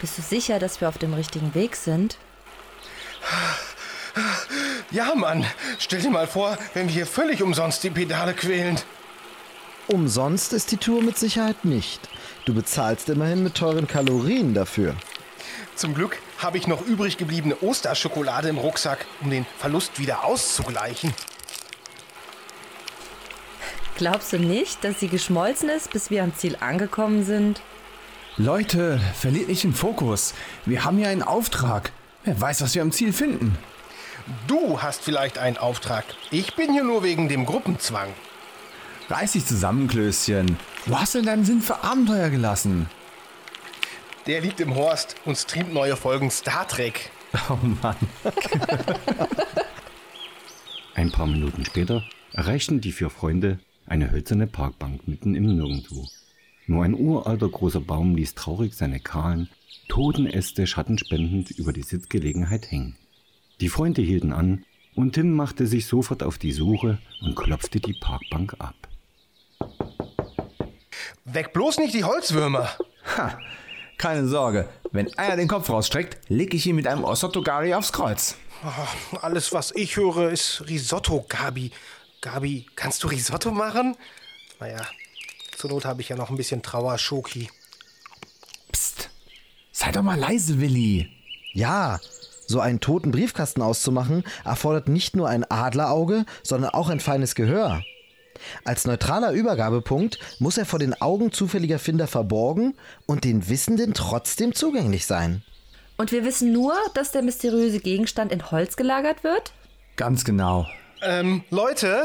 Bist du sicher, dass wir auf dem richtigen Weg sind? Ja, Mann. Stell dir mal vor, wenn wir hier völlig umsonst die Pedale quälen. Umsonst ist die Tour mit Sicherheit nicht. Du bezahlst immerhin mit teuren Kalorien dafür. Zum Glück habe ich noch übrig gebliebene Osterschokolade im Rucksack, um den Verlust wieder auszugleichen. Glaubst du nicht, dass sie geschmolzen ist, bis wir am Ziel angekommen sind? Leute, verliert nicht den Fokus. Wir haben hier einen Auftrag. Wer weiß, was wir am Ziel finden. Du hast vielleicht einen Auftrag. Ich bin hier nur wegen dem Gruppenzwang. Reiß dich zusammen, Klößchen. Wo hast du denn deinen Sinn für Abenteuer gelassen? Der liegt im Horst und streamt neue Folgen Star Trek. Oh Mann. Ein paar Minuten später erreichten die vier Freunde eine hölzerne Parkbank mitten im Nirgendwo. Nur ein uralter großer Baum ließ traurig seine kahlen, toten Äste schattenspendend über die Sitzgelegenheit hängen. Die Freunde hielten an und Tim machte sich sofort auf die Suche und klopfte die Parkbank ab. Weg bloß nicht die Holzwürmer. Ha, keine Sorge. Wenn einer den Kopf rausstreckt, leg ich ihn mit einem Osotogari aufs Kreuz. Oh, alles, was ich höre, ist Risotto, Gabi. Gabi, kannst du Risotto machen? Naja, zur Not habe ich ja noch ein bisschen Trauerschoki. Psst. Sei doch mal leise, Willi. Ja, so einen toten Briefkasten auszumachen, erfordert nicht nur ein Adlerauge, sondern auch ein feines Gehör. Als neutraler Übergabepunkt muss er vor den Augen zufälliger Finder verborgen und den Wissenden trotzdem zugänglich sein. Und wir wissen nur, dass der mysteriöse Gegenstand in Holz gelagert wird? Ganz genau. Ähm, Leute?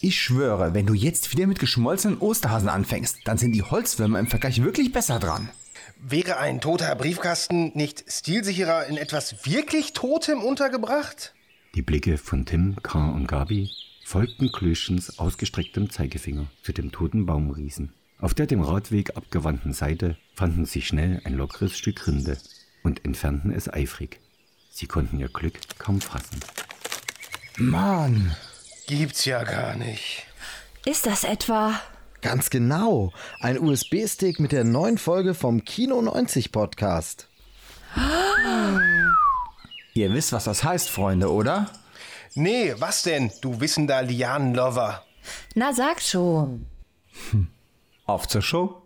Ich schwöre, wenn du jetzt wieder mit geschmolzenen Osterhasen anfängst, dann sind die Holzwürmer im Vergleich wirklich besser dran. Wäre ein toter Briefkasten nicht stilsicherer in etwas wirklich Totem untergebracht? Die Blicke von Tim, Karl und Gabi folgten Klöschens ausgestrecktem Zeigefinger zu dem toten Baumriesen. Auf der dem Radweg abgewandten Seite fanden sie schnell ein lockeres Stück Rinde und entfernten es eifrig. Sie konnten ihr Glück kaum fassen. Mann. Gibt's ja gar nicht. Ist das etwa? Ganz genau. Ein USB-Stick mit der neuen Folge vom Kino 90 Podcast. Ihr wisst, was das heißt, Freunde, oder? Nee, was denn, du wissender Lianenlover? Na, sag schon. Auf zur Show.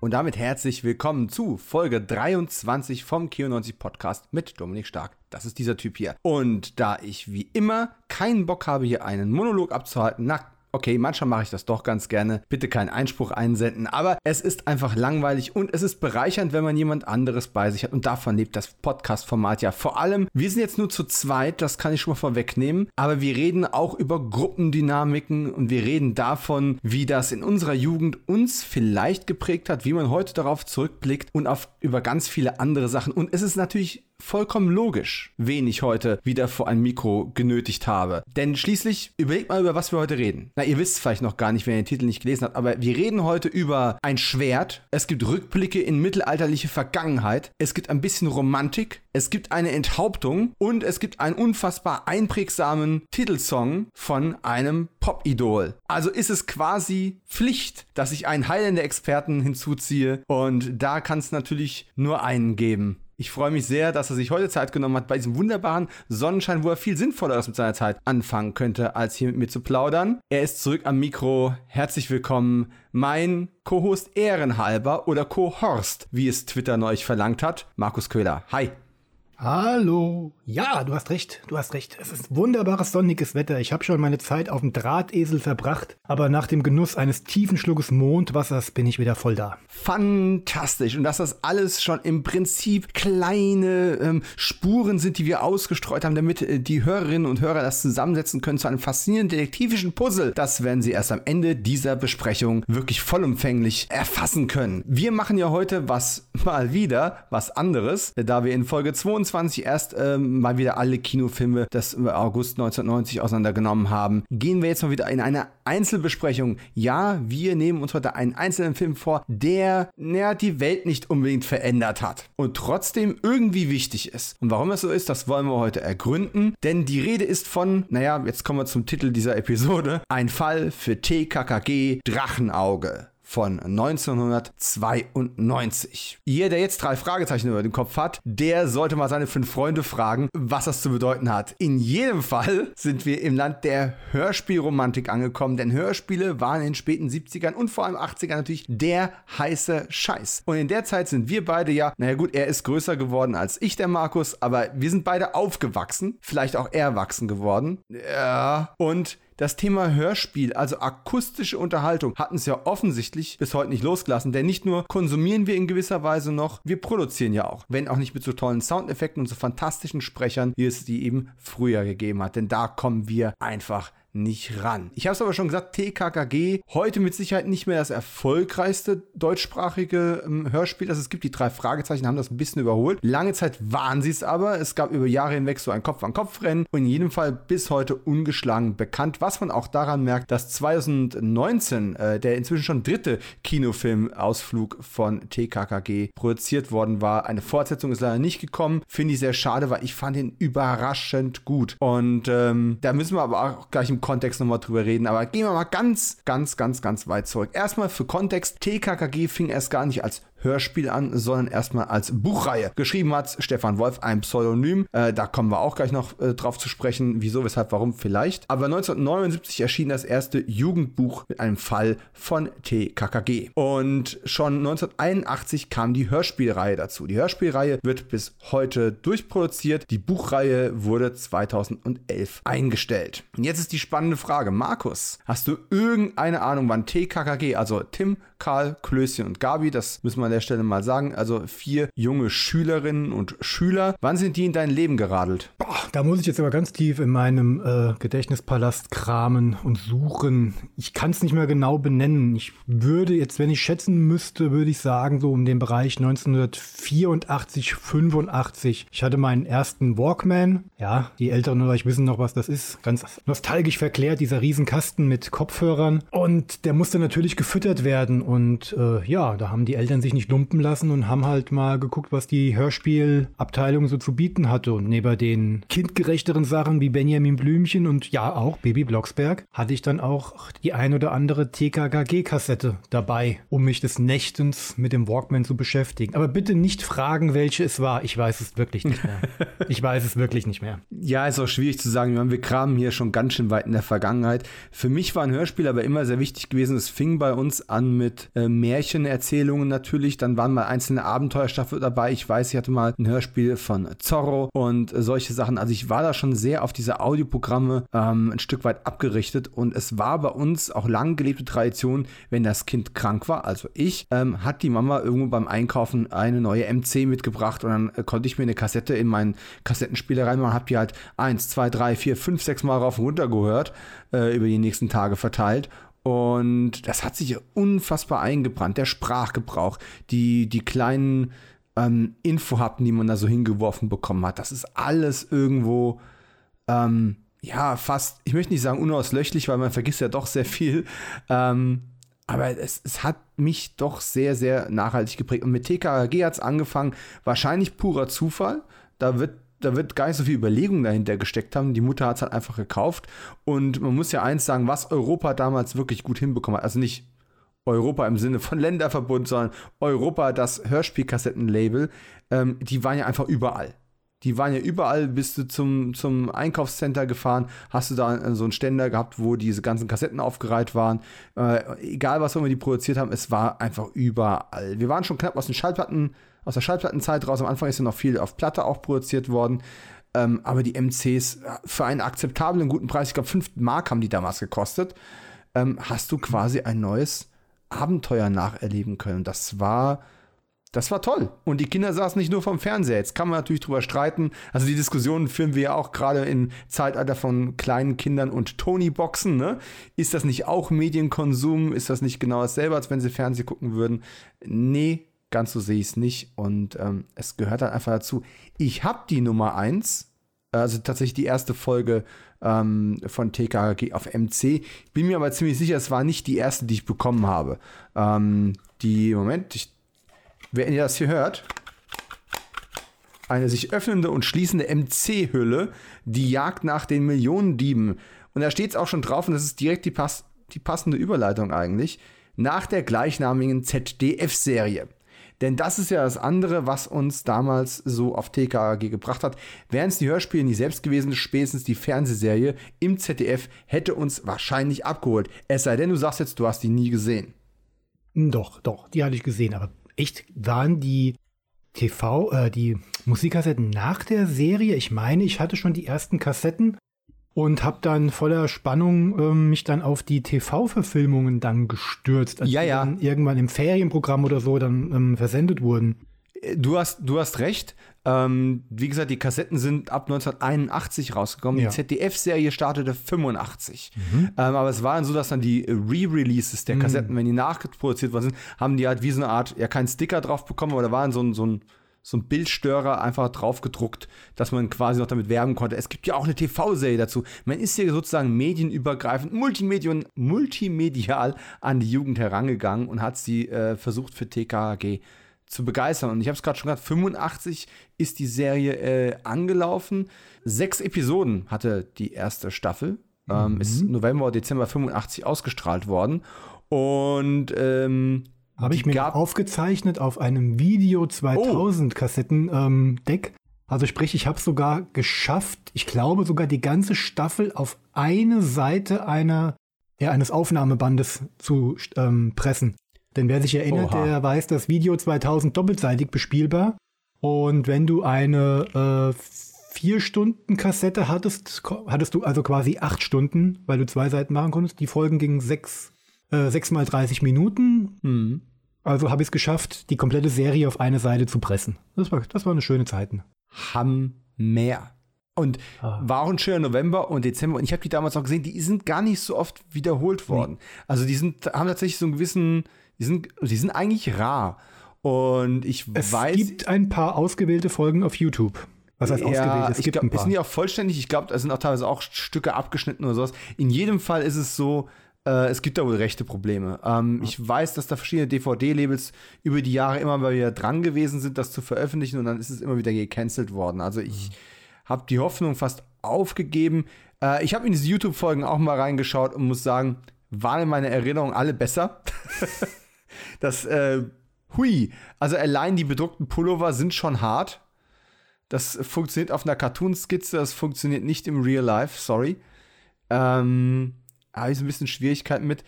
Und damit herzlich willkommen zu Folge 23 vom Kio90 Podcast mit Dominik Stark. Das ist dieser Typ hier. Und da ich wie immer keinen Bock habe, hier einen Monolog abzuhalten, na, Okay, manchmal mache ich das doch ganz gerne. Bitte keinen Einspruch einsenden. Aber es ist einfach langweilig und es ist bereichernd, wenn man jemand anderes bei sich hat. Und davon lebt das Podcast-Format ja vor allem. Wir sind jetzt nur zu zweit, das kann ich schon mal vorwegnehmen. Aber wir reden auch über Gruppendynamiken und wir reden davon, wie das in unserer Jugend uns vielleicht geprägt hat, wie man heute darauf zurückblickt und auf über ganz viele andere Sachen. Und es ist natürlich vollkommen logisch, wen ich heute wieder vor ein Mikro genötigt habe. Denn schließlich, überlegt mal, über was wir heute reden. Na, ihr wisst vielleicht noch gar nicht, wer den Titel nicht gelesen hat, aber wir reden heute über ein Schwert. Es gibt Rückblicke in mittelalterliche Vergangenheit. Es gibt ein bisschen Romantik. Es gibt eine Enthauptung. Und es gibt einen unfassbar einprägsamen Titelsong von einem Pop-Idol. Also ist es quasi Pflicht, dass ich einen Highlander-Experten hinzuziehe. Und da kann es natürlich nur einen geben. Ich freue mich sehr, dass er sich heute Zeit genommen hat bei diesem wunderbaren Sonnenschein, wo er viel Sinnvolleres mit seiner Zeit anfangen könnte, als hier mit mir zu plaudern. Er ist zurück am Mikro. Herzlich willkommen, mein Co-Host Ehrenhalber oder Co-Horst, wie es Twitter neulich verlangt hat, Markus Köhler. Hi. Hallo. Ja, du hast recht, du hast recht. Es ist wunderbares sonniges Wetter. Ich habe schon meine Zeit auf dem Drahtesel verbracht, aber nach dem Genuss eines tiefen Schluckes Mondwassers bin ich wieder voll da. Fantastisch. Und dass das alles schon im Prinzip kleine ähm, Spuren sind, die wir ausgestreut haben, damit äh, die Hörerinnen und Hörer das zusammensetzen können zu einem faszinierenden detektivischen Puzzle. Das werden sie erst am Ende dieser Besprechung wirklich vollumfänglich erfassen können. Wir machen ja heute was mal wieder, was anderes, da wir in Folge 22 25 erst ähm, mal wieder alle Kinofilme des August 1990 auseinandergenommen haben, gehen wir jetzt mal wieder in eine Einzelbesprechung. Ja, wir nehmen uns heute einen einzelnen Film vor, der naja, die Welt nicht unbedingt verändert hat und trotzdem irgendwie wichtig ist. Und warum das so ist, das wollen wir heute ergründen, denn die Rede ist von, naja, jetzt kommen wir zum Titel dieser Episode, ein Fall für TKKG Drachenauge von 1992. Jeder, der jetzt drei Fragezeichen über den Kopf hat, der sollte mal seine fünf Freunde fragen, was das zu bedeuten hat. In jedem Fall sind wir im Land der Hörspielromantik angekommen, denn Hörspiele waren in den späten 70ern und vor allem 80ern natürlich der heiße Scheiß. Und in der Zeit sind wir beide ja, naja gut, er ist größer geworden als ich, der Markus, aber wir sind beide aufgewachsen, vielleicht auch erwachsen geworden. Ja, und das Thema Hörspiel, also akustische Unterhaltung, hat uns ja offensichtlich bis heute nicht losgelassen, denn nicht nur konsumieren wir in gewisser Weise noch, wir produzieren ja auch. Wenn auch nicht mit so tollen Soundeffekten und so fantastischen Sprechern, wie es die eben früher gegeben hat. Denn da kommen wir einfach nicht ran. Ich habe es aber schon gesagt, TKKG, heute mit Sicherheit nicht mehr das erfolgreichste deutschsprachige ähm, Hörspiel, das es gibt. Die drei Fragezeichen haben das ein bisschen überholt. Lange Zeit waren sie es aber. Es gab über Jahre hinweg so ein Kopf-an-Kopf-Rennen und in jedem Fall bis heute ungeschlagen bekannt, was man auch daran merkt, dass 2019 äh, der inzwischen schon dritte Kinofilmausflug von TKKG produziert worden war. Eine Fortsetzung ist leider nicht gekommen. Finde ich sehr schade, weil ich fand ihn überraschend gut. Und ähm, da müssen wir aber auch gleich im Kontext nochmal drüber reden, aber gehen wir mal ganz, ganz, ganz, ganz weit zurück. Erstmal für Kontext, TKKG fing erst gar nicht als Hörspiel an, sondern erstmal als Buchreihe. Geschrieben hat Stefan Wolf, ein Pseudonym. Äh, da kommen wir auch gleich noch äh, drauf zu sprechen, wieso, weshalb, warum vielleicht. Aber 1979 erschien das erste Jugendbuch mit einem Fall von TKKG. Und schon 1981 kam die Hörspielreihe dazu. Die Hörspielreihe wird bis heute durchproduziert. Die Buchreihe wurde 2011 eingestellt. Und jetzt ist die spannende Frage. Markus, hast du irgendeine Ahnung, wann TKKG, also Tim, Karl, Klößchen und Gabi, das müssen wir an der Stelle mal sagen, also vier junge Schülerinnen und Schüler, wann sind die in dein Leben geradelt? Boah, da muss ich jetzt aber ganz tief in meinem äh, Gedächtnispalast kramen und suchen. Ich kann es nicht mehr genau benennen. Ich würde jetzt, wenn ich schätzen müsste, würde ich sagen, so um den Bereich 1984, 85. Ich hatte meinen ersten Walkman. Ja, die Älteren oder ich wissen noch, was das ist. Ganz nostalgisch verklärt, dieser Riesenkasten mit Kopfhörern. Und der musste natürlich gefüttert werden. Und äh, ja, da haben die Eltern sich nicht lumpen lassen und haben halt mal geguckt, was die Hörspielabteilung so zu bieten hatte. Und neben den kindgerechteren Sachen wie Benjamin Blümchen und ja auch Baby Blocksberg hatte ich dann auch die ein oder andere TKKG-Kassette dabei, um mich des Nächtens mit dem Walkman zu beschäftigen. Aber bitte nicht fragen, welche es war. Ich weiß es wirklich nicht mehr. ich weiß es wirklich nicht mehr. Ja, ist auch schwierig zu sagen. Meine, wir kramen hier schon ganz schön weit in der Vergangenheit. Für mich war ein Hörspiel aber immer sehr wichtig gewesen. Es fing bei uns an mit äh, Märchenerzählungen natürlich. Dann waren mal einzelne Abenteuerstaffeln dabei. Ich weiß, ich hatte mal ein Hörspiel von Zorro und äh, solche Sachen. Also ich war da schon sehr auf diese Audioprogramme ähm, ein Stück weit abgerichtet. Und es war bei uns auch lang gelebte Tradition, wenn das Kind krank war, also ich, ähm, hat die Mama irgendwo beim Einkaufen eine neue MC mitgebracht und dann äh, konnte ich mir eine Kassette in meinen Kassettenspieler reinmachen, hab die halt eins, zwei, drei, vier, fünf, sechs Mal rauf und runter gehört, äh, über die nächsten Tage verteilt. Und das hat sich unfassbar eingebrannt. Der Sprachgebrauch, die, die kleinen ähm, Infohappen, die man da so hingeworfen bekommen hat, das ist alles irgendwo, ähm, ja, fast, ich möchte nicht sagen unauslöchlich, weil man vergisst ja doch sehr viel. Ähm, aber es, es, hat mich doch sehr, sehr nachhaltig geprägt. Und mit TKG hat es angefangen, wahrscheinlich purer Zufall. Da wird da wird gar nicht so viel Überlegung dahinter gesteckt haben. Die Mutter hat es halt einfach gekauft. Und man muss ja eins sagen, was Europa damals wirklich gut hinbekommen hat. Also nicht Europa im Sinne von Länderverbund, sondern Europa, das Hörspielkassettenlabel. Ähm, die waren ja einfach überall. Die waren ja überall, bist du zum, zum Einkaufscenter gefahren, hast du da so einen Ständer gehabt, wo diese ganzen Kassetten aufgereiht waren. Äh, egal, was wir die produziert haben, es war einfach überall. Wir waren schon knapp aus den Schallplatten aus der Schallplattenzeit raus. Am Anfang ist ja noch viel auf Platte auch produziert worden. Ähm, aber die MCs für einen akzeptablen, guten Preis, ich glaube 5 Mark haben die damals gekostet, ähm, hast du quasi ein neues Abenteuer nacherleben können. Das war, das war toll. Und die Kinder saßen nicht nur vom Fernseher. Jetzt kann man natürlich drüber streiten. Also die Diskussionen führen wir ja auch gerade im Zeitalter von kleinen Kindern und Tony-Boxen. Ne? Ist das nicht auch Medienkonsum? Ist das nicht genau dasselbe, als wenn sie Fernsehen gucken würden? Nee, ganz so sehe ich es nicht. Und ähm, es gehört halt einfach dazu. Ich habe die Nummer 1, also tatsächlich die erste Folge ähm, von TKG auf MC. Ich bin mir aber ziemlich sicher, es war nicht die erste, die ich bekommen habe. Ähm, die, Moment, ich, wenn ihr das hier hört, eine sich öffnende und schließende MC-Hülle, die Jagd nach den Millionendieben. Und da steht es auch schon drauf, und das ist direkt die, pass die passende Überleitung eigentlich, nach der gleichnamigen ZDF-Serie. Denn das ist ja das andere, was uns damals so auf TKG gebracht hat. Wären es die Hörspiele nie selbst gewesen, spätestens die Fernsehserie im ZDF hätte uns wahrscheinlich abgeholt. Es sei denn, du sagst jetzt, du hast die nie gesehen. Doch, doch, die hatte ich gesehen. Aber echt, waren die TV, äh, die Musikkassetten nach der Serie? Ich meine, ich hatte schon die ersten Kassetten und habe dann voller Spannung ähm, mich dann auf die TV-Verfilmungen dann gestürzt, als ja, ja. die dann irgendwann im Ferienprogramm oder so dann ähm, versendet wurden. Du hast, du hast recht. Ähm, wie gesagt, die Kassetten sind ab 1981 rausgekommen. Ja. Die ZDF-Serie startete 85. Ähm, aber es war dann so, dass dann die Re-Releases der Kassetten, wenn die nachproduziert worden sind, haben die halt wie so eine Art, ja, keinen Sticker drauf bekommen, aber da war dann so ein, so ein, so ein Bildstörer einfach drauf gedruckt, dass man quasi noch damit werben konnte. Es gibt ja auch eine TV-Serie dazu. Man ist hier sozusagen medienübergreifend, multimedial, multimedial an die Jugend herangegangen und hat sie äh, versucht für TKG zu begeistern. Und ich habe es gerade schon gesagt, 85 ist die Serie äh, angelaufen. Sechs Episoden hatte die erste Staffel. Ähm, ist November, Dezember 85 ausgestrahlt worden. Und ähm, Habe ich mir aufgezeichnet auf einem Video 2000 Kassetten-Deck. also sprich, ich habe sogar geschafft, ich glaube sogar die ganze Staffel auf eine Seite einer, ja, eines Aufnahmebandes zu ähm, pressen. Denn wer sich erinnert, Oha. der weiß, das Video 2000 doppelseitig bespielbar. Und wenn du eine äh, vier Stunden Kassette hattest, hattest du also quasi acht Stunden, weil du zwei Seiten machen konntest. Die Folgen gingen sechs, äh, sechs mal 30 Minuten. Mhm. Also habe ich es geschafft, die komplette Serie auf eine Seite zu pressen. Das war, das war eine schöne Zeiten. Hammer. Und Ah. war auch ein schöner November und Dezember. Und ich habe die damals auch gesehen, die sind gar nicht so oft wiederholt worden. Also die sind, haben tatsächlich so einen gewissen, die sind, die sind eigentlich rar. Und ich Es weiß. gibt ein paar ausgewählte Folgen auf YouTube. Was heißt ausgewählt? Es ich gibt glaub, ein paar. Sind die auch vollständig? Ich glaube, da sind auch teilweise auch Stücke abgeschnitten oder sowas. In jedem Fall ist es so, äh, es gibt da wohl rechte Probleme. Ähm, Ich weiß, dass da verschiedene DVD-Labels über die Jahre immer mal wieder dran gewesen sind, das zu veröffentlichen und dann ist es immer wieder gecancelt worden. Also ich habe die Hoffnung fast aufgegeben. Äh, ich habe in diese YouTube-Folgen auch mal reingeschaut und muss sagen, waren in meiner Erinnerung alle besser. das, äh, hui, also allein die bedruckten Pullover sind schon hart. Das funktioniert auf einer Cartoon-Skizze, das funktioniert nicht im Real Life, sorry. Ähm, habe ich so ein bisschen Schwierigkeiten mit.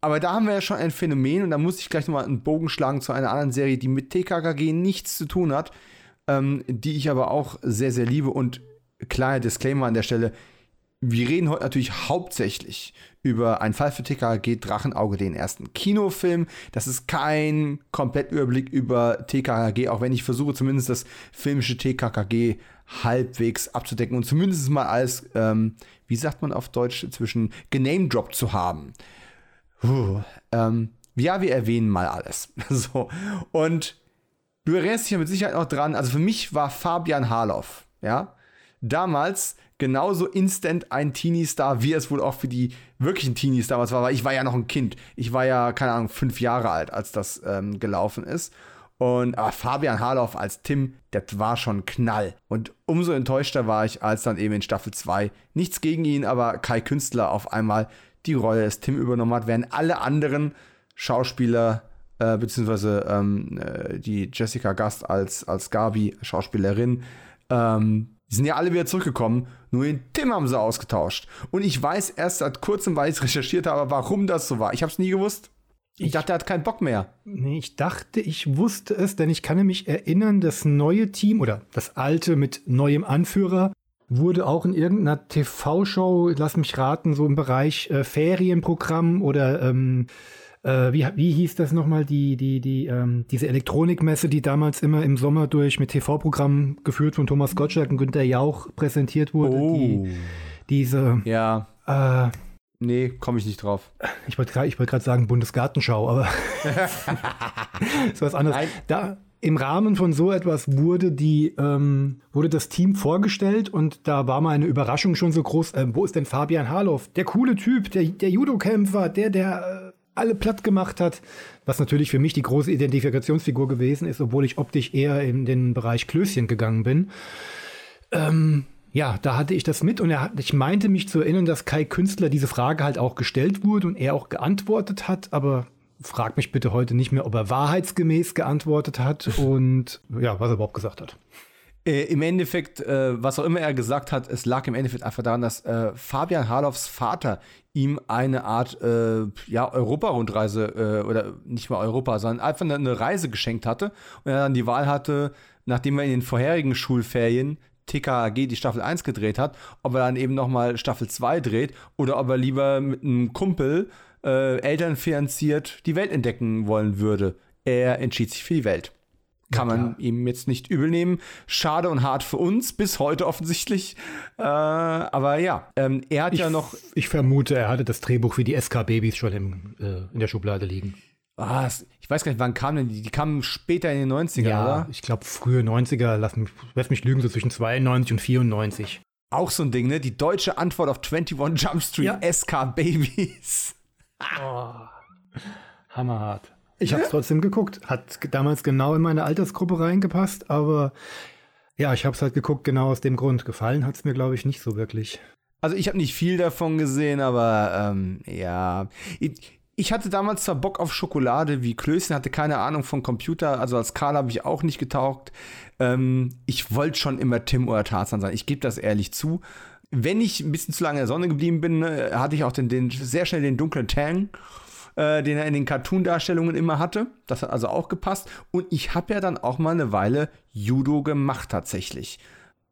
Aber da haben wir ja schon ein Phänomen und da muss ich gleich nochmal einen Bogen schlagen zu einer anderen Serie, die mit TKKG nichts zu tun hat, ähm, die ich aber auch sehr, sehr liebe. Und kleiner Disclaimer an der Stelle: Wir reden heute natürlich hauptsächlich über einen Fall für TKKG Drachenauge, den ersten Kinofilm. Das ist kein Komplettüberblick über TKKG, auch wenn ich versuche, zumindest das filmische TKKG halbwegs abzudecken und zumindest mal als, ähm, wie sagt man auf Deutsch, zwischen genamedropped zu haben. Puh, ähm, ja, wir erwähnen mal alles. so. Und du erinnerst dich ja mit Sicherheit noch dran, also für mich war Fabian Harloff, ja, damals genauso instant ein Teenie-Star, wie es wohl auch für die wirklichen Teenies damals war, weil ich war ja noch ein Kind. Ich war ja, keine Ahnung, fünf Jahre alt, als das ähm, gelaufen ist. Und aber Fabian Harloff als Tim, das war schon Knall. Und umso enttäuschter war ich, als dann eben in Staffel 2 nichts gegen ihn, aber Kai Künstler auf einmal die Rolle des Tim übernommen hat, während alle anderen Schauspieler, äh, beziehungsweise ähm, äh, die Jessica Gast als, als Gabi, Schauspielerin, ähm, die sind ja alle wieder zurückgekommen, nur den Tim haben sie ausgetauscht. Und ich weiß erst seit kurzem, weil ich es recherchiert habe, warum das so war. Ich habe es nie gewusst. Ich, Ich- dachte, er hat keinen Bock mehr. Nee, ich dachte, ich wusste es, denn ich kann mich erinnern, das neue Team oder das alte mit neuem Anführer wurde auch in irgendeiner TV-Show, lass mich raten, so im Bereich äh, Ferienprogramm oder ähm, äh, wie, wie hieß das nochmal, die, die, die, ähm, diese Elektronikmesse, die damals immer im Sommer durch mit TV-Programmen geführt von Thomas Gottschalk und Günter Jauch präsentiert wurde. Die, diese, Ja. äh, Nee, komme ich nicht drauf. Ich wollte gerade wollt sagen Bundesgartenschau, aber ist was anderes. Nein. Da, im Rahmen von so etwas wurde die ähm, wurde das Team vorgestellt und da war meine Überraschung schon so groß. Äh, wo ist denn Fabian Harloff? Der coole Typ, der, der Judo-Kämpfer, der der äh, alle platt gemacht hat. Was natürlich für mich die große Identifikationsfigur gewesen ist, obwohl ich optisch eher in den Bereich Klößchen gegangen bin. Ähm, ja, da hatte ich das mit und er hat, ich meinte mich zu erinnern, dass Kai Künstler diese Frage halt auch gestellt wurde und er auch geantwortet hat, aber frag mich bitte heute nicht mehr, ob er wahrheitsgemäß geantwortet hat und ja, was er überhaupt gesagt hat. Äh, Im Endeffekt, äh, was auch immer er gesagt hat, es lag im Endeffekt einfach daran, dass äh, Fabian Harloffs Vater ihm eine Art äh, ja, Europa-Rundreise äh, oder nicht mal Europa, sondern einfach eine Reise geschenkt hatte und er dann die Wahl hatte, nachdem er in den vorherigen Schulferien TKAG die Staffel 1 gedreht hat, ob er dann eben nochmal Staffel 2 dreht oder ob er lieber mit einem Kumpel äh, elternfinanziert die Welt entdecken wollen würde. Er entschied sich für die Welt. Kann man ihm jetzt nicht übel nehmen. Schade und hart für uns, bis heute offensichtlich. Äh, aber ja, ähm, er hat Ich, ja noch. ich vermute, er hatte das Drehbuch für die SK-Babys schon im, äh, in der Schublade liegen. Ah, ich weiß gar nicht, wann kamen denn die? Die kamen später in den 90ern, Ja, oder? ich glaube frühe 90er, lass mich, lass mich lügen, so zwischen 92 und 94. Auch so ein Ding, ne? Die deutsche Antwort auf 21 Jump Street, Ja. SK Babies. Hammerhart. Ich habe es trotzdem geguckt. Hat damals genau in meine Altersgruppe reingepasst, aber ja, ich habe es halt geguckt, genau aus dem Grund. Gefallen hat es mir, glaube ich, nicht so wirklich. Also ich habe nicht viel davon gesehen, aber ähm, ja. Ich, ich hatte damals zwar Bock auf Schokolade wie Klößchen, hatte keine Ahnung von Computer, also als Karl habe ich auch nicht getaugt. Ähm, ich wollte schon immer Tim oder Tarzan sein, ich gebe das ehrlich zu. Wenn ich ein bisschen zu lange in der Sonne geblieben bin, äh, hatte ich auch den, den, sehr schnell den dunklen Tang, äh, den er in den Cartoon-Darstellungen immer hatte. Das hat also auch gepasst. Und ich habe ja dann auch mal eine Weile Judo gemacht tatsächlich.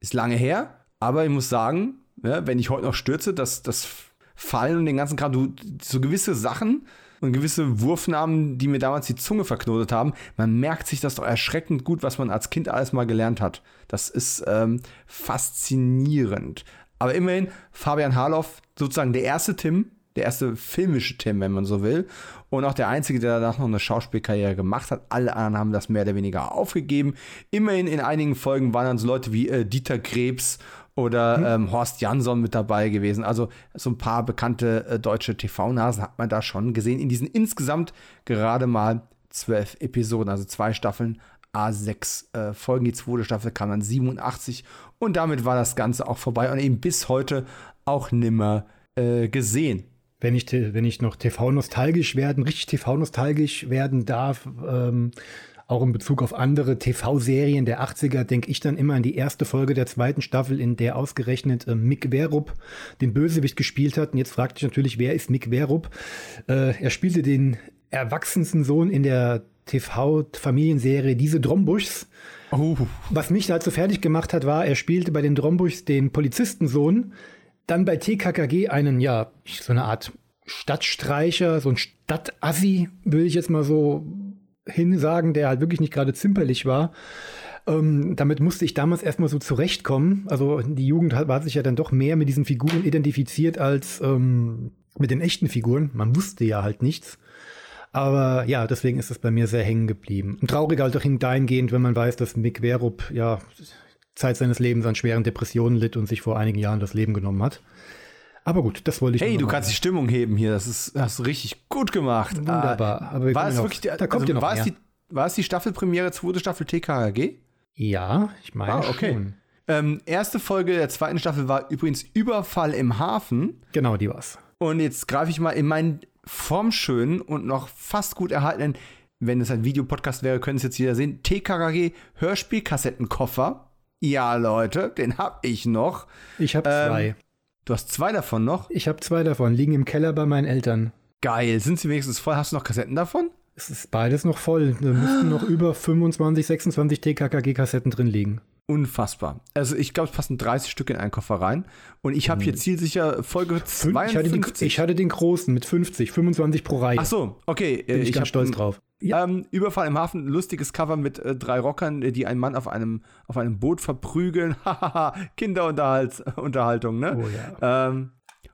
Ist lange her, aber ich muss sagen, ja, wenn ich heute noch stürze, das, das Fallen und den ganzen Kram, du, so gewisse Sachen und gewisse Wurfnamen, die mir damals die Zunge verknotet haben, man merkt sich das doch erschreckend gut, was man als Kind alles mal gelernt hat. Das ist ähm, faszinierend. Aber immerhin, Fabian Harloff, sozusagen der erste Tim, der erste filmische Tim, wenn man so will. Und auch der einzige, der danach noch eine Schauspielkarriere gemacht hat. Alle anderen haben das mehr oder weniger aufgegeben. Immerhin in einigen Folgen waren dann so Leute wie äh, Dieter Krebs oder ähm, Horst Jansson mit dabei gewesen. Also so ein paar bekannte äh, deutsche TV-Nasen hat man da schon gesehen. In diesen insgesamt gerade mal zwölf Episoden, also zwei Staffeln, A6 äh, Folgen. Die zweite Staffel kam dann 87 und damit war das Ganze auch vorbei und eben bis heute auch nimmer äh, gesehen. Wenn ich, wenn ich noch TV-nostalgisch werden, richtig TV-nostalgisch werden darf, ähm, auch in Bezug auf andere TV-Serien der 80er, denke ich dann immer an die erste Folge der zweiten Staffel, in der ausgerechnet äh, Mick Werup den Bösewicht gespielt hat. Und jetzt fragt dich natürlich, wer ist Mick Werup? Äh, er spielte den erwachsensten Sohn in der TV-Familienserie Diese Drombuschs. Oh, Was mich dazu fertig gemacht hat, war, er spielte bei den Drombuchs den Polizistensohn, dann bei TKKG einen, ja, so eine Art Stadtstreicher, so ein Stadtassi, würde ich jetzt mal so hinsagen, der halt wirklich nicht gerade zimperlich war. Ähm, damit musste ich damals erstmal so zurechtkommen. Also die Jugend hat, war sich ja dann doch mehr mit diesen Figuren identifiziert als ähm, mit den echten Figuren. Man wusste ja halt nichts. Aber ja, deswegen ist es bei mir sehr hängen geblieben. Und traurig halt auch dahingehend, wenn man weiß, dass Mick Werup ja Zeit seines Lebens an schweren Depressionen litt und sich vor einigen Jahren das Leben genommen hat. Aber gut, das wollte ich hey, du kannst die Stimmung heben hier. Das ist, hast du richtig gut gemacht. Wunderbar. Aber wir war es noch- wirklich die, da kommt ja noch war, es mehr. die, war es die Staffelpremiere, zweite Staffel TKG? Ja, ich meine Ah, okay. schon. Ähm, erste Folge der zweiten Staffel war übrigens Überfall im Hafen. Genau, die war's. Und jetzt greife ich mal in meinen formschönen und noch fast gut erhaltenen, wenn es ein Videopodcast wäre, können es jetzt jeder sehen, TKKG Hörspielkassettenkoffer. Ja, Leute, den hab ich noch. Ich habe Ähm, zwei. Du hast zwei davon noch. Ich habe zwei davon, liegen im Keller bei meinen Eltern. Geil. Sind sie wenigstens voll? Hast du noch Kassetten davon? Es ist beides noch voll. Da müssten noch über 25, 26 TKKG-Kassetten drin liegen. Unfassbar. Also ich glaube, es passen 30 Stück in einen Koffer rein. Und ich habe hier zielsicher Folge Fün- Ich hatte, den, 52. ich hatte den großen mit 50, 25 pro Reihe. Ach so, okay. Bin ich, hab ganz stolz drauf. Ja. Ähm, Überfall im Hafen, lustiges Cover mit äh, drei Rockern, äh, die einen Mann auf einem, auf einem Boot verprügeln. Hahaha, Kinderunterhaltung, ne? Oh ja. Ähm,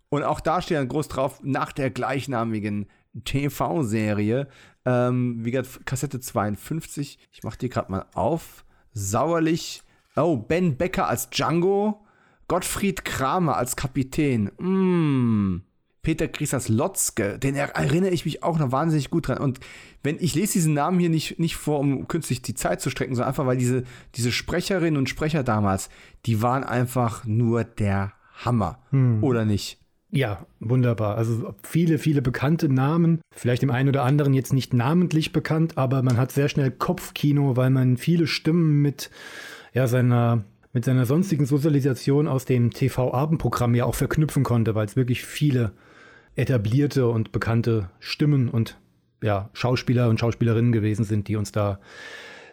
Und auch da steht dann groß drauf, nach der gleichnamigen TV-Serie, ähm, wie gesagt, Kassette 52. Ich mache die gerade mal auf. Sauerlich. Oh, Ben Becker als Django. Gottfried Kramer als Kapitän. Mm. Peter Griesers Lotzke, den erinnere ich mich auch noch wahnsinnig gut dran. Und wenn ich lese diesen Namen hier nicht, nicht vor, um künstlich die Zeit zu strecken, sondern einfach, weil diese, diese Sprecherinnen und Sprecher damals, die waren einfach nur der Hammer. Hm. Oder nicht? Ja, wunderbar. Also viele, viele bekannte Namen. Vielleicht dem einen oder anderen jetzt nicht namentlich bekannt, aber man hat sehr schnell Kopfkino, weil man viele Stimmen mit ja, seiner mit seiner sonstigen Sozialisation aus dem TV-Abendprogramm ja auch verknüpfen konnte, weil es wirklich viele etablierte und bekannte Stimmen und ja, Schauspieler und Schauspielerinnen gewesen sind, die uns da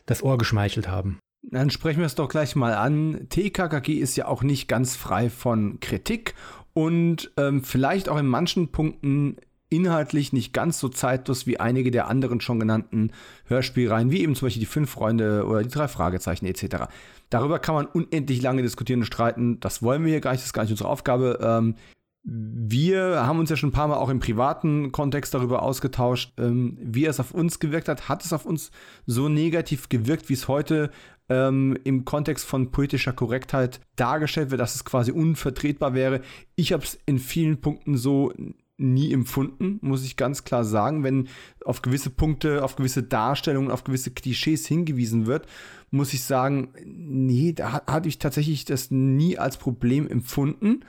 das Ohr geschmeichelt haben. Dann sprechen wir es doch gleich mal an. TKKG ist ja auch nicht ganz frei von Kritik und ähm, vielleicht auch in manchen Punkten inhaltlich nicht ganz so zeitlos wie einige der anderen schon genannten Hörspielreihen, wie eben zum Beispiel die Fünf Freunde oder die drei Fragezeichen etc. Darüber kann man unendlich lange diskutieren und streiten. Das wollen wir hier gar nicht, das ist gar nicht unsere Aufgabe. Ähm, wir haben uns ja schon ein paar Mal auch im privaten Kontext darüber ausgetauscht, ähm, wie es auf uns gewirkt hat. Hat es auf uns so negativ gewirkt, wie es heute ähm, im Kontext von politischer Korrektheit dargestellt wird, dass es quasi unvertretbar wäre? Ich habe es in vielen Punkten so nie empfunden, muss ich ganz klar sagen. Wenn auf gewisse Punkte, auf gewisse Darstellungen, auf gewisse Klischees hingewiesen wird, muss ich sagen, nee, da hatte ich tatsächlich das nie als Problem empfunden.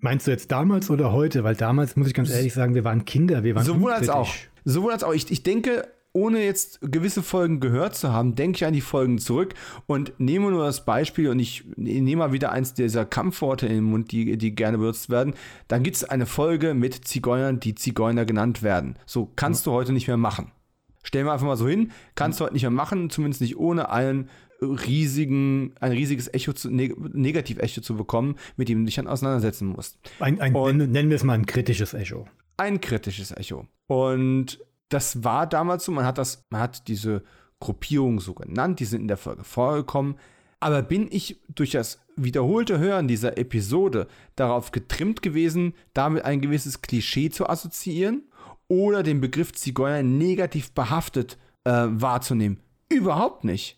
Meinst du jetzt damals oder heute? Weil damals, muss ich ganz ehrlich sagen, wir waren Kinder, wir waren Sowohl als auch. Sowohl als auch. Ich, ich denke, ohne jetzt gewisse Folgen gehört zu haben, denke ich an die Folgen zurück und nehme nur das Beispiel und ich nehme mal wieder eins dieser Kampfworte in den Mund, die, die gerne benutzt werden. Dann gibt es eine Folge mit Zigeunern, die Zigeuner genannt werden. So kannst ja. du heute nicht mehr machen. Stellen wir einfach mal so hin, kannst du heute nicht mehr machen, zumindest nicht ohne einen riesigen, ein riesiges Echo zu, neg Negativ-Echo zu bekommen, mit dem du dich dann auseinandersetzen musst. Ein, ein nennen, nennen wir es mal ein kritisches Echo. Ein kritisches Echo. Und das war damals so, man hat das, man hat diese Gruppierung so genannt, die sind in der Folge vorgekommen. Aber bin ich durch das wiederholte Hören dieser Episode darauf getrimmt gewesen, damit ein gewisses Klischee zu assoziieren oder den Begriff Zigeuner negativ behaftet äh, wahrzunehmen? Überhaupt nicht.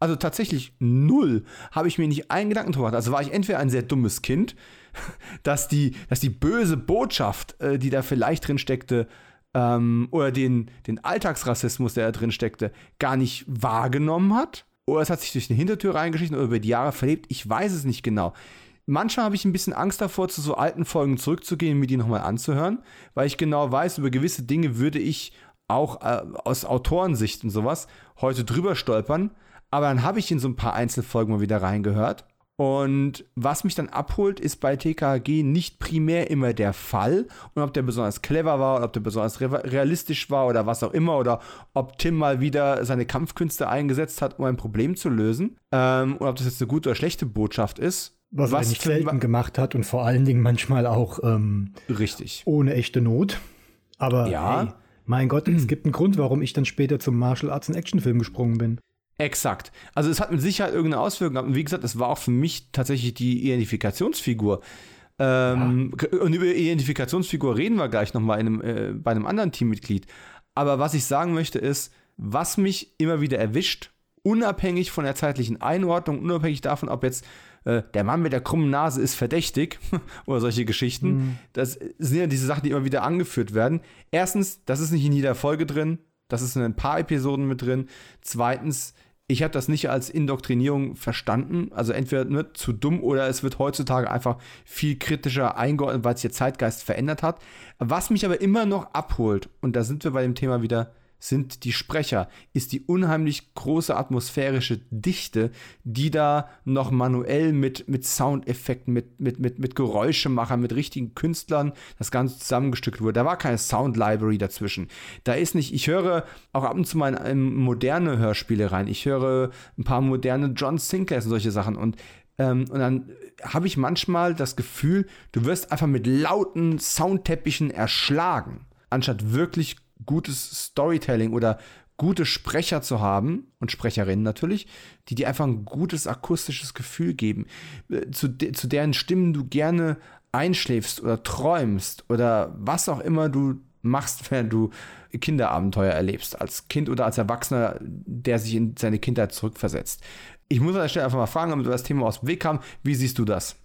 Also tatsächlich null habe ich mir nicht einen Gedanken gemacht. Also war ich entweder ein sehr dummes Kind, dass die, dass die böse Botschaft, äh, die da vielleicht drin steckte, ähm, oder den, den Alltagsrassismus, der da drin steckte, gar nicht wahrgenommen hat. Oder es hat sich durch eine Hintertür reingeschlichen oder über die Jahre verlebt. Ich weiß es nicht genau. Manchmal habe ich ein bisschen Angst davor, zu so alten Folgen zurückzugehen, mir die nochmal anzuhören, weil ich genau weiß, über gewisse Dinge würde ich auch äh, aus Autorensicht und sowas heute drüber stolpern. Aber dann habe ich in so ein paar Einzelfolgen mal wieder reingehört. Und was mich dann abholt, ist bei TKG nicht primär immer der Fall und ob der besonders clever war oder ob der besonders realistisch war oder was auch immer oder ob Tim mal wieder seine Kampfkünste eingesetzt hat, um ein Problem zu lösen ähm, und ob das jetzt eine gute oder schlechte Botschaft ist. Was, was er nicht selten gemacht hat und vor allen Dingen manchmal auch ähm, richtig ohne echte Not. Aber ja. Hey, mein Gott, es gibt einen Grund, warum ich dann später zum Martial Arts und Actionfilm gesprungen bin. Exakt. Also es hat mit Sicherheit irgendeine Auswirkung gehabt. Und wie gesagt, es war auch für mich tatsächlich die Identifikationsfigur. Ähm, ja. Und über Identifikationsfigur reden wir gleich nochmal äh, bei einem anderen Teammitglied. Aber was ich sagen möchte ist, was mich immer wieder erwischt, unabhängig von der zeitlichen Einordnung, unabhängig davon, ob jetzt äh, der Mann mit der krummen Nase ist verdächtig oder solche Geschichten, mhm. das sind ja diese Sachen, die immer wieder angeführt werden. Erstens, das ist nicht in jeder Folge drin, das ist in ein paar Episoden mit drin. Zweitens, ich habe das nicht als Indoktrinierung verstanden. Also entweder ne, zu dumm oder es wird heutzutage einfach viel kritischer eingeordnet, weil sich der Zeitgeist verändert hat. Was mich aber immer noch abholt, und da sind wir bei dem Thema wieder sind die Sprecher, ist die unheimlich große atmosphärische Dichte, die da noch manuell mit, mit Soundeffekten, mit, mit, mit, mit Geräuschemachern, mit richtigen Künstlern das Ganze zusammengestückt wurde. Da war keine Sound Library dazwischen. Da ist nicht, ich höre auch ab und zu mal in moderne Hörspiele rein. Ich höre ein paar moderne John Sinclairs und solche Sachen und ähm, und dann habe ich manchmal das Gefühl, du wirst einfach mit lauten Soundteppichen erschlagen, anstatt wirklich gutes Storytelling oder gute Sprecher zu haben und Sprecherinnen natürlich, die dir einfach ein gutes akustisches Gefühl geben, äh, zu, de zu deren Stimmen du gerne einschläfst oder träumst oder was auch immer du machst, während du Kinderabenteuer erlebst, als Kind oder als Erwachsener, der sich in seine Kindheit zurückversetzt. Ich muss an der Stelle einfach mal fragen, damit wir das Thema aus dem Weg haben, wie siehst du das?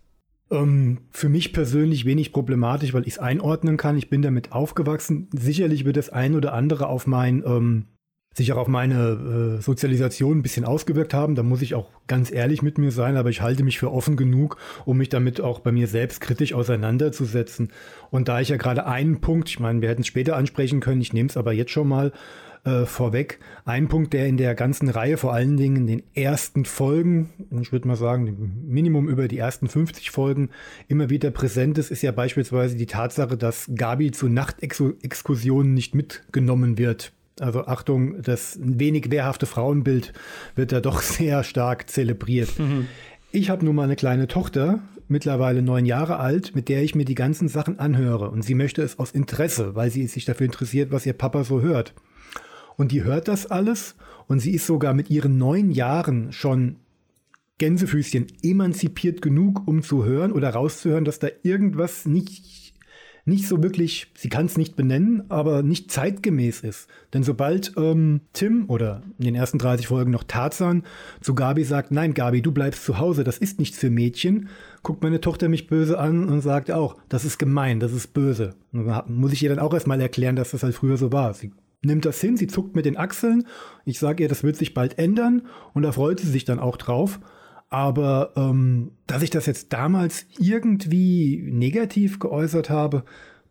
Ähm, für mich persönlich wenig problematisch, weil ich es einordnen kann. Ich bin damit aufgewachsen. Sicherlich wird das ein oder andere auf mein ähm, sich auch auf meine äh, Sozialisation ein bisschen ausgewirkt haben. Da muss ich auch ganz ehrlich mit mir sein, aber ich halte mich für offen genug, um mich damit auch bei mir selbst kritisch auseinanderzusetzen. Und da ich ja gerade einen Punkt, ich meine, wir hätten es später ansprechen können, ich nehme es aber jetzt schon mal äh, vorweg, ein Punkt, der in der ganzen Reihe, vor allen Dingen in den ersten Folgen, ich würde mal sagen, Minimum über die ersten 50 Folgen, immer wieder präsent ist, ist ja beispielsweise die Tatsache, dass Gabi zu Nachtexkursionen nicht mitgenommen wird also Achtung, das wenig wehrhafte Frauenbild wird da doch sehr stark zelebriert. Mhm. Ich habe nun mal eine kleine Tochter, mittlerweile neun Jahre alt, mit der ich mir die ganzen Sachen anhöre. Und sie möchte es aus Interesse, weil sie sich dafür interessiert, was ihr Papa so hört. Und die hört das alles und sie ist sogar mit ihren neun Jahren schon Gänsefüßchen emanzipiert genug, um zu hören oder rauszuhören, dass da irgendwas nicht nicht so wirklich, sie kann es nicht benennen, aber nicht zeitgemäß ist. Denn sobald ähm, Tim oder in den ersten 30 Folgen noch Tarzan zu Gabi sagt, nein, Gabi, du bleibst zu Hause, das ist nichts für Mädchen, guckt meine Tochter mich böse an und sagt auch, das ist gemein, das ist böse. Und muss ich ihr dann auch erstmal erklären, dass das halt früher so war. Sie nimmt das hin, sie zuckt mit den Achseln. Ich sage ihr, das wird sich bald ändern und da freut sie sich dann auch drauf. Aber ähm, dass ich das jetzt damals irgendwie negativ geäußert habe,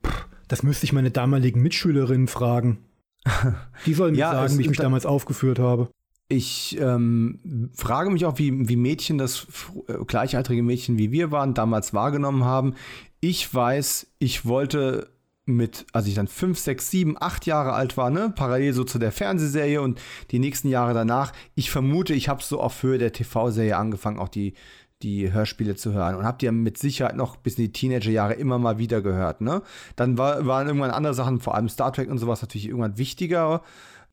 pff, das müsste ich meine damaligen Mitschülerinnen fragen. Die sollen mir ja, sagen, wie ich mich damals aufgeführt habe. Ich ähm, frage mich auch, wie, wie Mädchen das, äh, gleichaltrige Mädchen wie wir waren, damals wahrgenommen haben. Ich weiß, ich wollte mit, als ich dann fünf, sechs, sieben, acht Jahre alt war, ne, parallel so zu der Fernsehserie und die nächsten Jahre danach, ich vermute, ich habe so auf Höhe der TV-Serie angefangen, auch die, die Hörspiele zu hören und habt ihr mit Sicherheit noch bis in die Teenagerjahre immer mal wieder gehört, ne? Dann war, waren irgendwann andere Sachen, vor allem Star Trek und sowas natürlich irgendwann wichtiger,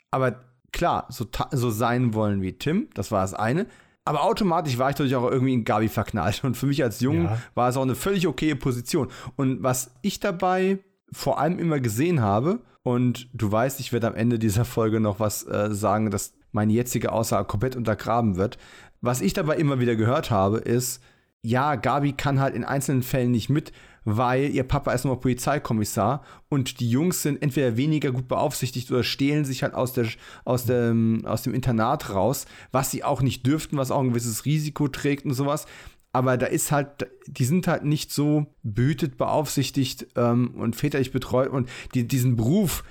aber klar, so, so sein wollen wie Tim, das war das eine. Aber automatisch war ich natürlich auch irgendwie in Gabi verknallt. Und für mich als Jungen ja. war es auch eine völlig okaye Position. Und was ich dabei vor allem immer gesehen habe. Und du weißt, ich werde am Ende dieser Folge noch was äh, sagen, dass meine jetzige Aussage komplett untergraben wird. Was ich dabei immer wieder gehört habe, ist, ja, Gabi kann halt in einzelnen Fällen nicht mit, weil ihr Papa ist nochmal Polizeikommissar und die Jungs sind entweder weniger gut beaufsichtigt oder stehlen sich halt aus, der, aus, dem, aus dem Internat raus, was sie auch nicht dürften, was auch ein gewisses Risiko trägt und sowas aber da ist halt, die sind halt nicht so behütet, beaufsichtigt ähm, und väterlich betreut und die, diesen Beruf,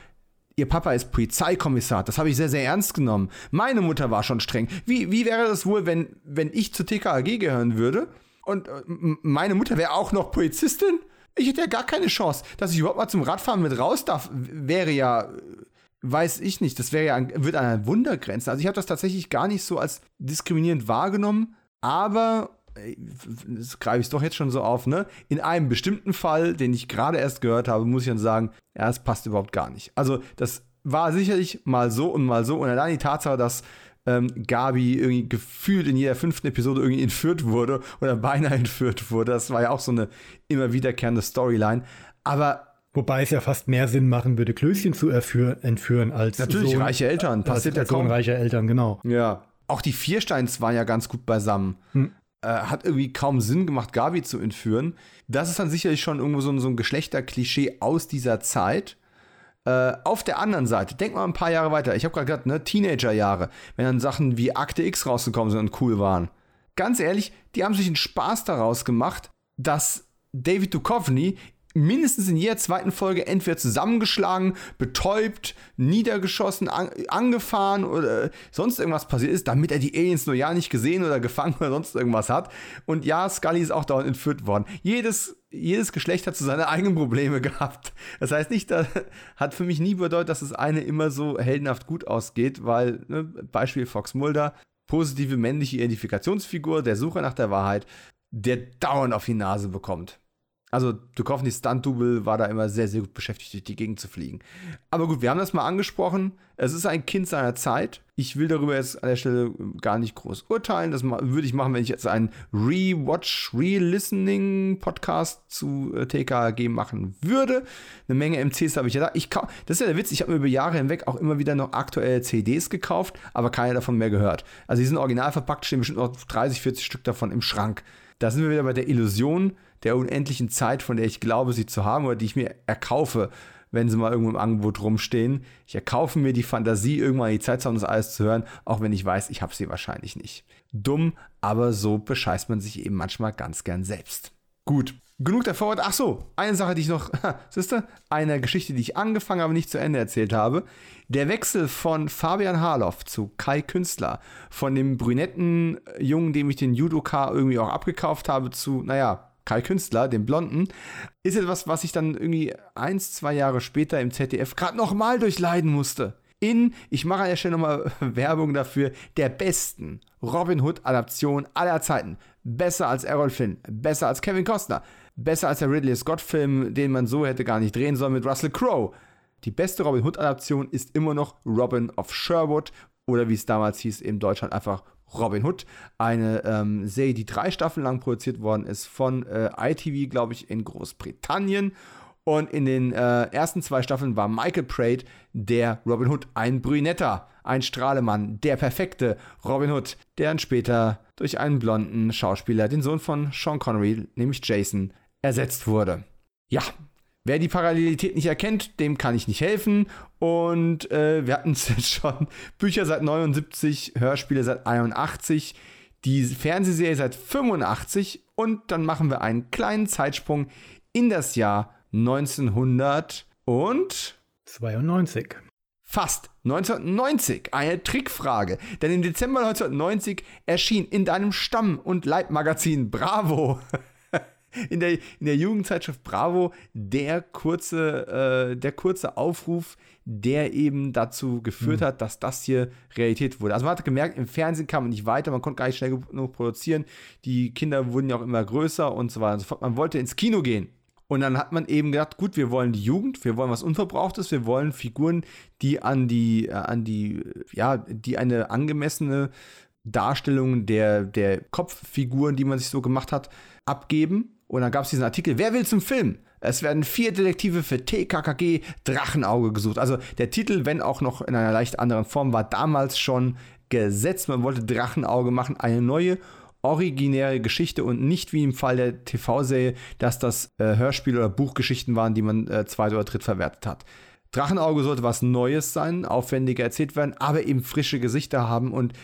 ihr Papa ist Polizeikommissar, das habe ich sehr, sehr ernst genommen. Meine Mutter war schon streng. Wie, wie wäre das wohl, wenn, wenn ich zur TKAG gehören würde und äh, meine Mutter wäre auch noch Polizistin? Ich hätte ja gar keine Chance. Dass ich überhaupt mal zum Radfahren mit raus darf, wäre ja weiß ich nicht. Das wäre ja wird an einer Wundergrenze. Also ich habe das tatsächlich gar nicht so als diskriminierend wahrgenommen, aber das greife ich doch jetzt schon so auf, ne? In einem bestimmten Fall, den ich gerade erst gehört habe, muss ich dann sagen, ja, es passt überhaupt gar nicht. Also, das war sicherlich mal so und mal so. Und allein die Tatsache, dass ähm, Gabi irgendwie gefühlt in jeder fünften Episode irgendwie entführt wurde oder beinahe entführt wurde, das war ja auch so eine immer wiederkehrende Storyline. Aber Wobei es ja fast mehr Sinn machen würde, Klößchen zu entführen als Natürlich, Sohn, reiche Eltern. Passiert als, als ja kaum. Sohn reicher Eltern, genau. Ja. Auch die Viersteins waren ja ganz gut beisammen. Hm äh, hat irgendwie kaum Sinn gemacht, Gabi zu entführen. Das ist dann sicherlich schon irgendwo so, so ein Geschlechterklischee aus dieser Zeit. Äh, auf der anderen Seite, denk mal ein paar Jahre weiter. Ich habe gerade gesagt, ne, Teenagerjahre, wenn dann Sachen wie Akte X rausgekommen sind und cool waren. Ganz ehrlich, die haben sich einen Spaß daraus gemacht, dass David Duchovny mindestens in jeder zweiten Folge entweder zusammengeschlagen, betäubt, niedergeschossen, an, angefahren oder sonst irgendwas passiert ist, damit er die Aliens nur ja nicht gesehen oder gefangen oder sonst irgendwas hat. Und ja, Scully ist auch dauernd entführt worden. Jedes, jedes Geschlecht hat so seine eigenen Probleme gehabt. Das heißt nicht, das hat für mich nie bedeutet, dass das eine immer so heldenhaft gut ausgeht, weil, ne, Beispiel Fox Mulder, positive männliche Identifikationsfigur, der Suche nach der Wahrheit, der dauernd auf die Nase bekommt. Also Duchovny Stunt-Double war da immer sehr, sehr gut beschäftigt, durch die Gegend zu fliegen. Aber gut, wir haben das mal angesprochen. Es ist ein Kind seiner Zeit. Ich will darüber jetzt an der Stelle gar nicht groß urteilen. Das würde ich machen, wenn ich jetzt einen Rewatch, Re-Listening-Podcast zu äh, TKG machen würde. Eine Menge MCs habe ich ja da. Ich das ist ja der Witz, ich habe mir über Jahre hinweg auch immer wieder noch aktuelle CDs gekauft, aber keine davon mehr gehört. Also die sind original verpackt, stehen bestimmt noch 30, 40 Stück davon im Schrank. Da sind wir wieder bei der Illusion der unendlichen Zeit, von der ich glaube, sie zu haben oder die ich mir erkaufe wenn sie mal irgendwo im Angebot rumstehen. Ich erkaufe mir die Fantasie, irgendwann die Zeit zu haben, das alles zu hören, auch wenn ich weiß, ich habe sie wahrscheinlich nicht. Dumm, aber so bescheißt man sich eben manchmal ganz gern selbst. Gut, genug der Vorwort. Ach so, eine Sache, die ich noch, siehst du, eine Geschichte, die ich angefangen, aber nicht zu Ende erzählt habe. Der Wechsel von Fabian Harloff zu Kai Künstler, von dem brünetten Jungen, dem ich den Judoka irgendwie auch abgekauft habe, zu, naja, Kai Künstler, dem Blonden, ist etwas, was ich dann irgendwie eins, zwei Jahre später im ZDF gerade nochmal durchleiden musste. In, ich mache an der Stelle nochmal Werbung dafür, der besten Robin Hood-Adaption aller Zeiten. Besser als Errol Flynn, besser als Kevin Costner, besser als der Ridley Scott-Film, den man so hätte gar nicht drehen sollen mit Russell Crowe. Die beste Robin Hood-Adaption ist immer noch Robin of Sherwood oder wie es damals hieß, in Deutschland einfach Robin Hood. Eine ähm, Serie, die drei Staffeln lang produziert worden ist von äh, ITV, glaube ich, in Großbritannien. Und in den äh, ersten zwei Staffeln war Michael Praed der Robin Hood, ein Brünetter, ein Strahlemann, der perfekte Robin Hood, der dann später durch einen blonden Schauspieler, den Sohn von Sean Connery, nämlich Jason, ersetzt wurde. Ja, Wer die Parallelität nicht erkennt, dem kann ich nicht helfen. Und äh, wir hatten jetzt schon Bücher seit 79, Hörspiele seit 81, die Fernsehserie seit 85 und dann machen wir einen kleinen Zeitsprung in das Jahr 1900 und 92. Fast 1990. Eine Trickfrage. Denn im Dezember 1990 erschien in deinem Stamm- und Leibmagazin Bravo in der, in der Jugendzeitschrift Bravo der kurze, äh, der kurze Aufruf, der eben dazu geführt mhm. hat, dass das hier Realität wurde. Also man hat gemerkt, im Fernsehen kam man nicht weiter, man konnte gar nicht schnell genug produzieren. Die Kinder wurden ja auch immer größer und so weiter und so fort. Man wollte ins Kino gehen. Und dann hat man eben gedacht, gut, wir wollen die Jugend, wir wollen was Unverbrauchtes, wir wollen Figuren, die an die, äh, an die, ja, die eine angemessene Darstellung der, der Kopffiguren, die man sich so gemacht hat, abgeben. Und dann gab es diesen Artikel, wer will zum Film? Es werden vier Detektive für TKKG Drachenauge gesucht. Also der Titel, wenn auch noch in einer leicht anderen Form, war damals schon gesetzt. Man wollte Drachenauge machen, eine neue originäre Geschichte und nicht wie im Fall der TV-Serie, dass das äh, Hörspiel- oder Buchgeschichten waren, die man äh, zweit- oder dritt verwertet hat. Drachenauge sollte was Neues sein, aufwendiger erzählt werden, aber eben frische Gesichter haben und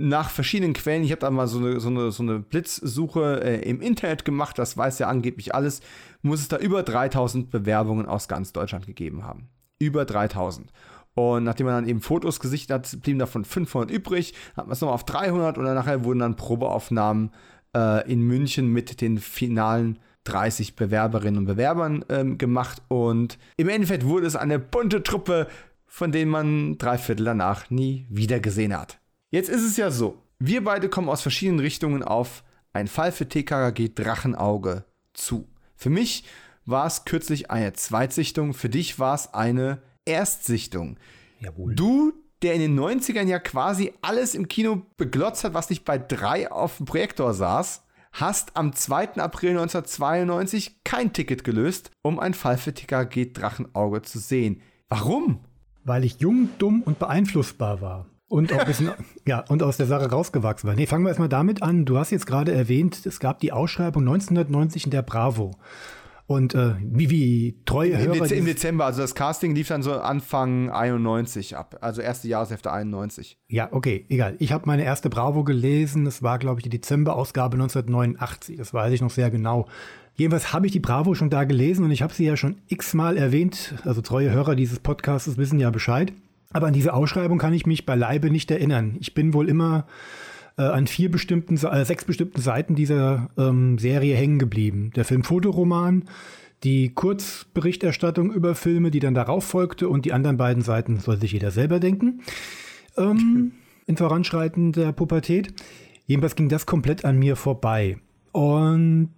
nach verschiedenen Quellen, ich habe da mal so eine, so eine, so eine Blitzsuche äh, im Internet gemacht, das weiß ja angeblich alles, muss es da über 3000 Bewerbungen aus ganz Deutschland gegeben haben. Über 3000. Und nachdem man dann eben Fotos gesichtet hat, blieben davon 500 übrig, hat man es nochmal auf 300 und dann nachher wurden dann Probeaufnahmen äh, in München mit den finalen 30 Bewerberinnen und Bewerbern ähm, gemacht. Und im Endeffekt wurde es eine bunte Truppe, von denen man drei Viertel danach nie wieder gesehen hat. Jetzt ist es ja so, wir beide kommen aus verschiedenen Richtungen auf einen Fall für TKKG Drachenauge zu. Für mich war es kürzlich eine Zweitsichtung, für dich war es eine Erstsichtung. Jawohl. Du, der in den 90ern ja quasi alles im Kino beglotzt hat, was nicht bei drei auf dem Projektor saß, hast am 2. April 1992 kein Ticket gelöst, um einen Fall für TKG Drachenauge zu sehen. Warum? Weil ich jung, dumm und beeinflussbar war. Und auch ein bisschen, ja, und aus der Sache rausgewachsen war. Nee, fangen wir erstmal damit an. Du hast jetzt gerade erwähnt, es gab die Ausschreibung 1990 in der Bravo. Und äh, wie, wie treue Hörer. Im, Dez Im Dezember, also das Casting lief dann so Anfang 91 ab, also erste Jahreshälfte 91. Ja, okay, egal. Ich habe meine erste Bravo gelesen. Es war, glaube ich, die Dezemberausgabe 1989. Das weiß ich noch sehr genau. Jedenfalls habe ich die Bravo schon da gelesen und ich habe sie ja schon x-mal erwähnt. Also treue Hörer dieses Podcasts wissen ja Bescheid. Aber an diese Ausschreibung kann ich mich beileibe nicht erinnern. Ich bin wohl immer äh, an vier bestimmten, äh, sechs bestimmten Seiten dieser ähm, Serie hängen geblieben. Der Film-Fotoroman, die Kurzberichterstattung über Filme, die dann darauf folgte und die anderen beiden Seiten soll sich jeder selber denken. Ähm, in Voranschreiten der Pubertät. Jedenfalls ging das komplett an mir vorbei. Und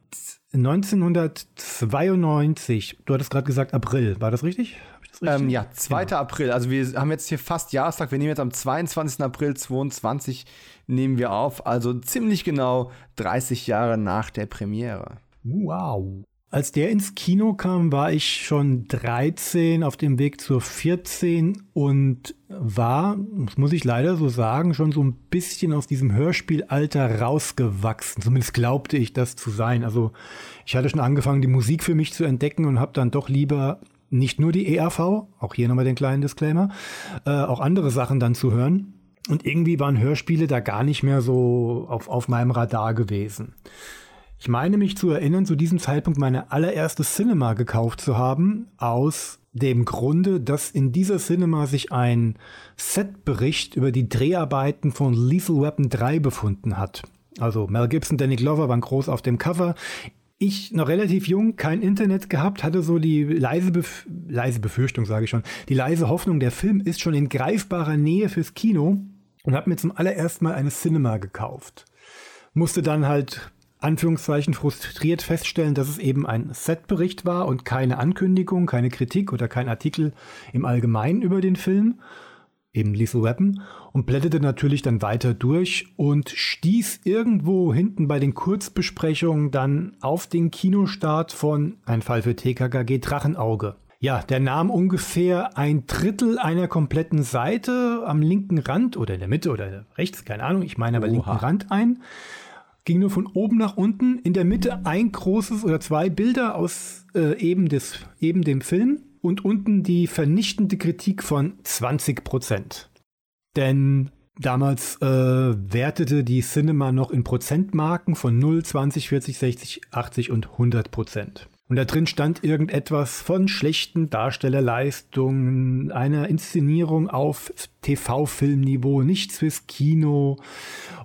1992, du hattest gerade gesagt April, war das richtig? Ähm, ja, 2. Genau. April. Also wir haben jetzt hier fast Jahrestag. Wir nehmen jetzt am 22. April 22 nehmen wir auf. Also ziemlich genau 30 Jahre nach der Premiere. Wow. Als der ins Kino kam, war ich schon 13 auf dem Weg zur 14 und war, das muss ich leider so sagen, schon so ein bisschen aus diesem Hörspielalter rausgewachsen. Zumindest glaubte ich das zu sein. Also ich hatte schon angefangen, die Musik für mich zu entdecken und habe dann doch lieber nicht nur die ERV, auch hier nochmal den kleinen Disclaimer, äh, auch andere Sachen dann zu hören. Und irgendwie waren Hörspiele da gar nicht mehr so auf, auf meinem Radar gewesen. Ich meine mich zu erinnern, zu diesem Zeitpunkt meine allererste Cinema gekauft zu haben, aus dem Grunde, dass in dieser Cinema sich ein Setbericht über die Dreharbeiten von Lethal Weapon 3 befunden hat. Also Mel Gibson, Danny Glover waren groß auf dem Cover. Ich noch relativ jung, kein Internet gehabt, hatte so die leise, Bef leise Befürchtung, sage ich schon, die leise Hoffnung, der Film ist schon in greifbarer Nähe fürs Kino und habe mir zum allerersten Mal eine Cinema gekauft. Musste dann halt Anführungszeichen frustriert feststellen, dass es eben ein Setbericht war und keine Ankündigung, keine Kritik oder kein Artikel im Allgemeinen über den Film, eben Lethal Weapon, und blätterte natürlich dann weiter durch und stieß irgendwo hinten bei den Kurzbesprechungen dann auf den Kinostart von Ein Fall für TKKG Drachenauge. Ja, der nahm ungefähr ein Drittel einer kompletten Seite am linken Rand oder in der Mitte oder rechts, keine Ahnung, ich meine aber Oha. linken Rand ein ging nur von oben nach unten. In der Mitte ein großes oder zwei Bilder aus äh, eben, des, eben dem Film und unten die vernichtende Kritik von 20 Prozent. Denn damals äh, wertete die Cinema noch in Prozentmarken von 0, 20, 40, 60, 80 und 100 Prozent. Und da drin stand irgendetwas von schlechten Darstellerleistungen, einer Inszenierung auf TV-Filmniveau, nichts fürs Kino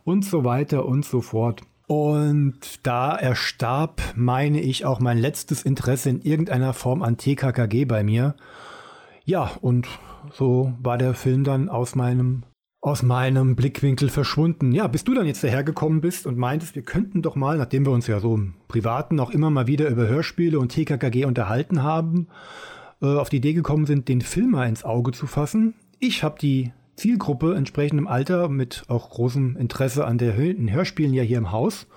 und so weiter und so fort. Und da erstarb, meine ich, auch mein letztes Interesse in irgendeiner Form an TKKG bei mir. Ja, und so war der Film dann aus meinem aus meinem Blickwinkel verschwunden. Ja, bis du dann jetzt dahergekommen bist und meintest, wir könnten doch mal, nachdem wir uns ja so im Privaten auch immer mal wieder über Hörspiele und TKKG unterhalten haben, äh, auf die Idee gekommen sind, den Film mal ins Auge zu fassen. Ich habe die Zielgruppe entsprechendem Alter mit auch großem Interesse an den Hörspielen ja hier im Haus.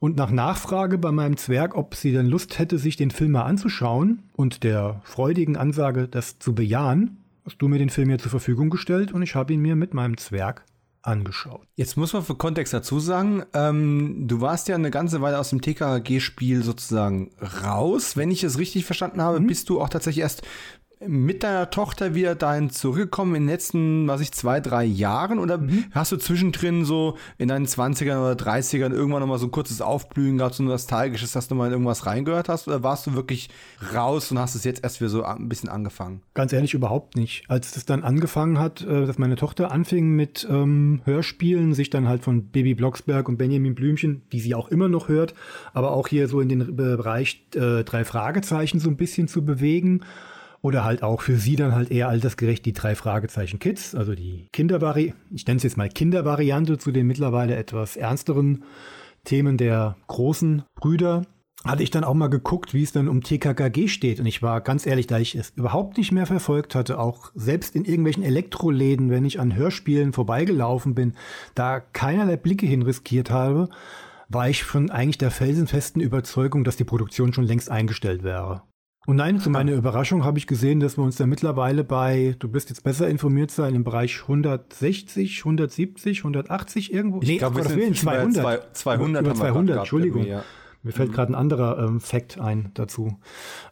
Und nach Nachfrage bei meinem Zwerg, ob sie denn Lust hätte, sich den Film mal anzuschauen und der freudigen Ansage, das zu bejahen, hast du mir den Film hier zur Verfügung gestellt und ich habe ihn mir mit meinem Zwerg angeschaut. Jetzt muss man für Kontext dazu sagen, ähm, du warst ja eine ganze Weile aus dem TKG-Spiel sozusagen raus. Wenn ich es richtig verstanden habe, mhm. bist du auch tatsächlich erst mit deiner Tochter wieder dahin zurückgekommen in den letzten, was ich, zwei, drei Jahren? Oder mhm. hast du zwischendrin so in deinen 20ern oder 30ern irgendwann nochmal so ein kurzes Aufblühen gehabt, so ein nostalgisches, dass du mal in irgendwas reingehört hast? Oder warst du wirklich raus und hast es jetzt erst wieder so ein bisschen angefangen? Ganz ehrlich, überhaupt nicht. Als es dann angefangen hat, äh, dass meine Tochter anfing mit ähm, Hörspielen, sich dann halt von Baby Blocksberg und Benjamin Blümchen, die sie auch immer noch hört, aber auch hier so in den Bereich äh, drei Fragezeichen so ein bisschen zu bewegen, oder halt auch für sie dann halt eher altersgerecht die drei Fragezeichen Kids, also die Kindervari, ich nenne es jetzt mal Kindervariante zu den mittlerweile etwas ernsteren Themen der großen Brüder. Hatte ich dann auch mal geguckt, wie es dann um TKKG steht. Und ich war ganz ehrlich, da ich es überhaupt nicht mehr verfolgt hatte, auch selbst in irgendwelchen Elektroläden, wenn ich an Hörspielen vorbeigelaufen bin, da keinerlei Blicke hin riskiert habe, war ich von eigentlich der felsenfesten Überzeugung, dass die Produktion schon längst eingestellt wäre. Und nein, zu meiner Überraschung habe ich gesehen, dass wir uns da mittlerweile bei, du bist jetzt besser informiert sein, im Bereich 160, 170, 180 irgendwo. Ich nee, glaube, wir sind 200. 200, über 200, Entschuldigung. Ja. Mir fällt mhm. gerade ein anderer ähm, Fact ein dazu.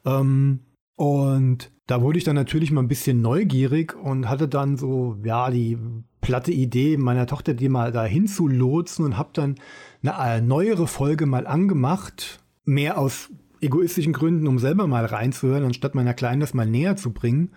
Ähm, und da wurde ich dann natürlich mal ein bisschen neugierig und hatte dann so, ja, die platte Idee meiner Tochter, die mal da hinzulotsen und habe dann eine äh, neuere Folge mal angemacht. Mehr aus egoistischen Gründen, um selber mal reinzuhören, anstatt meiner Kleinen das mal näher zu bringen.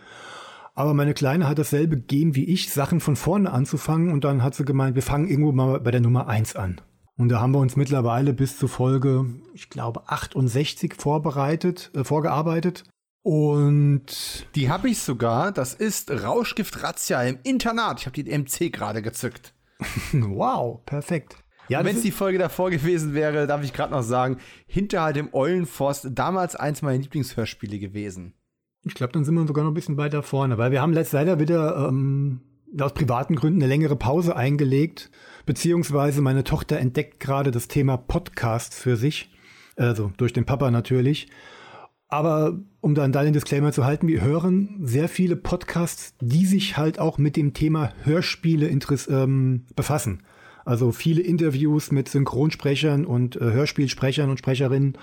Aber meine Kleine hat dasselbe Gen wie ich, Sachen von vorne anzufangen und dann hat sie gemeint, wir fangen irgendwo mal bei der Nummer 1 an. Und da haben wir uns mittlerweile bis zur Folge, ich glaube, 68 vorbereitet, äh, vorgearbeitet. Und die habe ich sogar. Das ist Rauschgift Razzia im Internat. Ich habe die MC gerade gezückt. wow, perfekt. Ja, wenn es die Folge davor gewesen wäre, darf ich gerade noch sagen, Hinterhalt im Eulenforst, damals eins meiner Lieblingshörspiele gewesen. Ich glaube, dann sind wir sogar noch ein bisschen weiter vorne, weil wir haben letzt leider wieder ähm, aus privaten Gründen eine längere Pause eingelegt, beziehungsweise meine Tochter entdeckt gerade das Thema Podcast für sich, also durch den Papa natürlich. Aber um dann da den Disclaimer zu halten, wir hören sehr viele Podcasts, die sich halt auch mit dem Thema Hörspiele ähm, befassen. Also viele Interviews mit Synchronsprechern und äh, Hörspielsprechern und Sprecherinnen.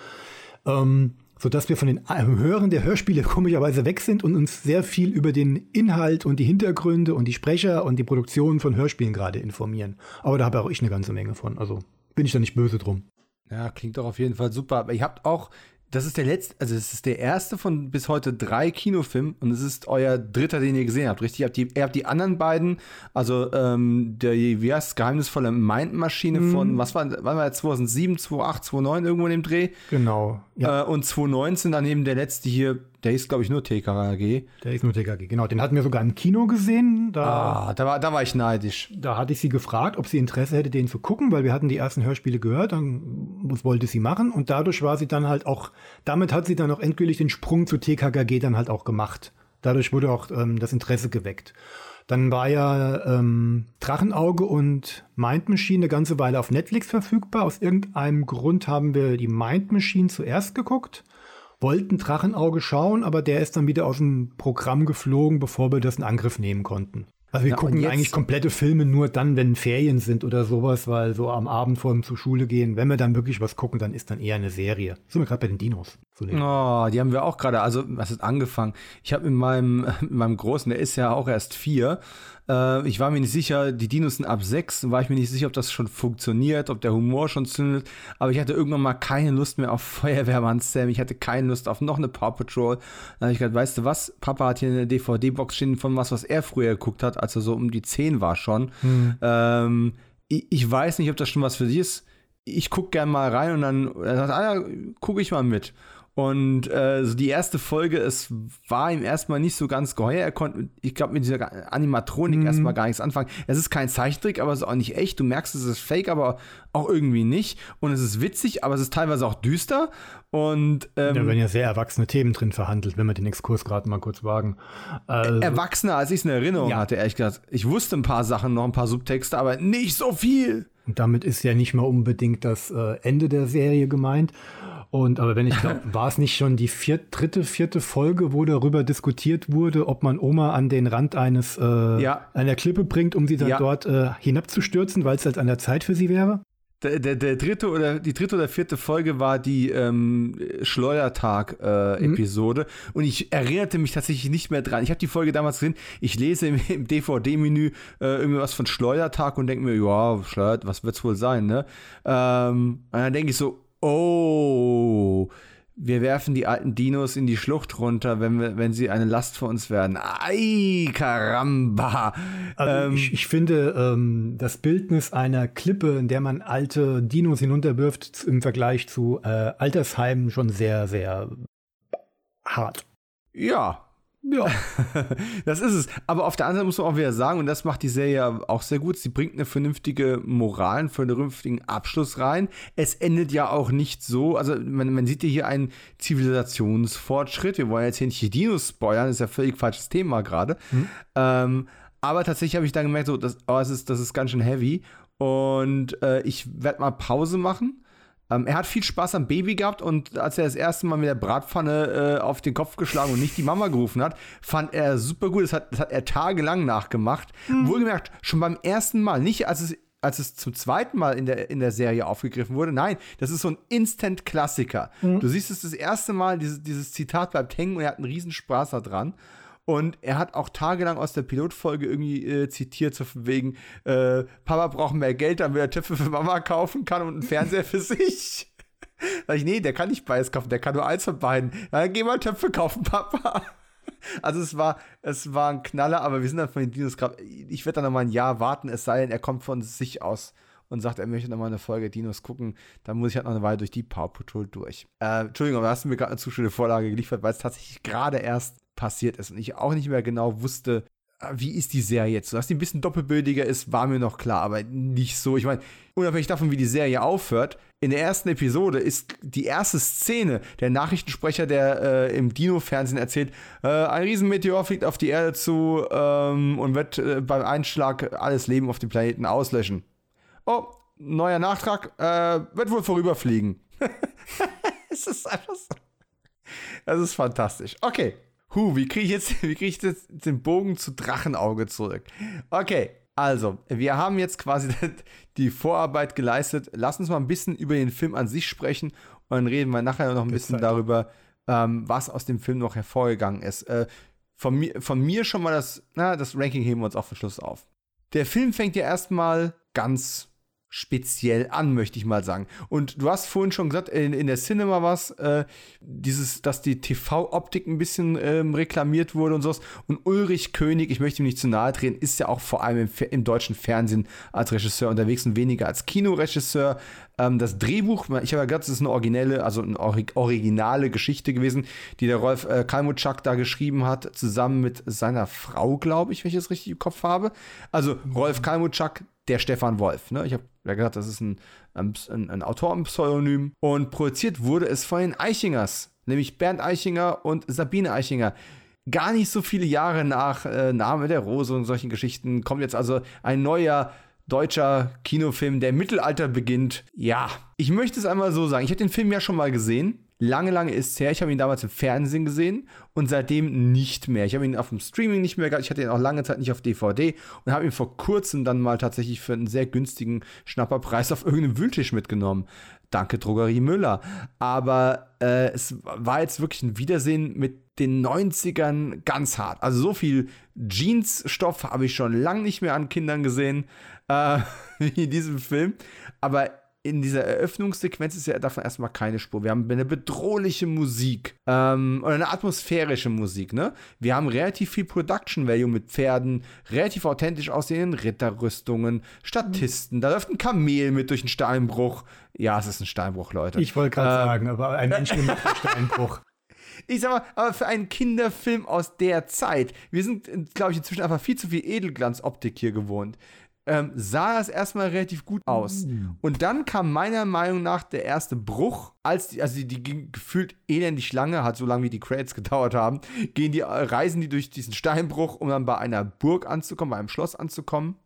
Ähm, sodass wir von den Hören der Hörspiele komischerweise weg sind und uns sehr viel über den Inhalt und die Hintergründe und die Sprecher und die Produktion von Hörspielen gerade informieren. Aber da habe auch ich eine ganze Menge von. Also bin ich da nicht böse drum. Ja, klingt doch auf jeden Fall super. Aber ihr habt auch das ist der letzte, also es ist der erste von bis heute drei Kinofilmen und es ist euer dritter, den ihr gesehen habt, richtig? Ihr habt die, ihr habt die anderen beiden, also ähm, der, wie heißt geheimnisvolle Mindmaschine mhm. von, was war, wann war der 2007, 2008, 2009 irgendwo in dem Dreh? Genau. Ja. Äh, und 2019 daneben der letzte hier, der ist, glaube ich, nur TKG. Der ist nur TKG, genau. Den hatten wir sogar im Kino gesehen. Da, ah, da war, da war ich neidisch. Da hatte ich sie gefragt, ob sie Interesse hätte, den zu gucken, weil wir hatten die ersten Hörspiele gehört. Dann was wollte sie machen. Und dadurch war sie dann halt auch, damit hat sie dann auch endgültig den Sprung zu TKKG dann halt auch gemacht. Dadurch wurde auch ähm, das Interesse geweckt. Dann war ja ähm, Drachenauge und Mind Machine eine ganze Weile auf Netflix verfügbar. Aus irgendeinem Grund haben wir die Mind Machine zuerst geguckt wollten Drachenauge schauen, aber der ist dann wieder aus dem Programm geflogen, bevor wir das in Angriff nehmen konnten. Also wir ja, gucken eigentlich komplette Filme nur dann, wenn Ferien sind oder sowas, weil so am Abend vor dem zur Schule gehen, wenn wir dann wirklich was gucken, dann ist dann eher eine Serie. So sind wir gerade bei den Dinos. So oh, die haben wir auch gerade, also was ist angefangen? Ich habe mit meinem, mit meinem Großen, der ist ja auch erst vier, äh, ich war mir nicht sicher, die Dinos sind ab sechs, war ich mir nicht sicher, ob das schon funktioniert, ob der Humor schon zündet, aber ich hatte irgendwann mal keine Lust mehr auf Feuerwehrmann Sam, ich hatte keine Lust auf noch eine Paw Patrol. Dann habe ich gedacht, weißt du was, Papa hat hier eine DVD-Box stehen von was, was er früher geguckt hat, als er so um die zehn war schon. Hm. Ähm, ich, ich weiß nicht, ob das schon was für dich ist ich gucke gern mal rein und dann er sagt, ah ja, gucke ich mal mit. Und äh, so die erste Folge, es war ihm erstmal nicht so ganz geheuer. Er konnte, ich glaube, mit dieser Animatronik mhm. erstmal gar nichts anfangen. Es ist kein Zeichentrick, aber es ist auch nicht echt. Du merkst, es ist fake, aber auch irgendwie nicht. Und es ist witzig, aber es ist teilweise auch düster. Und ähm, da werden ja sehr erwachsene Themen drin verhandelt, wenn wir den Exkurs gerade mal kurz wagen. Also, Erwachsener, als ich es in Erinnerung ja. hatte, ehrlich gesagt. Ich wusste ein paar Sachen, noch ein paar Subtexte, aber nicht so viel. Und damit ist ja nicht mal unbedingt das äh, Ende der Serie gemeint. Und aber wenn ich glaube, war es nicht schon die viert, dritte, vierte Folge, wo darüber diskutiert wurde, ob man Oma an den Rand eines äh, ja. einer Klippe bringt, um sie dann ja. dort äh, hinabzustürzen, weil es halt an der Zeit für sie wäre? Der, der, der, dritte oder die dritte oder vierte Folge war die ähm, Schleuertag-Episode äh, mhm. und ich erinnerte mich tatsächlich nicht mehr dran. Ich habe die Folge damals gesehen. Ich lese im, im DVD-Menü äh, irgendwas von Schleuertag und denke mir, ja, Schleuert, was wird's wohl sein, ne? Ähm, und dann denke ich so, oh, wir werfen die alten Dinos in die Schlucht runter, wenn, wir, wenn sie eine Last für uns werden. Ei, Karamba! Also ähm, ich, ich, finde ähm, das Bildnis einer Klippe, in der man alte Dinos hinunterwirft, im Vergleich zu äh, Altersheimen schon sehr, sehr hart. Ja, ja, das ist es. Aber auf der anderen Seite muss man auch wieder sagen, und das macht die Serie auch sehr gut, sie bringt eine vernünftige Moral, einen vernünftigen Abschluss rein. Es endet ja auch nicht so, also man, man sieht ja hier einen Zivilisationsfortschritt. Wir wollen jetzt hier nicht die Dinos spoilern, das ist ja völlig falsches Thema gerade. Mhm. Ähm, aber tatsächlich habe ich dann gemerkt, so, das, oh, das, ist, das ist ganz schön heavy. Und äh, ich werde mal Pause machen ähm, er hat viel Spaß am Baby gehabt und als er das erste Mal mit der Bratpfanne äh, auf den Kopf geschlagen und nicht die Mama gerufen hat, fand er super gut. Das hat, das hat er tagelang nachgemacht. Mhm. Wohlgemerkt, schon beim ersten Mal, nicht als es als es zum zweiten Mal in der, in der Serie aufgegriffen wurde. Nein, das ist so ein Instant-Klassiker. Mhm. Du siehst es das erste Mal, dieses, dieses Zitat bleibt hängen und er hat einen Riesenspaß daran. Und er hat auch tagelang aus der Pilotfolge irgendwie äh, zitiert, so von wegen, äh, Papa braucht mehr Geld, damit er Töpfe für Mama kaufen kann und einen Fernseher für sich. Sag ich, nee, der kann nicht beides kaufen, der kann nur eins von beiden. Ja, geh mal Töpfe kaufen, Papa. Also es war, es war ein Knaller, aber wir sind dann von den Dinos gerade. Ich werde dann noch mal ein Jahr warten, es sei denn, er kommt von sich aus und sagt, er möchte noch mal eine Folge Dinos gucken. Dann muss ich halt noch eine Weile durch die Power Patrol durch. Äh, Entschuldigung, aber hast du mir gerade eine zu schöne Vorlage geliefert, weil es tatsächlich gerade erst passiert ist und ich auch nicht mehr genau wusste, wie ist die Serie jetzt? Dass die ein bisschen doppelbödiger ist, war mir noch klar, aber nicht so. Ich meine, unabhängig davon, wie die Serie aufhört, in der ersten Episode ist die erste Szene der Nachrichtensprecher, der äh, im Dino-Fernsehen erzählt, äh, ein Riesenmeteor fliegt auf die Erde zu ähm, und wird äh, beim Einschlag alles Leben auf dem Planeten auslöschen. Oh, neuer Nachtrag, äh, wird wohl vorüberfliegen. es ist einfach so. Das ist fantastisch. Okay. Huh, wie kriege ich jetzt, wie kriege ich jetzt den Bogen zu Drachenauge zurück? Okay. Also, wir haben jetzt quasi die Vorarbeit geleistet. Lass uns mal ein bisschen über den Film an sich sprechen und dann reden wir nachher noch ein bisschen darüber, ähm, was aus dem Film noch hervorgegangen ist. Äh, von, mir, von mir schon mal das, na, das Ranking heben wir uns auf den Schluss auf. Der Film fängt ja erstmal ganz speziell an, möchte ich mal sagen. Und du hast vorhin schon gesagt, in, in der Cinema was, äh, dieses, dass die TV-Optik ein bisschen ähm, reklamiert wurde und sowas. Und Ulrich König, ich möchte ihm nicht zu nahe treten, ist ja auch vor allem im, im deutschen Fernsehen als Regisseur unterwegs und weniger als Kinoregisseur. Ähm, das Drehbuch, ich habe ja gesagt, es ist eine originelle, also eine originale Geschichte gewesen, die der Rolf äh, Kalmutschak da geschrieben hat, zusammen mit seiner Frau, glaube ich, wenn ich das richtig im Kopf habe. Also Rolf Kalmutschak, der Stefan Wolf. Ne? Ich habe ja gesagt, das ist ein, ein, ein Autorenpseudonym. Und produziert wurde es von den Eichingers, nämlich Bernd Eichinger und Sabine Eichinger. Gar nicht so viele Jahre nach äh, Name der Rose und solchen Geschichten kommt jetzt also ein neuer deutscher Kinofilm, der im Mittelalter beginnt. Ja, ich möchte es einmal so sagen. Ich habe den Film ja schon mal gesehen. Lange, lange ist es her. Ich habe ihn damals im Fernsehen gesehen und seitdem nicht mehr. Ich habe ihn auf dem Streaming nicht mehr gehabt. Ich hatte ihn auch lange Zeit nicht auf DVD und habe ihn vor kurzem dann mal tatsächlich für einen sehr günstigen Schnapperpreis auf irgendeinem Wühltisch mitgenommen. Danke, Drogerie Müller. Aber äh, es war jetzt wirklich ein Wiedersehen mit den 90ern ganz hart. Also so viel Jeansstoff habe ich schon lange nicht mehr an Kindern gesehen äh, wie in diesem Film. Aber in dieser Eröffnungssequenz ist ja davon erstmal keine Spur. Wir haben eine bedrohliche Musik ähm, oder eine atmosphärische Musik, ne? Wir haben relativ viel Production Value mit Pferden, relativ authentisch aussehenden Ritterrüstungen, Statisten, da läuft ein Kamel mit durch einen Steinbruch. Ja, es ist ein Steinbruch, Leute. Ich wollte gerade ähm, sagen, aber ein menschgemachter Steinbruch. Ich sag mal, aber für einen Kinderfilm aus der Zeit, wir sind, glaube ich, inzwischen einfach viel zu viel Edelglanzoptik hier gewohnt ähm, sah es erstmal relativ gut aus. Mm. Und dann kam meiner Meinung nach der erste Bruch, als die, also die, die ging gefühlt elendig lange, hat so lange wie die Credits gedauert haben, gehen die, äh, reisen die durch diesen Steinbruch, um dann bei einer Burg anzukommen, bei einem Schloss anzukommen.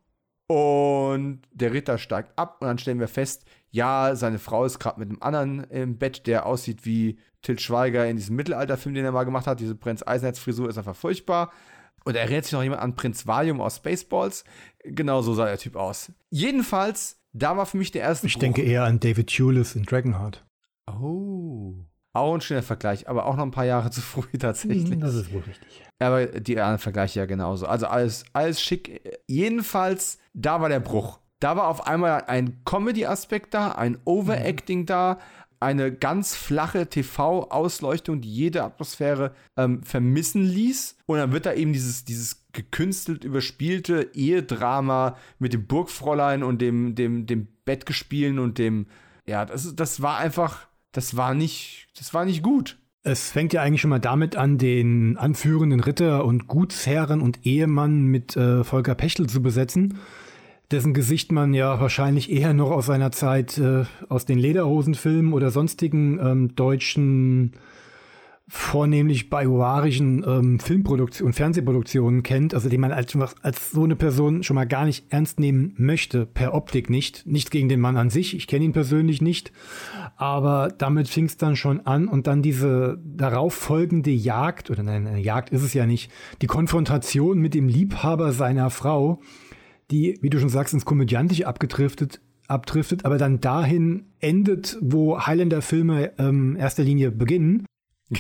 Und der Ritter steigt ab und dann stellen wir fest, ja, seine Frau ist gerade mit einem anderen im Bett, der aussieht wie Til Schweiger in diesem Mittelalterfilm, den er mal gemacht hat. Diese Prinz Eisenherz-Frisur ist einfach furchtbar. Und erinnert sich noch jemand an Prinz Valium aus Spaceballs? Genau so sah der Typ aus. Jedenfalls, da war für mich der erste. Ich Bruch. denke eher an David Tulis in Dragonheart. Oh. Auch ein schöner Vergleich, aber auch noch ein paar Jahre zu früh tatsächlich. Das ist wohl richtig. Aber die anderen Vergleiche ja genauso. Also alles, alles schick. Jedenfalls, da war der Bruch. Da war auf einmal ein Comedy-Aspekt da, ein Overacting mhm. da, eine ganz flache TV-Ausleuchtung, die jede Atmosphäre ähm, vermissen ließ. Und dann wird da eben dieses, dieses gekünstelt überspielte Ehedrama mit dem Burgfräulein und dem, dem, dem Bettgespielen und dem, ja, das, das war einfach, das war nicht, das war nicht gut. Es fängt ja eigentlich schon mal damit an, den anführenden Ritter und Gutsherren und Ehemann mit äh, Volker Pechtel zu besetzen dessen Gesicht man ja wahrscheinlich eher noch aus seiner Zeit äh, aus den Lederhosenfilmen oder sonstigen ähm, deutschen, vornehmlich bioarischen ähm, Filmproduktionen und Fernsehproduktionen kennt, also den man als, als so eine Person schon mal gar nicht ernst nehmen möchte, per Optik nicht. Nichts gegen den Mann an sich, ich kenne ihn persönlich nicht, aber damit fing es dann schon an und dann diese darauf folgende Jagd, oder nein, eine Jagd ist es ja nicht, die Konfrontation mit dem Liebhaber seiner Frau, die, wie du schon sagst, ins Komödiantische abgedriftet, abdriftet, aber dann dahin endet, wo Highlander-Filme ähm, erster Linie beginnen,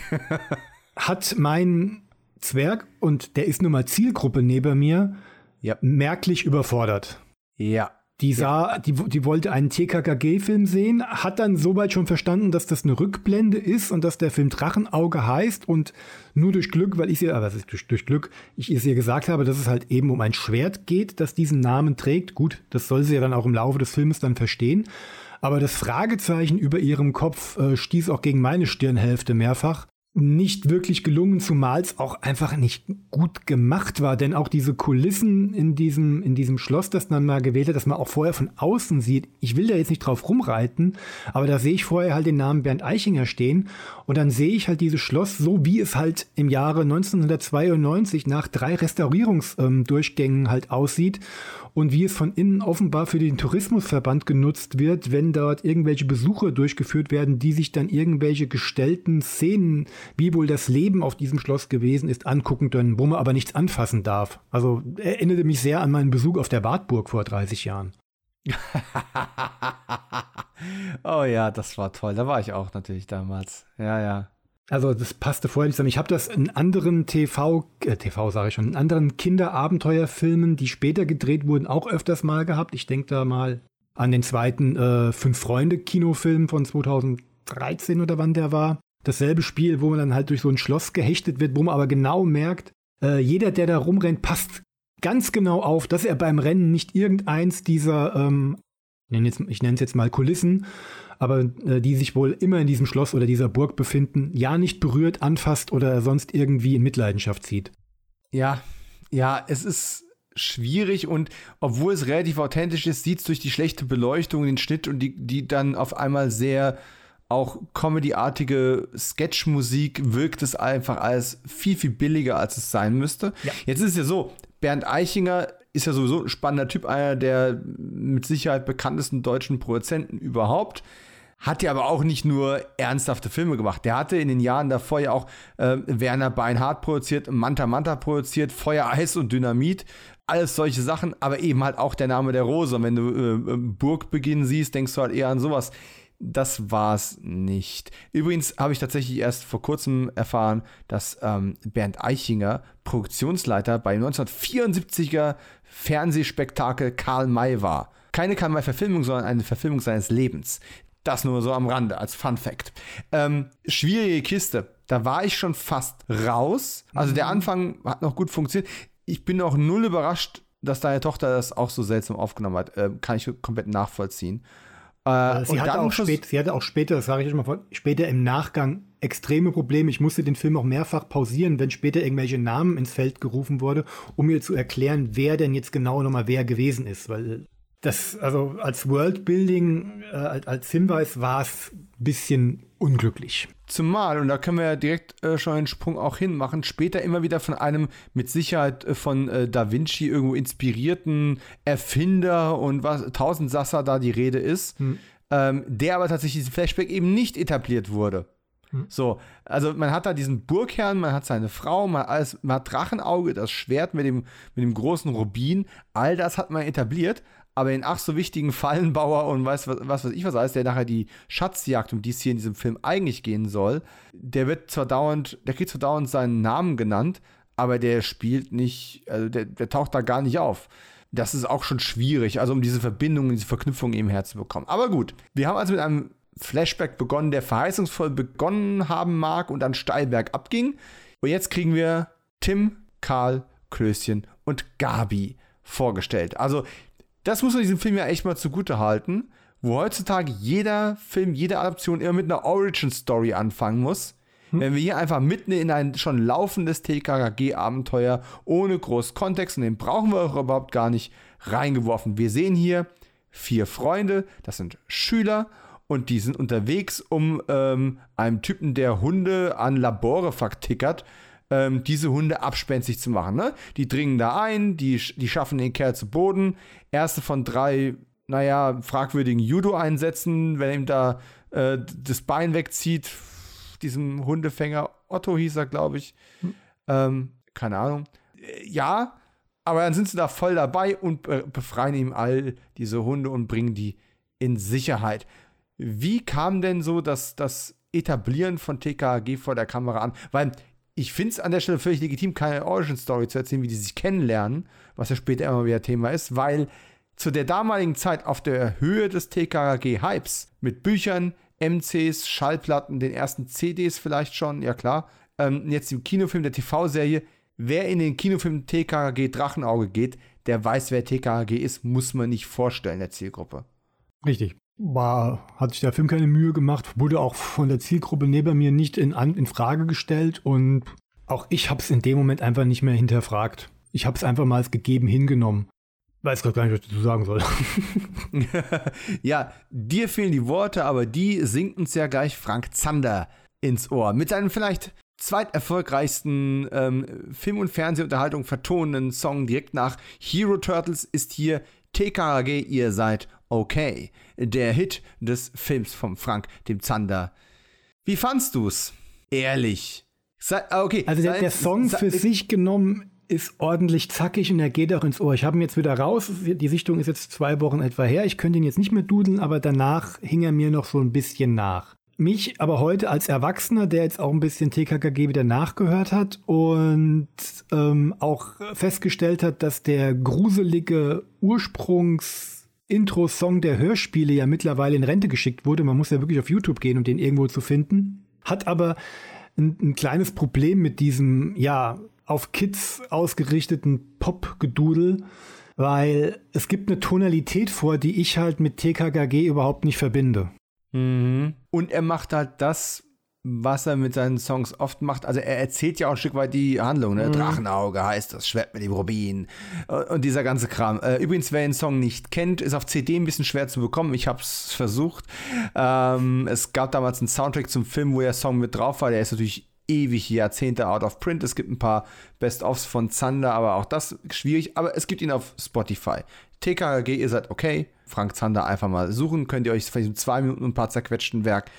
hat mein Zwerg, und der ist nun mal Zielgruppe neben mir, ja. merklich überfordert. Ja. Die sah, ja. die, die wollte einen TKKG-Film sehen, hat dann soweit schon verstanden, dass das eine Rückblende ist und dass der Film Drachenauge heißt und nur durch Glück, weil ich sie, aber durch, durch Glück, ich ihr gesagt habe, dass es halt eben um ein Schwert geht, das diesen Namen trägt. Gut, das soll sie ja dann auch im Laufe des Films dann verstehen. Aber das Fragezeichen über ihrem Kopf äh, stieß auch gegen meine Stirnhälfte mehrfach. Nicht wirklich gelungen, zumal es auch einfach nicht gut gemacht war. Denn auch diese Kulissen in diesem, in diesem Schloss, das man mal gewählt hat, dass man auch vorher von außen sieht. Ich will da jetzt nicht drauf rumreiten, aber da sehe ich vorher halt den Namen Bernd Eichinger stehen. Und dann sehe ich halt dieses Schloss so, wie es halt im Jahre 1992 nach drei Restaurierungsdurchgängen ähm, halt aussieht und wie es von innen offenbar für den Tourismusverband genutzt wird, wenn dort irgendwelche Besuche durchgeführt werden, die sich dann irgendwelche gestellten Szenen, wie wohl das Leben auf diesem Schloss gewesen ist, angucken können, wo man aber nichts anfassen darf. Also erinnerte mich sehr an meinen Besuch auf der Wartburg vor 30 Jahren. oh ja, das war toll. Da war ich auch natürlich damals. Ja, ja. Also das passte vorher nicht zusammen. Ich habe das in anderen TV, äh, TV sage ich schon, in anderen Kinderabenteuerfilmen, die später gedreht wurden, auch öfters mal gehabt. Ich denke da mal an den zweiten äh, Fünf-Freunde-Kinofilm von 2013 oder wann der war. Dasselbe Spiel, wo man dann halt durch so ein Schloss gehechtet wird, wo man aber genau merkt, äh, jeder, der da rumrennt, passt ganz genau auf, dass er beim Rennen nicht irgendeins dieser, ähm, ich nenne es jetzt mal Kulissen, aber äh, die sich wohl immer in diesem Schloss oder dieser Burg befinden, ja nicht berührt, anfasst oder sonst irgendwie in Mitleidenschaft zieht. Ja, ja, es ist schwierig und obwohl es relativ authentisch ist, sieht es durch die schlechte Beleuchtung, den Schnitt und die, die dann auf einmal sehr auch Comedy-artige Sketch-Musik wirkt es einfach als viel, viel billiger, als es sein müsste. Ja. Jetzt ist es ja so, Bernd Eichinger ist ja sowieso ein spannender Typ, einer der mit Sicherheit bekanntesten deutschen Produzenten überhaupt. Hat ja aber auch nicht nur ernsthafte Filme gemacht. Der hatte in den Jahren davor ja auch äh, Werner Beinhardt produziert, Manta Manta produziert, Feuer, Eis und Dynamit. Alles solche Sachen, aber eben halt auch der Name der Rose. Und wenn du äh, Burgbeginn siehst, denkst du halt eher an sowas. Das war's nicht. Übrigens habe ich tatsächlich erst vor kurzem erfahren, dass ähm, Bernd Eichinger Produktionsleiter bei 1974er Fernsehspektakel Karl May war. Keine Karl May-Verfilmung, sondern eine Verfilmung seines Lebens. Das nur so am Rande als Fun Fact. Ähm, schwierige Kiste. Da war ich schon fast raus. Also der mhm. Anfang hat noch gut funktioniert. Ich bin auch null überrascht, dass deine Tochter das auch so seltsam aufgenommen hat. Äh, kann ich komplett nachvollziehen. Äh, sie, hatte auch spät, sie hatte auch später, das sage ich mal, später im Nachgang extreme Probleme. Ich musste den Film auch mehrfach pausieren, wenn später irgendwelche Namen ins Feld gerufen wurde, um mir zu erklären, wer denn jetzt genau nochmal wer gewesen ist. Weil das, also als Worldbuilding, äh, als Hinweis war es ein bisschen unglücklich. Zumal, und da können wir ja direkt äh, schon einen Sprung auch hinmachen, später immer wieder von einem mit Sicherheit äh, von äh, Da Vinci irgendwo inspirierten Erfinder und was, tausend Sasser da die Rede ist, hm. ähm, der aber tatsächlich diesen Flashback eben nicht etabliert wurde. Hm. So, also man hat da diesen Burgherrn, man hat seine Frau, man hat, alles, man hat Drachenauge, das Schwert mit dem, mit dem großen Rubin, all das hat man etabliert, aber den ach so wichtigen Fallenbauer und weiß was, was weiß ich was alles, der nachher die Schatzjagd, um die es hier in diesem Film eigentlich gehen soll, der wird zwar dauernd, der kriegt zwar dauernd seinen Namen genannt, aber der spielt nicht, also der, der taucht da gar nicht auf. Das ist auch schon schwierig, also um diese Verbindung, diese Verknüpfung eben herzubekommen. Aber gut, wir haben also mit einem Flashback begonnen, der verheißungsvoll begonnen haben mag und dann steil bergab ging. Und jetzt kriegen wir Tim, Karl, Klößchen und Gabi vorgestellt. Also das muss man diesem Film ja echt mal zugute halten, wo heutzutage jeder Film, jede Adaption immer mit einer Origin-Story anfangen muss. Hm. Wenn wir hier einfach mitten in ein schon laufendes TKKG-Abenteuer ohne groß Kontext, und den brauchen wir auch überhaupt gar nicht, reingeworfen. Wir sehen hier vier Freunde, das sind Schüler und die sind unterwegs, um ähm, einem Typen, der Hunde an Labore vertickert, ähm, diese Hunde abspenstig zu machen. Ne? Die dringen da ein, die, die schaffen den Kerl zu Boden. Erste von drei, naja, fragwürdigen Judo-Einsätzen, wenn ihm da äh, das Bein wegzieht, diesem Hundefänger, Otto hieß er, glaube ich. Hm. Ähm, keine Ahnung. Äh, ja, aber dann sind sie da voll dabei und befreien ihm all diese Hunde und bringen die in Sicherheit. Wie kam denn so das, das Etablieren von TKG vor der Kamera an? Weil ich finde es an der Stelle völlig legitim, keine Origin-Story zu erzählen, wie die sich kennenlernen, was ja später immer wieder Thema ist, weil zu der damaligen Zeit auf der Höhe des TKG-Hypes mit Büchern, MCs, Schallplatten, den ersten CDs vielleicht schon, ja klar, ähm, jetzt im Kinofilm der TV-Serie, wer in den Kinofilm TKG Drachenauge geht, der weiß, wer TKG ist, muss man nicht vorstellen, der Zielgruppe. Richtig. War, hat sich der Film keine Mühe gemacht, wurde auch von der Zielgruppe neben mir nicht in, in Frage gestellt und auch ich habe es in dem Moment einfach nicht mehr hinterfragt. Ich habe es einfach mal als gegeben hingenommen. Weiß gerade gar nicht, was ich dazu sagen soll. ja, dir fehlen die Worte, aber die singt uns ja gleich Frank Zander ins Ohr. Mit seinem vielleicht zweiterfolgreichsten ähm, Film- und Fernsehunterhaltung vertonenden Song direkt nach Hero Turtles ist hier TKG, ihr seid okay. Der Hit des Films von Frank, dem Zander. Wie fandst du's? Ehrlich. Sei, ah, okay. Also der, der Song für sich genommen ist ordentlich zackig und er geht auch ins Ohr. Ich habe ihn jetzt wieder raus. Die Sichtung ist jetzt zwei Wochen etwa her. Ich könnte ihn jetzt nicht mehr dudeln, aber danach hing er mir noch so ein bisschen nach. Mich aber heute als Erwachsener, der jetzt auch ein bisschen TKKG wieder nachgehört hat und ähm, auch festgestellt hat, dass der gruselige Ursprungs-Intro-Song der Hörspiele ja mittlerweile in Rente geschickt wurde. Man muss ja wirklich auf YouTube gehen, um den irgendwo zu finden. Hat aber ein, ein kleines Problem mit diesem, ja, auf Kids ausgerichteten Pop-Gedudel, weil es gibt eine Tonalität vor, die ich halt mit TKKG überhaupt nicht verbinde. Mhm. Und er macht halt das, was er mit seinen Songs oft macht. Also er erzählt ja auch ein Stück weit die Handlung. Ne? Mhm. Drachenauge heißt das, Schwert mit dem Rubin und dieser ganze Kram. Äh, übrigens, wer den Song nicht kennt, ist auf CD ein bisschen schwer zu bekommen. Ich habe es versucht. Ähm, es gab damals einen Soundtrack zum Film, wo der Song mit drauf war. Der ist natürlich ewig Jahrzehnte out of print. Es gibt ein paar Best-ofs von Zander, aber auch das schwierig. Aber es gibt ihn auf Spotify. TKG, ihr seid okay. Frank Zander einfach mal suchen. Könnt ihr euch vielleicht in zwei Minuten ein paar zerquetschten Werk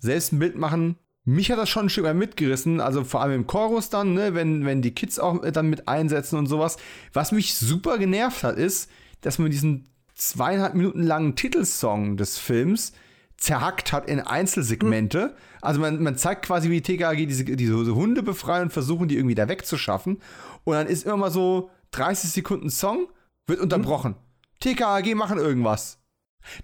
selbst ein Bild machen. Mich hat das schon ein Stück weit mitgerissen, also vor allem im Chorus dann, ne, wenn, wenn die Kids auch dann mit einsetzen und sowas. Was mich super genervt hat, ist, dass man diesen zweieinhalb Minuten langen Titelsong des Films zerhackt hat in Einzelsegmente. Mhm. Also man, man zeigt quasi, wie TKG diese, diese Hunde befreien und versuchen, die irgendwie da wegzuschaffen. Und dann ist immer mal so 30 Sekunden Song, wird hm? unterbrochen. Mhm. TKG machen irgendwas.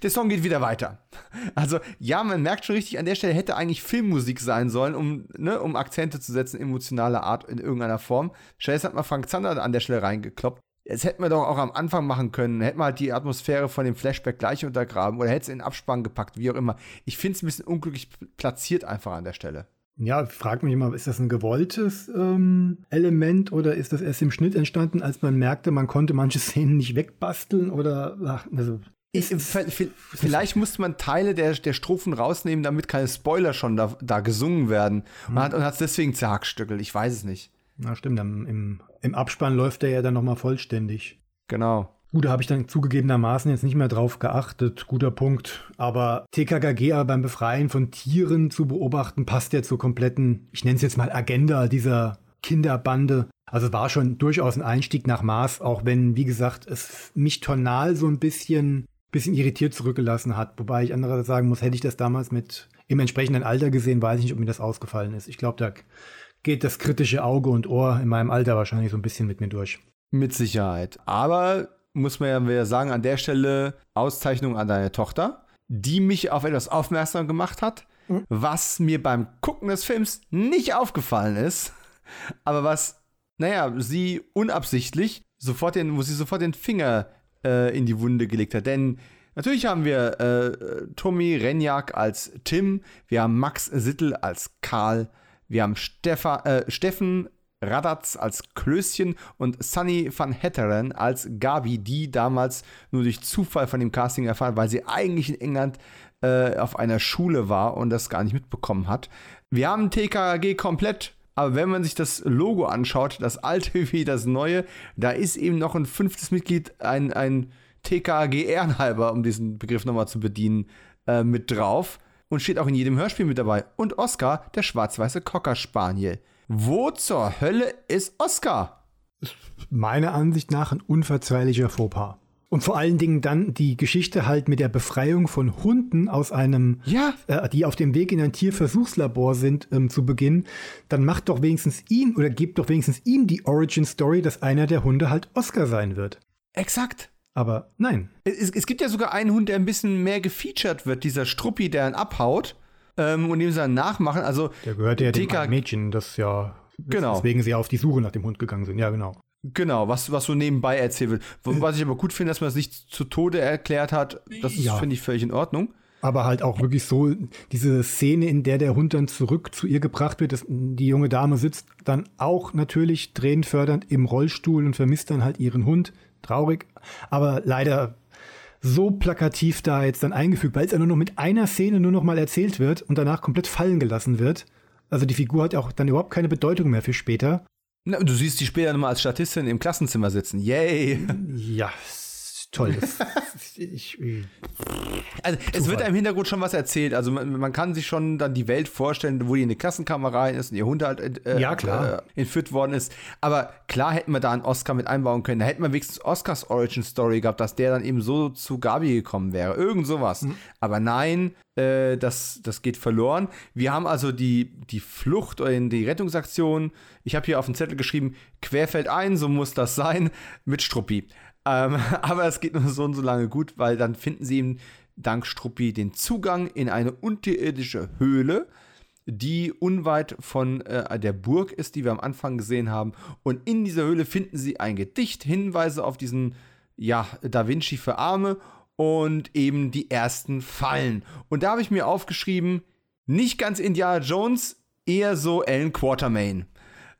Der Song geht wieder weiter. Also, ja, man merkt schon richtig, an der Stelle hätte eigentlich Filmmusik sein sollen, um, ne, um Akzente zu setzen, emotionaler Art in irgendeiner Form. Stattdessen hat man Frank Zander an der Stelle reingekloppt. Das hätten wir doch auch am Anfang machen können. Hätten wir halt die Atmosphäre von dem Flashback gleich untergraben oder hätte es in den Abspann gepackt, wie auch immer. Ich finde es ein bisschen unglücklich platziert einfach an der Stelle. Ja, frag mich immer, ist das ein gewolltes ähm, Element oder ist das erst im Schnitt entstanden, als man merkte, man konnte manche Szenen nicht wegbasteln oder ach, also vielleicht musste man Teile der, der Strophen rausnehmen, damit keine Spoiler schon da, da gesungen werden. Und hat es deswegen zerhackstückelt. Ich weiß es nicht. Na, stimmt. Im, im Abspann läuft der ja dann nochmal vollständig. Genau. Gut, da habe ich dann zugegebenermaßen jetzt nicht mehr drauf geachtet. Guter Punkt. Aber TKKG aber beim Befreien von Tieren zu beobachten, passt ja zur kompletten, ich nenne es jetzt mal Agenda dieser Kinderbande. Also es war schon durchaus ein Einstieg nach Maß, auch wenn, wie gesagt, es mich tonal so ein bisschen bisschen irritiert zurückgelassen hat. Wobei ich andererseits sagen muss, hätte ich das damals mit im entsprechenden Alter gesehen, weiß ich nicht, ob mir das ausgefallen ist. Ich glaube, da geht das kritische Auge und Ohr in meinem Alter wahrscheinlich so ein bisschen mit mir durch. Mit Sicherheit. Aber muss man ja sagen, an der Stelle Auszeichnung an deine Tochter, die mich auf etwas aufmerksam gemacht hat, mhm. was mir beim Gucken des Films nicht aufgefallen ist, aber was, naja, sie unabsichtlich sofort den, wo sie sofort den Finger äh, in die Wunde gelegt hat. Denn natürlich haben wir äh, Tommy Renjak als Tim, wir haben Max Sittel als Karl, wir haben Stefa, äh, Steffen Radatz als Klößchen und Sunny van Hetteren als Gabi, die damals nur durch Zufall von dem Casting erfahren, weil sie eigentlich in England äh, auf einer Schule war und das gar nicht mitbekommen hat. Wir haben TKG komplett aber wenn man sich das Logo anschaut, das alte wie das neue, da ist eben noch ein fünftes Mitglied, ein, ein TKG Ehrenhalber, um diesen Begriff nochmal zu bedienen, äh, mit drauf. Und steht auch in jedem Hörspiel mit dabei. Und Oscar, der schwarz-weiße Cocker Spaniel. Wo zur Hölle ist Oscar? Meiner Ansicht nach ein unverzeihlicher Fauxpas. Und vor allen Dingen dann die Geschichte halt mit der Befreiung von Hunden aus einem, ja. äh, die auf dem Weg in ein Tierversuchslabor sind, ähm, zu Beginn, dann macht doch wenigstens ihm oder gebt doch wenigstens ihm die Origin Story, dass einer der Hunde halt Oscar sein wird. Exakt. Aber nein. Es, es gibt ja sogar einen Hund, der ein bisschen mehr gefeatured wird, dieser Struppi, der ihn abhaut ähm, und dem sie dann nachmachen. Also, der gehört ja dem Mädchen, das ja, genau. weswegen sie auf die Suche nach dem Hund gegangen sind. Ja, genau. Genau, was, was so nebenbei erzählt wird. Was ich aber gut finde, dass man es nicht zu Tode erklärt hat, das Ja. finde ich, völlig in Ordnung. Aber halt auch wirklich so diese Szene, in der der Hund dann zurück zu ihr gebracht wird. Das, die junge Dame sitzt dann auch natürlich tränenfördernd im Rollstuhl und vermisst dann halt ihren Hund. Traurig, aber leider so plakativ da jetzt dann eingefügt, weil es ja nur noch mit einer Szene nur noch mal erzählt wird und danach komplett fallen gelassen wird. Also die Figur hat ja auch dann überhaupt keine Bedeutung mehr für später. Na, du siehst die später nochmal als Statistin im Klassenzimmer sitzen. Yay! Ja, ist toll. Ich, Also es wird einem im Hintergrund schon was erzählt. Also man, man kann sich schon dann die Welt vorstellen, wo die in eine Klassenkammer rein ist und ihr Hund halt äh, Ja, klar. Äh, entführt worden ist. Aber klar hätten wir da einen Oscar mit einbauen können. Da hätten wir wenigstens Oscars Origin Story gehabt, dass der dann eben so zu Gabi gekommen wäre. Irgend sowas. Mhm. Aber nein, äh, das, das geht verloren. Wir haben also die, die Flucht oder die Rettungsaktion. Ich habe hier auf den Zettel geschrieben, querfeldein, so muss das sein, mit Struppi. Ähm, aber es geht nur so und so lange gut, weil dann finden sie eben dank Struppi den Zugang in eine unterirdische Höhle, die unweit von äh, der Burg ist, die wir am Anfang gesehen haben. Und in dieser Höhle finden sie ein Gedicht, Hinweise auf diesen, ja, Da Vinci für Arme und eben die ersten Fallen. Und da habe ich mir aufgeschrieben, nicht ganz Indiana Jones, eher so Alan Quatermain.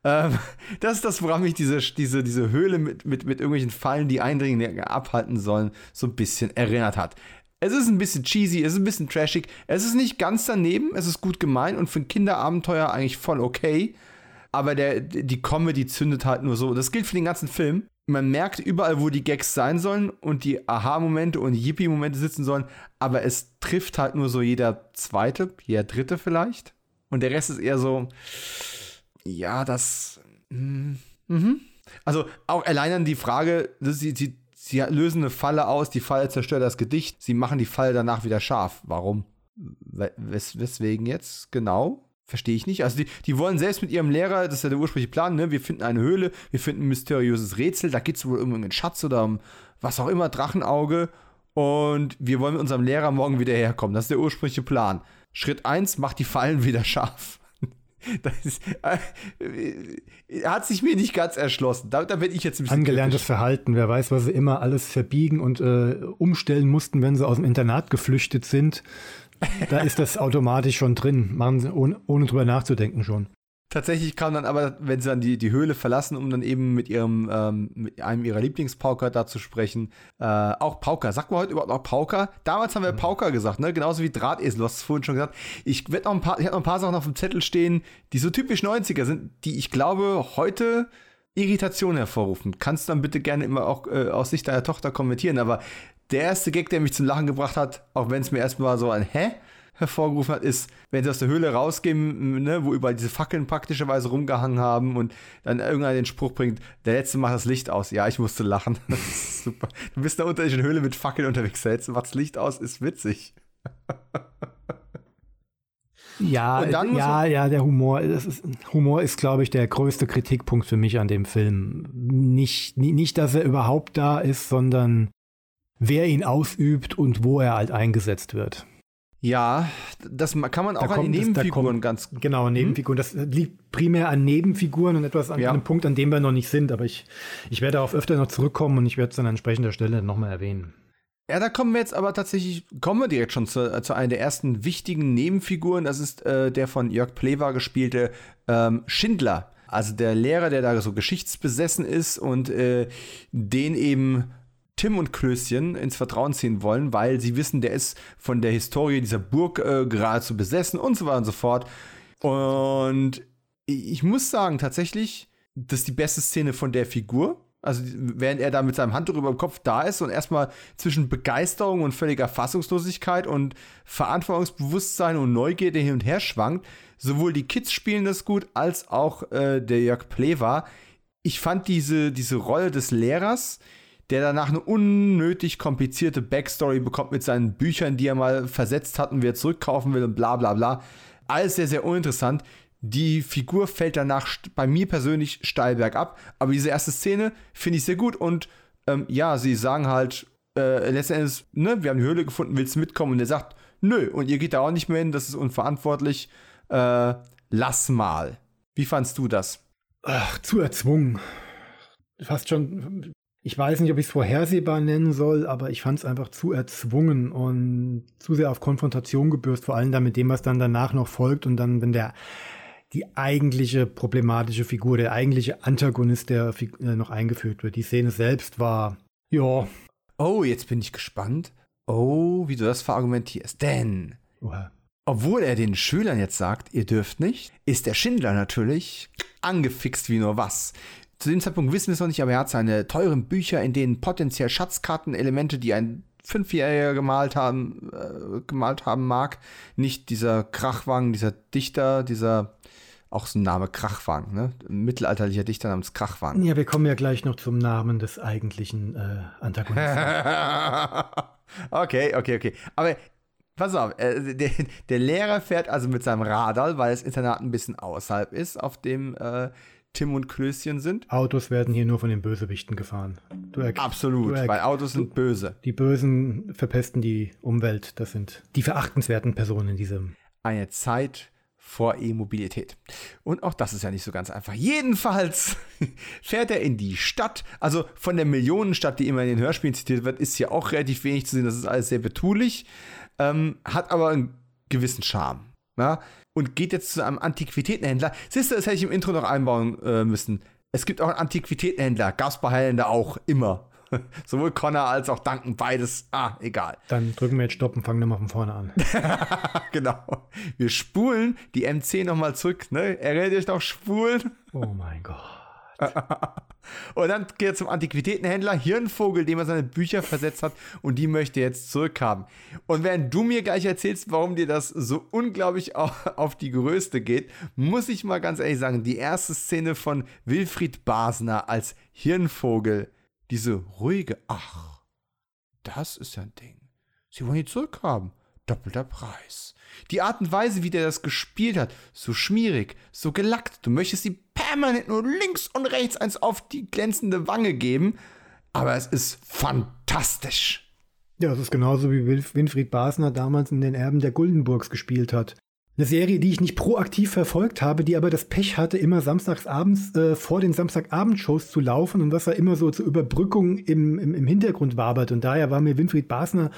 Ähm, das ist das, woran mich diese, diese, diese Höhle mit, mit, mit irgendwelchen Fallen, die Eindringlinge abhalten sollen, so ein bisschen erinnert hat. Es ist ein bisschen cheesy, es ist ein bisschen trashig, es ist nicht ganz daneben, es ist gut gemeint und für ein Kinderabenteuer eigentlich voll okay. Aber der, die Comedy zündet halt nur so. Das gilt für den ganzen Film. Man merkt überall, wo die Gags sein sollen und die Aha-Momente und Yippie-Momente sitzen sollen, aber es trifft halt nur so jeder zweite, jeder dritte vielleicht. Und der Rest ist eher so, ja, das. mm, Mhm. Also auch allein an die Frage, dass sie, sie, sie lösen eine Falle aus, die Falle zerstört das Gedicht, sie machen die Falle danach wieder scharf. Warum? We wes weswegen jetzt? Genau. Verstehe ich nicht. Also die, die wollen selbst mit ihrem Lehrer, das ist ja der ursprüngliche Plan, ne? Wir finden eine Höhle, wir finden ein mysteriöses Rätsel, da geht es wohl um einen Schatz oder um was auch immer, Drachenauge. Und wir wollen mit unserem Lehrer morgen wieder herkommen. Das ist der ursprüngliche Plan. Schritt 1, macht die Fallen wieder scharf. Das ist, äh, hat sich mir nicht ganz erschlossen. Da, da bin ich jetzt ein bisschen Angelerntes kritisch. Verhalten. Wer weiß, was sie immer alles verbiegen und äh, umstellen mussten, wenn sie aus dem Internat geflüchtet sind. Da ist das automatisch schon drin. Machen sie ohne, ohne drüber nachzudenken schon. Tatsächlich kam dann aber, wenn sie dann die, die Höhle verlassen, um dann eben mit ihrem, ähm, mit einem ihrer Lieblingspauker da zu sprechen. Äh, auch Pauker. Sagt man heute überhaupt noch Pauker? Damals haben wir Pauker gesagt, ne? Genauso wie Drahtesel, du hast es vorhin schon gesagt. Ich werd noch ein paar, ich habe noch ein paar Sachen auf dem Zettel stehen, die so typisch 90er sind, die ich glaube heute Irritation hervorrufen. Kannst du dann bitte gerne immer auch äh, aus Sicht deiner Tochter kommentieren, aber der erste Gag, der mich zum Lachen gebracht hat, auch wenn es mir erstmal so ein Hä? Hervorgerufen hat, ist, wenn sie aus der Höhle rausgehen, ne, wo überall diese Fackeln praktischerweise rumgehangen haben und dann irgendeiner den Spruch bringt, der letzte macht das Licht aus. Ja, ich musste lachen. Das ist super. Du bist in der unterirdischen Höhle mit Fackeln unterwegs. Der letzte macht das Licht aus, ist witzig. Ja, ja, ja, der Humor, ist, Humor ist, glaube ich, der größte Kritikpunkt für mich an dem Film. Nicht, ni- nicht, dass er überhaupt da ist, sondern wer ihn ausübt und wo er halt eingesetzt wird. Ja, das kann man auch Da an Nebenfiguren kommt- ganz Genau, Nebenfiguren. Das liegt primär an Nebenfiguren und etwas an Ja. einem Punkt, an dem wir noch nicht sind. Aber ich, ich werde darauf öfter noch zurückkommen und ich werde es an entsprechender Stelle nochmal erwähnen. Ja, da kommen wir jetzt aber tatsächlich, kommen wir direkt schon zu, äh, zu einer der ersten wichtigen Nebenfiguren. Das ist äh, der von Jörg Plewa gespielte ähm, Schindler. Also der Lehrer, der da so geschichtsbesessen ist und äh, den eben Tim und Klößchen ins Vertrauen ziehen wollen, weil sie wissen, der ist von der Historie dieser Burg äh, geradezu besessen und so weiter und so fort. Und ich muss sagen, tatsächlich, das ist die beste Szene von der Figur. Also, während er da mit seinem Handtuch über dem Kopf da ist und erstmal zwischen Begeisterung und völliger Fassungslosigkeit und Verantwortungsbewusstsein und Neugierde hin und her schwankt, sowohl die Kids spielen das gut, als auch äh, der Jörg Plewa. Ich fand diese, diese Rolle des Lehrers, der danach eine unnötig komplizierte Backstory bekommt mit seinen Büchern, die er mal versetzt hat und wieder zurückkaufen will und bla bla bla. Alles sehr, sehr uninteressant. Die Figur fällt danach bei mir persönlich steil bergab, aber diese erste Szene finde ich sehr gut und ähm, ja, sie sagen halt äh, letztendlich, ne, wir haben die Höhle gefunden, willst du mitkommen? Und er sagt, nö, und ihr geht da auch nicht mehr hin, das ist unverantwortlich, äh, lass mal. Wie fandst du das? Ach, zu erzwungen. fast schon, ich weiß nicht, ob ich es vorhersehbar nennen soll, aber ich fand es einfach zu erzwungen und zu sehr auf Konfrontation gebürst, vor allem dann mit dem, was dann danach noch folgt und dann, wenn der die eigentliche problematische Figur, der eigentliche Antagonist, der äh, noch eingeführt wird. Die Szene selbst war, ja. Oh, jetzt bin ich gespannt. Oh, wie du das verargumentierst. Denn, Oha. obwohl er den Schülern jetzt sagt, ihr dürft nicht, ist der Schindler natürlich angefixt wie nur was. Zu dem Zeitpunkt wissen wir es noch nicht, aber er hat seine teuren Bücher, in denen potenziell Schatzkartenelemente, die ein Fünfjähriger gemalt haben, äh, gemalt haben mag, nicht dieser Krachwang, dieser Dichter, dieser auch so ein Name Krachwang, ne? Ein mittelalterlicher Dichter namens Krachwang. Ja, wir kommen ja gleich noch zum Namen des eigentlichen äh, Antagonisten. okay, okay, okay. Aber pass auf, äh, der, der, Lehrer fährt also mit seinem Radal, weil das Internat ein bisschen außerhalb ist, auf dem äh, Tim und Klößchen sind. Autos werden hier nur von den Bösewichten gefahren. Absolut, weil Autos sind böse. Die Bösen verpesten die Umwelt. Das sind die verachtenswerten Personen in diesem. Eine Zeit vor E-Mobilität. Und auch das ist ja nicht so ganz einfach. Jedenfalls fährt er in die Stadt. Also von der Millionenstadt, die immer in den Hörspielen zitiert wird, ist hier auch relativ wenig zu sehen. Das ist alles sehr betulich. Ähm, hat aber einen gewissen Charme. Ja? Und geht jetzt zu einem Antiquitätenhändler. Siehst du, das hätte ich im Intro noch einbauen äh, müssen. Es gibt auch einen Antiquitätenhändler. Gasbeheilender auch. Immer. Sowohl Connor als auch Duncan, beides. Ah, egal. Dann drücken wir jetzt Stopp und fangen nochmal von vorne an. genau. Wir spulen die MC nochmal zurück. Ne? Erinnert ihr euch noch spulen? Oh mein Gott. und dann geht er zum Antiquitätenhändler Hirnvogel, dem er seine Bücher versetzt hat und die möchte jetzt zurückhaben. Und während du mir gleich erzählst, warum dir das so unglaublich auf die Größte geht, muss ich mal ganz ehrlich sagen, die erste Szene von Wilfried Basner als Hirnvogel diese ruhige, ach, das ist ja ein Ding. Sie wollen die zurückhaben. Doppelter Preis. Die Art und Weise, wie der das gespielt hat, so schmierig, so gelackt. Du möchtest sie permanent nur links und rechts eins auf die glänzende Wange geben, aber es ist fantastisch. Ja, es ist genauso wie Winfried Basner damals in den Erben der Guldenburgs gespielt hat. Eine Serie, die ich nicht proaktiv verfolgt habe, die aber das Pech hatte, immer samstagsabends äh, vor den Samstagabendshows zu laufen und was da immer so zur Überbrückung im, im, im Hintergrund wabert. Und daher war mir Winfried Basner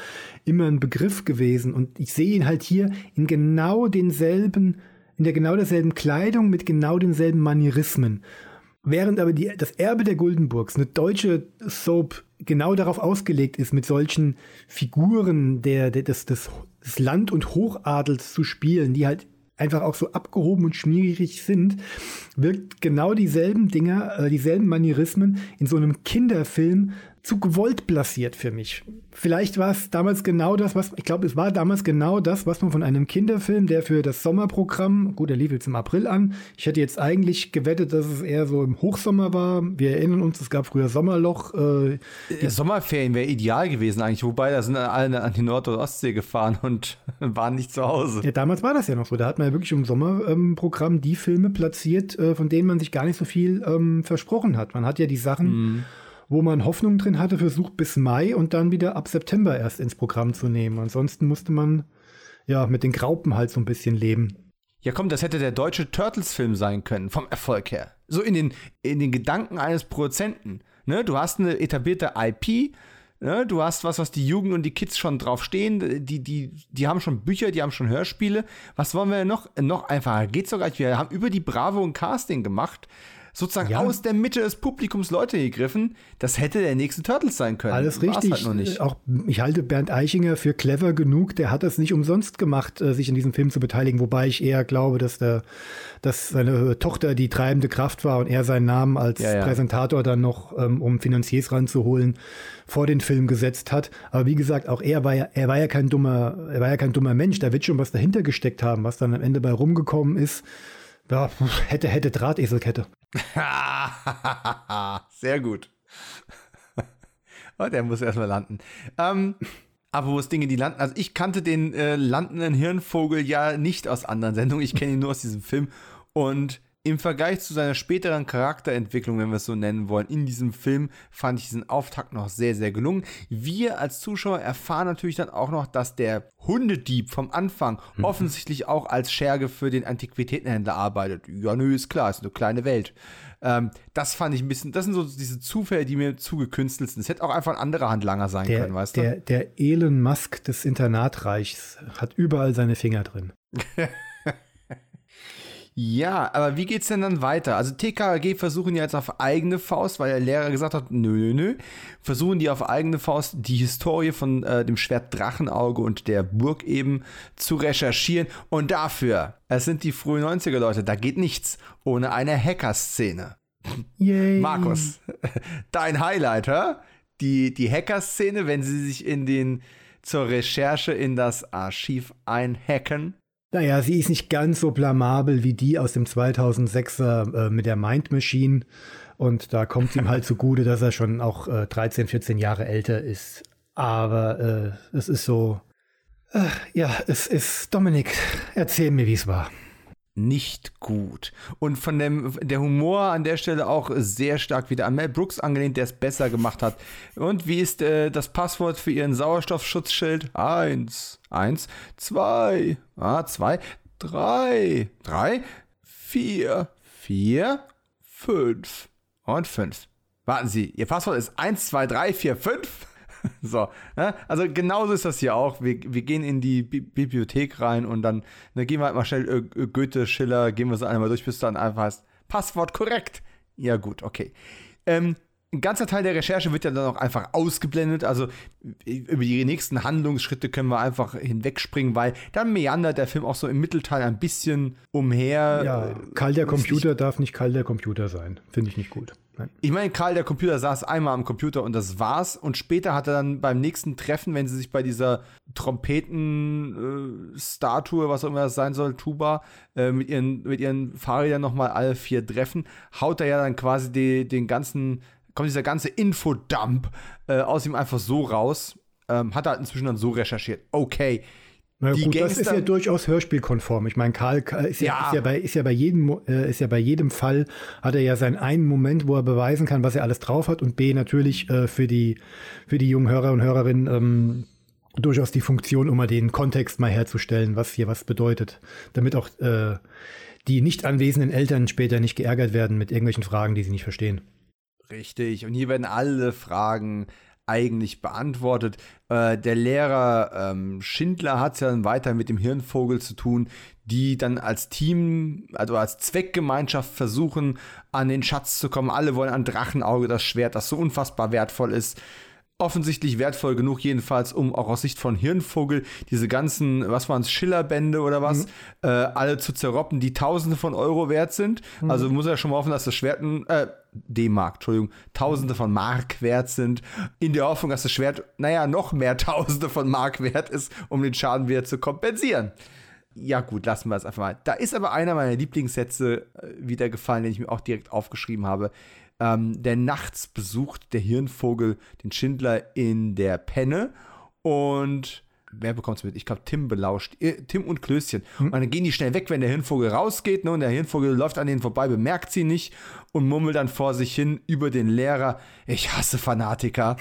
immer ein Begriff gewesen. Und ich sehe ihn halt hier in genau denselben, in der genau derselben Kleidung mit genau denselben Manierismen. Während aber die, das Erbe der Guldenburgs, eine deutsche Soap, genau darauf ausgelegt ist, mit solchen Figuren der, der, des, des des Land- und Hochadels zu spielen, die halt einfach auch so abgehoben und schmierig sind, wirkt genau dieselben Dinger, äh, dieselben Manierismen in so einem Kinderfilm zu gewollt blasiert für mich. Vielleicht war es damals genau das, was, ich glaube, es war damals genau das, was man von einem Kinderfilm, der für das Sommerprogramm, gut, er lief jetzt im April an. Ich hätte jetzt eigentlich gewettet, dass es eher so im Hochsommer war. Wir erinnern uns, es gab früher Sommerloch. Äh, die Sommerferien wäre ideal gewesen eigentlich, wobei da sind alle an die Nord- und Ostsee gefahren und waren nicht zu Hause. Ja, damals war das ja noch so. Da hat man ja wirklich im Sommerprogramm ähm, die Filme platziert, äh, von denen man sich gar nicht so viel ähm, versprochen hat. Man hat ja die Sachen. Mm wo man Hoffnung drin hatte, versucht bis Mai und dann wieder ab September erst ins Programm zu nehmen. Ansonsten musste man ja mit den Graupen halt so ein bisschen leben. Ja, komm, das hätte der deutsche Turtles-Film sein können, vom Erfolg her. So in den, in den Gedanken eines Produzenten. Ne? Du hast eine etablierte IP, ne? du hast was, was die Jugend und die Kids schon drauf stehen, die, die, die haben schon Bücher, die haben schon Hörspiele. Was wollen wir noch? Noch einfacher geht's sogar. Wir haben über die Bravo ein Casting gemacht sozusagen ja. aus der Mitte des Publikums Leute gegriffen. Das hätte der nächste Turtles sein können. Alles richtig. Halt nicht. Auch ich halte Bernd Eichinger für clever genug. Der hat das nicht umsonst gemacht, äh, sich in diesem Film zu beteiligen. Wobei ich eher glaube, dass der, dass seine Tochter die treibende Kraft war und er seinen Namen als ja, ja. Präsentator dann noch, ähm, um Finanziers ranzuholen, vor den Film gesetzt hat. Aber wie gesagt, auch er war ja, er war ja kein dummer, er war ja kein dummer Mensch. Da wird schon was dahinter gesteckt haben, was dann am Ende bei rumgekommen ist. Ja, hätte, hätte Drahteselkette. Sehr gut. oh, der muss erstmal landen. Ähm, aber wo es Dinge, die landen. Also ich kannte den äh, landenden Hirnvogel ja nicht aus anderen Sendungen. Ich kenne ihn nur aus diesem Film. Und im Vergleich zu seiner späteren Charakterentwicklung, wenn wir es so nennen wollen, in diesem Film fand ich diesen Auftakt noch sehr, sehr gelungen. Wir als Zuschauer erfahren natürlich dann auch noch, dass der Hundedieb vom Anfang mhm. offensichtlich auch als Scherge für den Antiquitätenhändler arbeitet. Ja, nö, ist klar, ist eine kleine Welt. Ähm, das fand ich ein bisschen, das sind so diese Zufälle, die mir zugekünstelt sind. Es hätte auch einfach ein anderer Handlanger sein der, können, weißt der, du? Der Elon Musk des Internatreichs hat überall seine Finger drin. Ja, aber wie geht's denn dann weiter? Also TKG versuchen ja jetzt auf eigene Faust, weil der Lehrer gesagt hat, nö, nö, nö, versuchen die auf eigene Faust die Historie von äh, dem Schwert Drachenauge und der Burg eben zu recherchieren. Und dafür, es sind die frühen 90er Leute, da geht nichts ohne eine Hacker-Szene. Yay. Markus, dein Highlight, hä? Die, die Hacker-Szene, wenn sie sich in den zur Recherche in das Archiv einhacken naja, sie ist nicht ganz so blamabel wie die aus dem 2006er äh, mit der Mind Machine. Und da kommt ihm halt zugute, dass er schon auch äh, 13, 14 Jahre älter ist. Aber äh, es ist so. Äh, ja, es ist. Dominik, erzähl mir, wie es war nicht gut. Und von dem der Humor an der Stelle auch sehr stark wieder an Mel Brooks angelehnt, der es besser gemacht hat. Und wie ist äh, das Passwort für Ihren Sauerstoffschutzschild? Eins, eins, zwei, ah, zwei, drei, drei, vier, vier, fünf und fünf. Warten Sie, Ihr Passwort ist eins, zwei, drei, vier, fünf. so, ne? also genauso ist das hier auch. Wir, wir gehen in die Bi Bibliothek rein und dann, dann gehen wir halt mal schnell äh, Goethe, Schiller, gehen wir so einmal durch, bis dann einfach heißt, Passwort korrekt. Ja gut, okay. Ähm, ein ganzer Teil der Recherche wird ja dann auch einfach ausgeblendet. Also über die nächsten Handlungsschritte können wir einfach hinwegspringen, weil dann meandert der Film auch so im Mittelteil ein bisschen umher. Ja, Karl der Computer darf nicht Karl der Computer sein. Finde ich nicht gut. Nein. Ich meine, Karl der Computer saß einmal am Computer und das war's. Und später hat er dann beim nächsten Treffen, wenn sie sich bei dieser Trompeten-Statue, äh, was auch immer das sein soll, Tuba, äh, mit, ihren, mit ihren Fahrrädern nochmal alle vier treffen, haut er ja dann quasi die, den ganzen kommt dieser ganze Infodump äh, aus ihm einfach so raus. Ähm, hat er halt inzwischen dann so recherchiert. Okay. Na gut, Gangster, das ist ja durchaus hörspielkonform. Ich meine, Karl ist ja, ja. Ist ja, bei, ist ja bei jedem, äh, ist ja bei jedem Fall, hat er ja seinen einen Moment, wo er beweisen kann, was er alles drauf hat und B natürlich äh, für die, für die jungen Hörer und Hörerinnen ähm, durchaus die Funktion, um mal den Kontext mal herzustellen, was hier was bedeutet. Damit auch äh, die nicht anwesenden Eltern später nicht geärgert werden mit irgendwelchen Fragen, die sie nicht verstehen. Richtig. Und hier werden alle Fragen eigentlich beantwortet. Äh, der Lehrer ähm, Schindler hat es ja dann weiter mit dem Hirnvogel zu tun, die dann als Team, also als Zweckgemeinschaft versuchen, an den Schatz zu kommen. Alle wollen an Drachenauge das Schwert, das so unfassbar wertvoll ist offensichtlich wertvoll genug, jedenfalls, um auch aus Sicht von Hirnvogel diese ganzen, was waren es, Schillerbände oder was, mhm. äh, alle zu zerroppen, die Tausende von Euro wert sind. Mhm. Also muss er schon mal hoffen, dass das Schwert, äh, D-Mark, Entschuldigung, Tausende von Mark wert sind, in der Hoffnung, dass das Schwert, naja, noch mehr Tausende von Mark wert ist, um den Schaden wieder zu kompensieren. Ja, gut, lassen wir es einfach mal. Da ist aber einer meiner Lieblingssätze äh, wieder gefallen, den ich mir auch direkt aufgeschrieben habe. Ähm, denn nachts besucht der Hirnvogel den Schindler in der Penne und wer bekommt es mit? Ich glaube, Tim belauscht. Äh, Tim und Klößchen. Hm. Und dann gehen die schnell weg, wenn der Hirnvogel rausgeht. Ne? Und der Hirnvogel läuft an denen vorbei, bemerkt sie nicht und murmelt dann vor sich hin über den Lehrer. Ich hasse Fanatiker.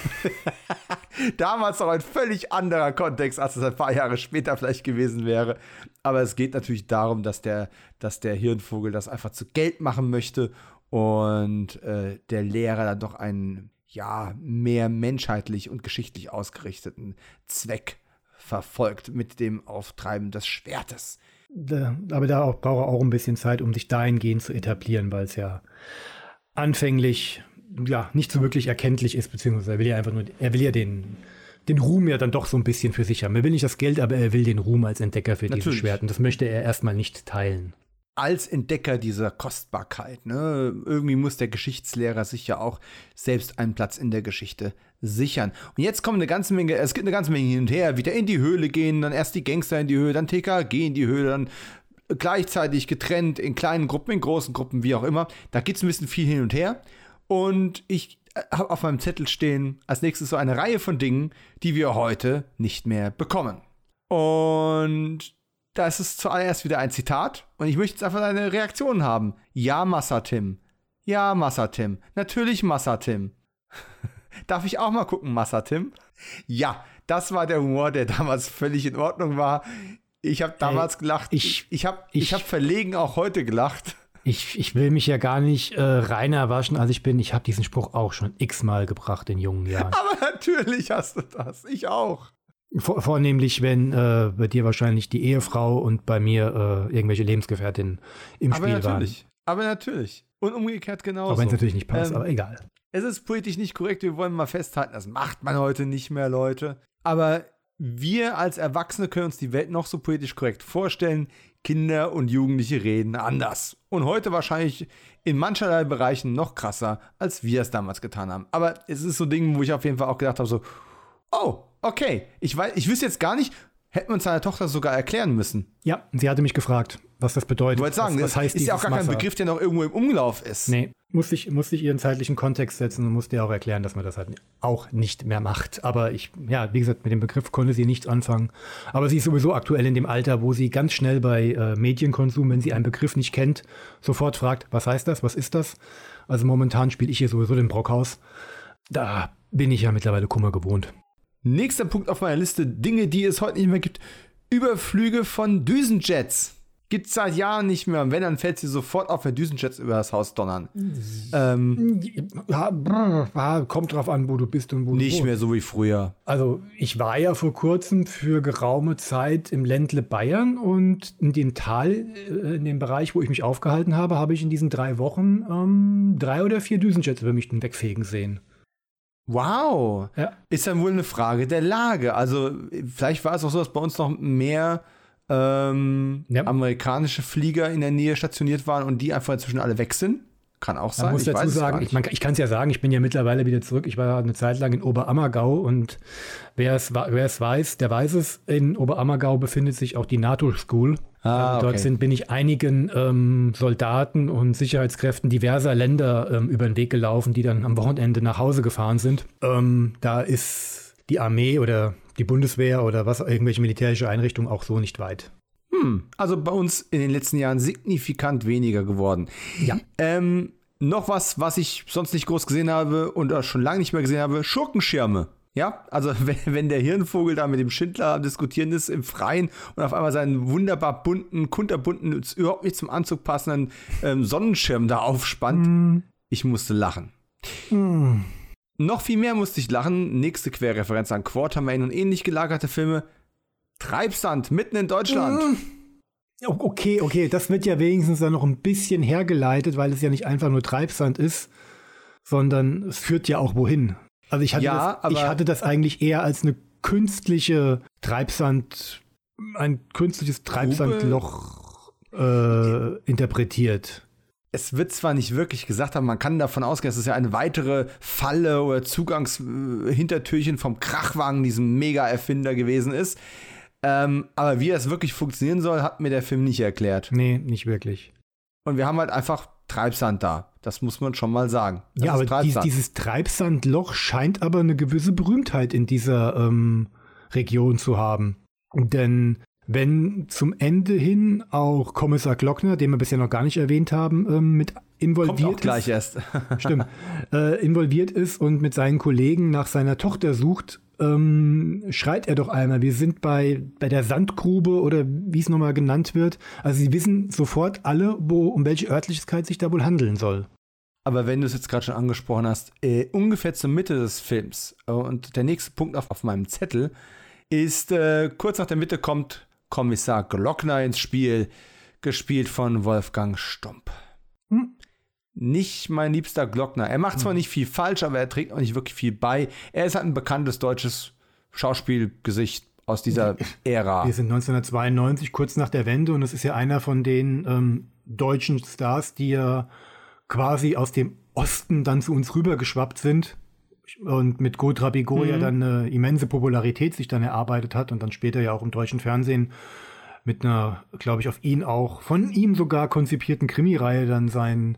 Damals noch ein völlig anderer Kontext, als es ein paar Jahre später vielleicht gewesen wäre. Aber es geht natürlich darum, dass der, dass der Hirnvogel das einfach zu Geld machen möchte und äh, der Lehrer dann doch einen ja mehr menschheitlich und geschichtlich ausgerichteten Zweck verfolgt mit dem Auftreiben des Schwertes. Aber da auch, braucht er auch ein bisschen Zeit, um sich dahingehend zu etablieren, weil es ja anfänglich ja nicht so wirklich erkenntlich ist, beziehungsweise er will ja einfach nur, er will ja den, den Ruhm ja dann doch so ein bisschen für sich haben. Er will nicht das Geld, aber er will den Ruhm als Entdecker für Natürlich. dieses Schwert und das möchte er erstmal nicht teilen als Entdecker dieser Kostbarkeit. Ne? Irgendwie muss der Geschichtslehrer sich ja auch selbst einen Platz in der Geschichte sichern. Und jetzt kommt eine ganze Menge, es gibt eine ganze Menge hin und her, wieder in die Höhle gehen, dann erst die Gangster in die Höhle, dann TKG in die Höhle, dann gleichzeitig getrennt in kleinen Gruppen, in großen Gruppen, wie auch immer. Da geht es ein bisschen viel hin und her. Und ich äh, habe auf meinem Zettel stehen als nächstes so eine Reihe von Dingen, die wir heute nicht mehr bekommen. Und da ist es zuallererst wieder ein Zitat und ich möchte jetzt einfach deine Reaktion haben. Ja, Massatim. Ja, Massatim. Natürlich Massatim. Darf ich auch mal gucken, Massatim? Ja, das war der Humor, der damals völlig in Ordnung war. Ich habe damals Ey, gelacht. ich- ich habe ich, ich- hab verlegen auch heute gelacht. Ich, ich will mich ja gar nicht äh, reiner waschen, als ich bin. Ich habe diesen Spruch auch schon x-mal gebracht in jungen Jahren. Aber natürlich hast du das. Ich auch. Vor, vornehmlich, wenn äh, bei dir wahrscheinlich die Ehefrau und bei mir äh, irgendwelche Lebensgefährtinnen im Aber Spiel natürlich. Aber natürlich. Und umgekehrt waren. genauso. Auch wenn es natürlich nicht passt, Ähm, aber egal. Es ist politisch nicht korrekt, wir wollen mal festhalten, das macht man heute nicht mehr, Leute. Aber wir als Erwachsene können uns die Welt noch so politisch korrekt vorstellen. Kinder und Jugendliche reden anders. Und heute wahrscheinlich in mancherlei Bereichen noch krasser, als wir es damals getan haben. Aber es ist so ein Ding, wo ich auf jeden Fall auch gedacht habe, so, oh, okay, ich weiß, ich wüsste jetzt gar nicht, hätten wir uns seiner Tochter sogar erklären müssen. Ja, sie hatte mich gefragt, was das bedeutet. Ich wollte sagen, was, das was heißt ist ja auch gar kein Massa? Begriff, der noch irgendwo im Umlauf ist. Nee, musste ich, musste ich ihren zeitlichen Kontext setzen und musste ihr auch erklären, dass man das halt auch nicht mehr macht. Aber ich, ja, wie gesagt, mit dem Begriff konnte sie nichts anfangen. Aber sie ist sowieso aktuell in dem Alter, wo sie ganz schnell bei äh, Medienkonsum, wenn sie einen Begriff nicht kennt, sofort fragt, was heißt das, was ist das? Also momentan spiele ich hier sowieso den Brockhaus. Da bin ich ja mittlerweile Kummer gewohnt. Nächster Punkt auf meiner Liste: Dinge, die es heute nicht mehr gibt. Überflüge von Düsenjets. Gibt's seit Jahren nicht mehr. Und wenn, dann fällt sie sofort auf, wenn Düsenjets über das Haus donnern. Ähm, Ja, kommt drauf an, wo du bist und wo du nicht mehr so wie früher. Also ich war ja vor kurzem für geraume Zeit im Ländle Bayern und in dem Tal, äh, in dem Bereich, wo ich mich aufgehalten habe, habe ich in diesen drei Wochen ähm, drei oder vier Düsenjets über mich wegfegen sehen. Wow. Ja. Ist dann wohl eine Frage der Lage. Also, vielleicht war es auch so, dass bei uns noch mehr ähm, Ja. amerikanische Flieger in der Nähe stationiert waren und die einfach inzwischen alle weg sind. Kann auch sein. Man muss ich dazu sagen, ich, man, ich kann es ja sagen, ich bin ja mittlerweile wieder zurück. Ich war eine Zeit lang in Oberammergau und wer es, wer es weiß, der weiß es. In Oberammergau befindet sich auch die NATO-School. Ah, Ähm, Dort okay. sind, bin ich einigen ähm, Soldaten und Sicherheitskräften diverser Länder ähm, über den Weg gelaufen, die dann am Wochenende nach Hause gefahren sind. Ähm, da ist die Armee oder die Bundeswehr oder was, irgendwelche militärische Einrichtungen auch so nicht weit. Hm, also bei uns in den letzten Jahren signifikant weniger geworden. Ja. Ähm, noch was, was ich sonst nicht groß gesehen habe und schon lange nicht mehr gesehen habe: Schurkenschirme. Ja, also wenn, wenn der Hirnvogel da mit dem Schindler diskutieren ist im Freien und auf einmal seinen wunderbar bunten, kunterbunten, überhaupt nicht zum Anzug passenden ähm, Sonnenschirm da aufspannt, ich musste lachen. Noch viel mehr musste ich lachen. Nächste Querreferenz an Quartermain und ähnlich gelagerte Filme. Treibsand mitten in Deutschland. O- Okay, okay, das wird ja wenigstens dann noch ein bisschen hergeleitet, weil es ja nicht einfach nur Treibsand ist, sondern es führt ja auch wohin. Also ich hatte, Ja, das, ich hatte das eigentlich eher als eine künstliche Treibsand, ein künstliches Treibsandloch äh, interpretiert. Es wird zwar nicht wirklich gesagt, aber man kann davon ausgehen, dass es ja eine weitere Falle oder Zugangshintertürchen vom Krachwagen, diesem Mega-Erfinder gewesen ist. Ähm, aber wie das wirklich funktionieren soll, hat mir der Film nicht erklärt. Nee, nicht wirklich. Und wir haben halt einfach Treibsand da. Das muss man schon mal sagen. Das ja, aber dies, dieses Treibsandloch scheint aber eine gewisse Berühmtheit in dieser ähm, Region zu haben. Denn wenn zum Ende hin auch Kommissar Glockner, den wir bisher noch gar nicht erwähnt haben, ähm, mit involviert Kommt auch gleich ist, erst. stimmt, äh, involviert ist und mit seinen Kollegen nach seiner Tochter sucht, ähm, schreit er doch einmal, wir sind bei, bei der Sandgrube oder wie es nochmal genannt wird. Also sie wissen sofort alle, wo, um welche Örtlichkeit sich da wohl handeln soll. Aber wenn du es jetzt gerade schon angesprochen hast, äh, ungefähr zur Mitte des Films äh, und der nächste Punkt auf, auf meinem Zettel ist, äh, kurz nach der Mitte kommt Kommissar Glockner ins Spiel, gespielt von Wolfgang Stump. Hm. Nicht mein liebster Glockner. Er macht zwar nicht viel falsch, aber er trägt auch nicht wirklich viel bei. Er ist halt ein bekanntes deutsches Schauspielgesicht aus dieser Ära. Wir sind 1992, kurz nach der Wende, und es ist ja einer von den ähm, deutschen Stars, die ja quasi aus dem Osten dann zu uns rübergeschwappt sind und mit Godra Bigot ja dann eine immense Popularität sich dann erarbeitet hat und dann später ja auch im deutschen Fernsehen mit einer, glaube ich, auf ihn auch, von ihm sogar konzipierten Krimireihe dann sein,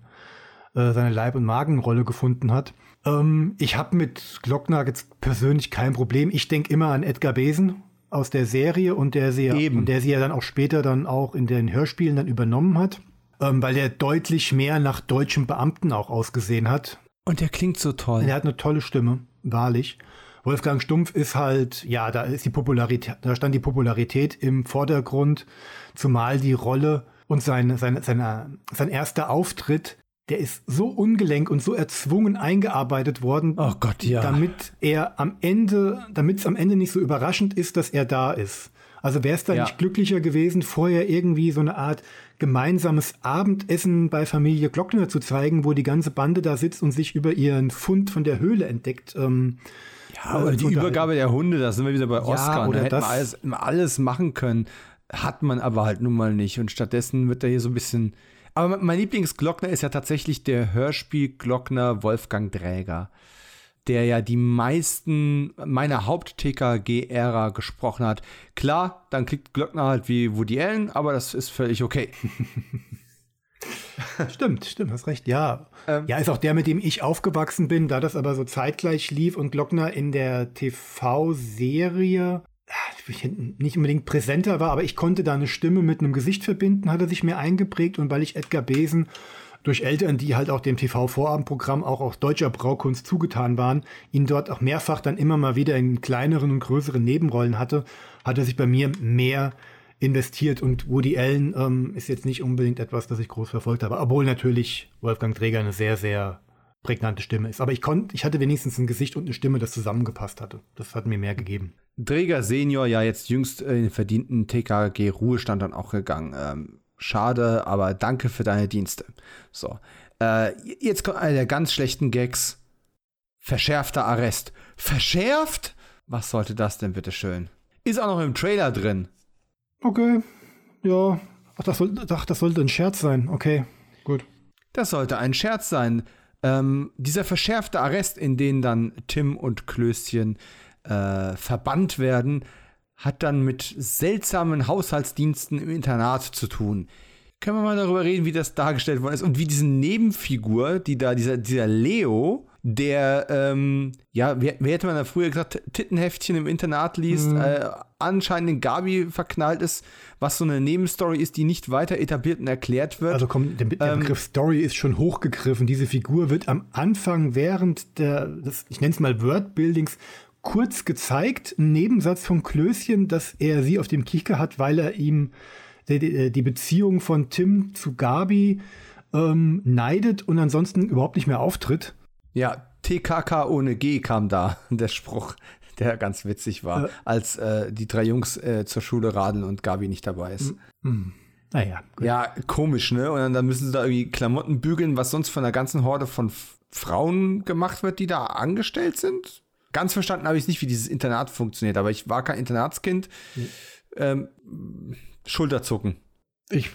äh, seine Leib- und Magenrolle gefunden hat. Ähm, ich habe mit Glockner jetzt persönlich kein Problem. Ich denke immer an Edgar Besen, aus der Serie und der sie, Eben. und der sie ja dann auch später dann auch in den Hörspielen dann übernommen hat, ähm, weil er deutlich mehr nach deutschem Beamten auch ausgesehen hat. Und der klingt so toll. Er hat eine tolle Stimme, wahrlich. Wolfgang Stumpf ist halt, ja, da ist die Popularität, da stand die Popularität im Vordergrund, zumal die Rolle und sein, sein, sein, sein erster Auftritt, der ist so ungelenk und so erzwungen eingearbeitet worden, Oh Gott, ja. damit er am Ende, damit es am Ende nicht so überraschend ist, dass er da ist. Also wäre es da Ja. nicht glücklicher gewesen, vorher irgendwie so eine Art gemeinsames Abendessen bei Familie Glockner zu zeigen, wo die ganze Bande da sitzt und sich über ihren Fund von der Höhle entdeckt. Ähm, Ja, oder äh, die. Übergabe der Hunde, da sind wir wieder bei Oscar. oder da hätte man das- alles, alles machen können. Hat man aber halt nun mal nicht. Und stattdessen wird da hier so ein bisschen. Aber mein Lieblingsglockner ist ja tatsächlich der Hörspielglockner Wolfgang Dräger, der ja die meisten meiner Haupt-TKG-Ära gesprochen hat. Klar, dann klingt Glockner halt wie Woody Allen, aber das ist völlig okay. Stimmt, stimmt, hast recht. Ja. Ähm. ja, ist auch der, mit dem ich aufgewachsen bin, da das aber so zeitgleich lief und Glockner in der TV-Serie nicht unbedingt präsenter war, aber ich konnte da eine Stimme mit einem Gesicht verbinden, hat er sich mir eingeprägt und weil ich Edgar Besen durch Eltern, die halt auch dem TV-Vorabendprogramm auch aus deutscher Braukunst zugetan waren, ihn dort auch mehrfach dann immer mal wieder in kleineren und größeren Nebenrollen hatte, hat er sich bei mir mehr investiert und Woody Allen ähm, ist jetzt nicht unbedingt etwas, das ich groß verfolgt habe, obwohl natürlich Wolfgang Träger eine sehr, sehr prägnante Stimme ist. Aber ich konnte, ich hatte wenigstens ein Gesicht und eine Stimme, das zusammengepasst hatte. Das hat mir mehr gegeben. Dräger Senior, ja jetzt jüngst in den verdienten TKG-Ruhestand dann auch gegangen. Ähm, schade, aber danke für deine Dienste. So, äh, jetzt kommt einer der ganz schlechten Gags. Verschärfter Arrest. Verschärft? Was sollte das denn bitte schön? Ist auch noch im Trailer drin. Okay, ja. Ach, das, soll, ach, das sollte ein Scherz sein. Okay, gut. Das sollte ein Scherz sein. Ähm, dieser verschärfte Arrest, in den dann Tim und Klößchen äh, verbannt werden, hat dann mit seltsamen Haushaltsdiensten im Internat zu tun. Können wir mal darüber reden, wie das dargestellt worden ist und wie diese Nebenfigur, die da, dieser, dieser Leo, der, ähm, ja, wie, wie hätte man da früher gesagt, Tittenheftchen im Internat liest, äh, anscheinend in Gabi verknallt ist, was so eine Nebenstory ist, die nicht weiter etabliert und erklärt wird. Also komm, der, der Ähm, Begriff Story ist schon hochgegriffen. Diese Figur wird am Anfang während der, des, ich nenne es mal Wordbuildings, kurz gezeigt. Ein Nebensatz vom Klößchen, dass er sie auf dem Kieker hat, weil er ihm die, die, die Beziehung von Tim zu Gabi ähm, neidet und ansonsten überhaupt nicht mehr auftritt. Ja, TKK ohne G kam da, der Spruch, der ganz witzig war, als äh, die drei Jungs äh, zur Schule radeln und Gabi nicht dabei ist. Naja, gut. Ja, komisch, ne? Und dann, dann müssen sie da irgendwie Klamotten bügeln, was sonst von einer ganzen Horde von Frauen gemacht wird, die da angestellt sind. Ganz verstanden habe ich nicht, wie dieses Internat funktioniert, aber ich war kein Internatskind. Ähm, Schulterzucken. Ich,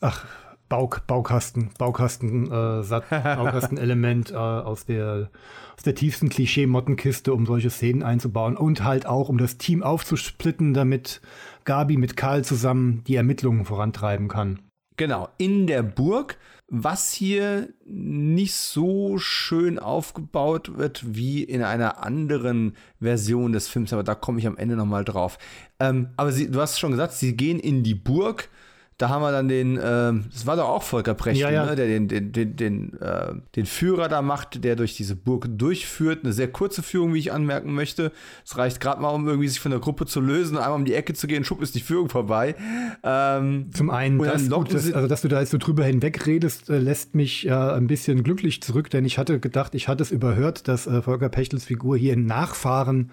ach, Bauk, Baukasten, Baukasten, äh, Sat, Baukastenelement äh, aus der aus der tiefsten Klischee-Mottenkiste, um solche Szenen einzubauen und halt auch, um das Team aufzusplitten, damit Gabi mit Karl zusammen die Ermittlungen vorantreiben kann. Genau, in der Burg, was hier nicht so schön aufgebaut wird wie in einer anderen Version des Films, aber da komme ich am Ende nochmal drauf. Ähm, aber sie, du hast schon gesagt, sie gehen in die Burg. Da haben wir dann den, ähm, das war doch auch Volker Precht, Ja, ja. Ne, der den, den, den, den, äh, den Führer da macht, der durch diese Burg durchführt. Eine sehr kurze Führung, wie ich anmerken möchte. Es reicht gerade mal, um irgendwie sich von der Gruppe zu lösen, einmal um die Ecke zu gehen, schub ist die Führung vorbei. Ähm, Zum einen, das, gut, das, also dass du da jetzt so drüber hinwegredest, äh, lässt mich äh, ein bisschen glücklich zurück, denn ich hatte gedacht, ich hatte es überhört, dass äh, Volker Pechtels Figur hier ein Nachfahren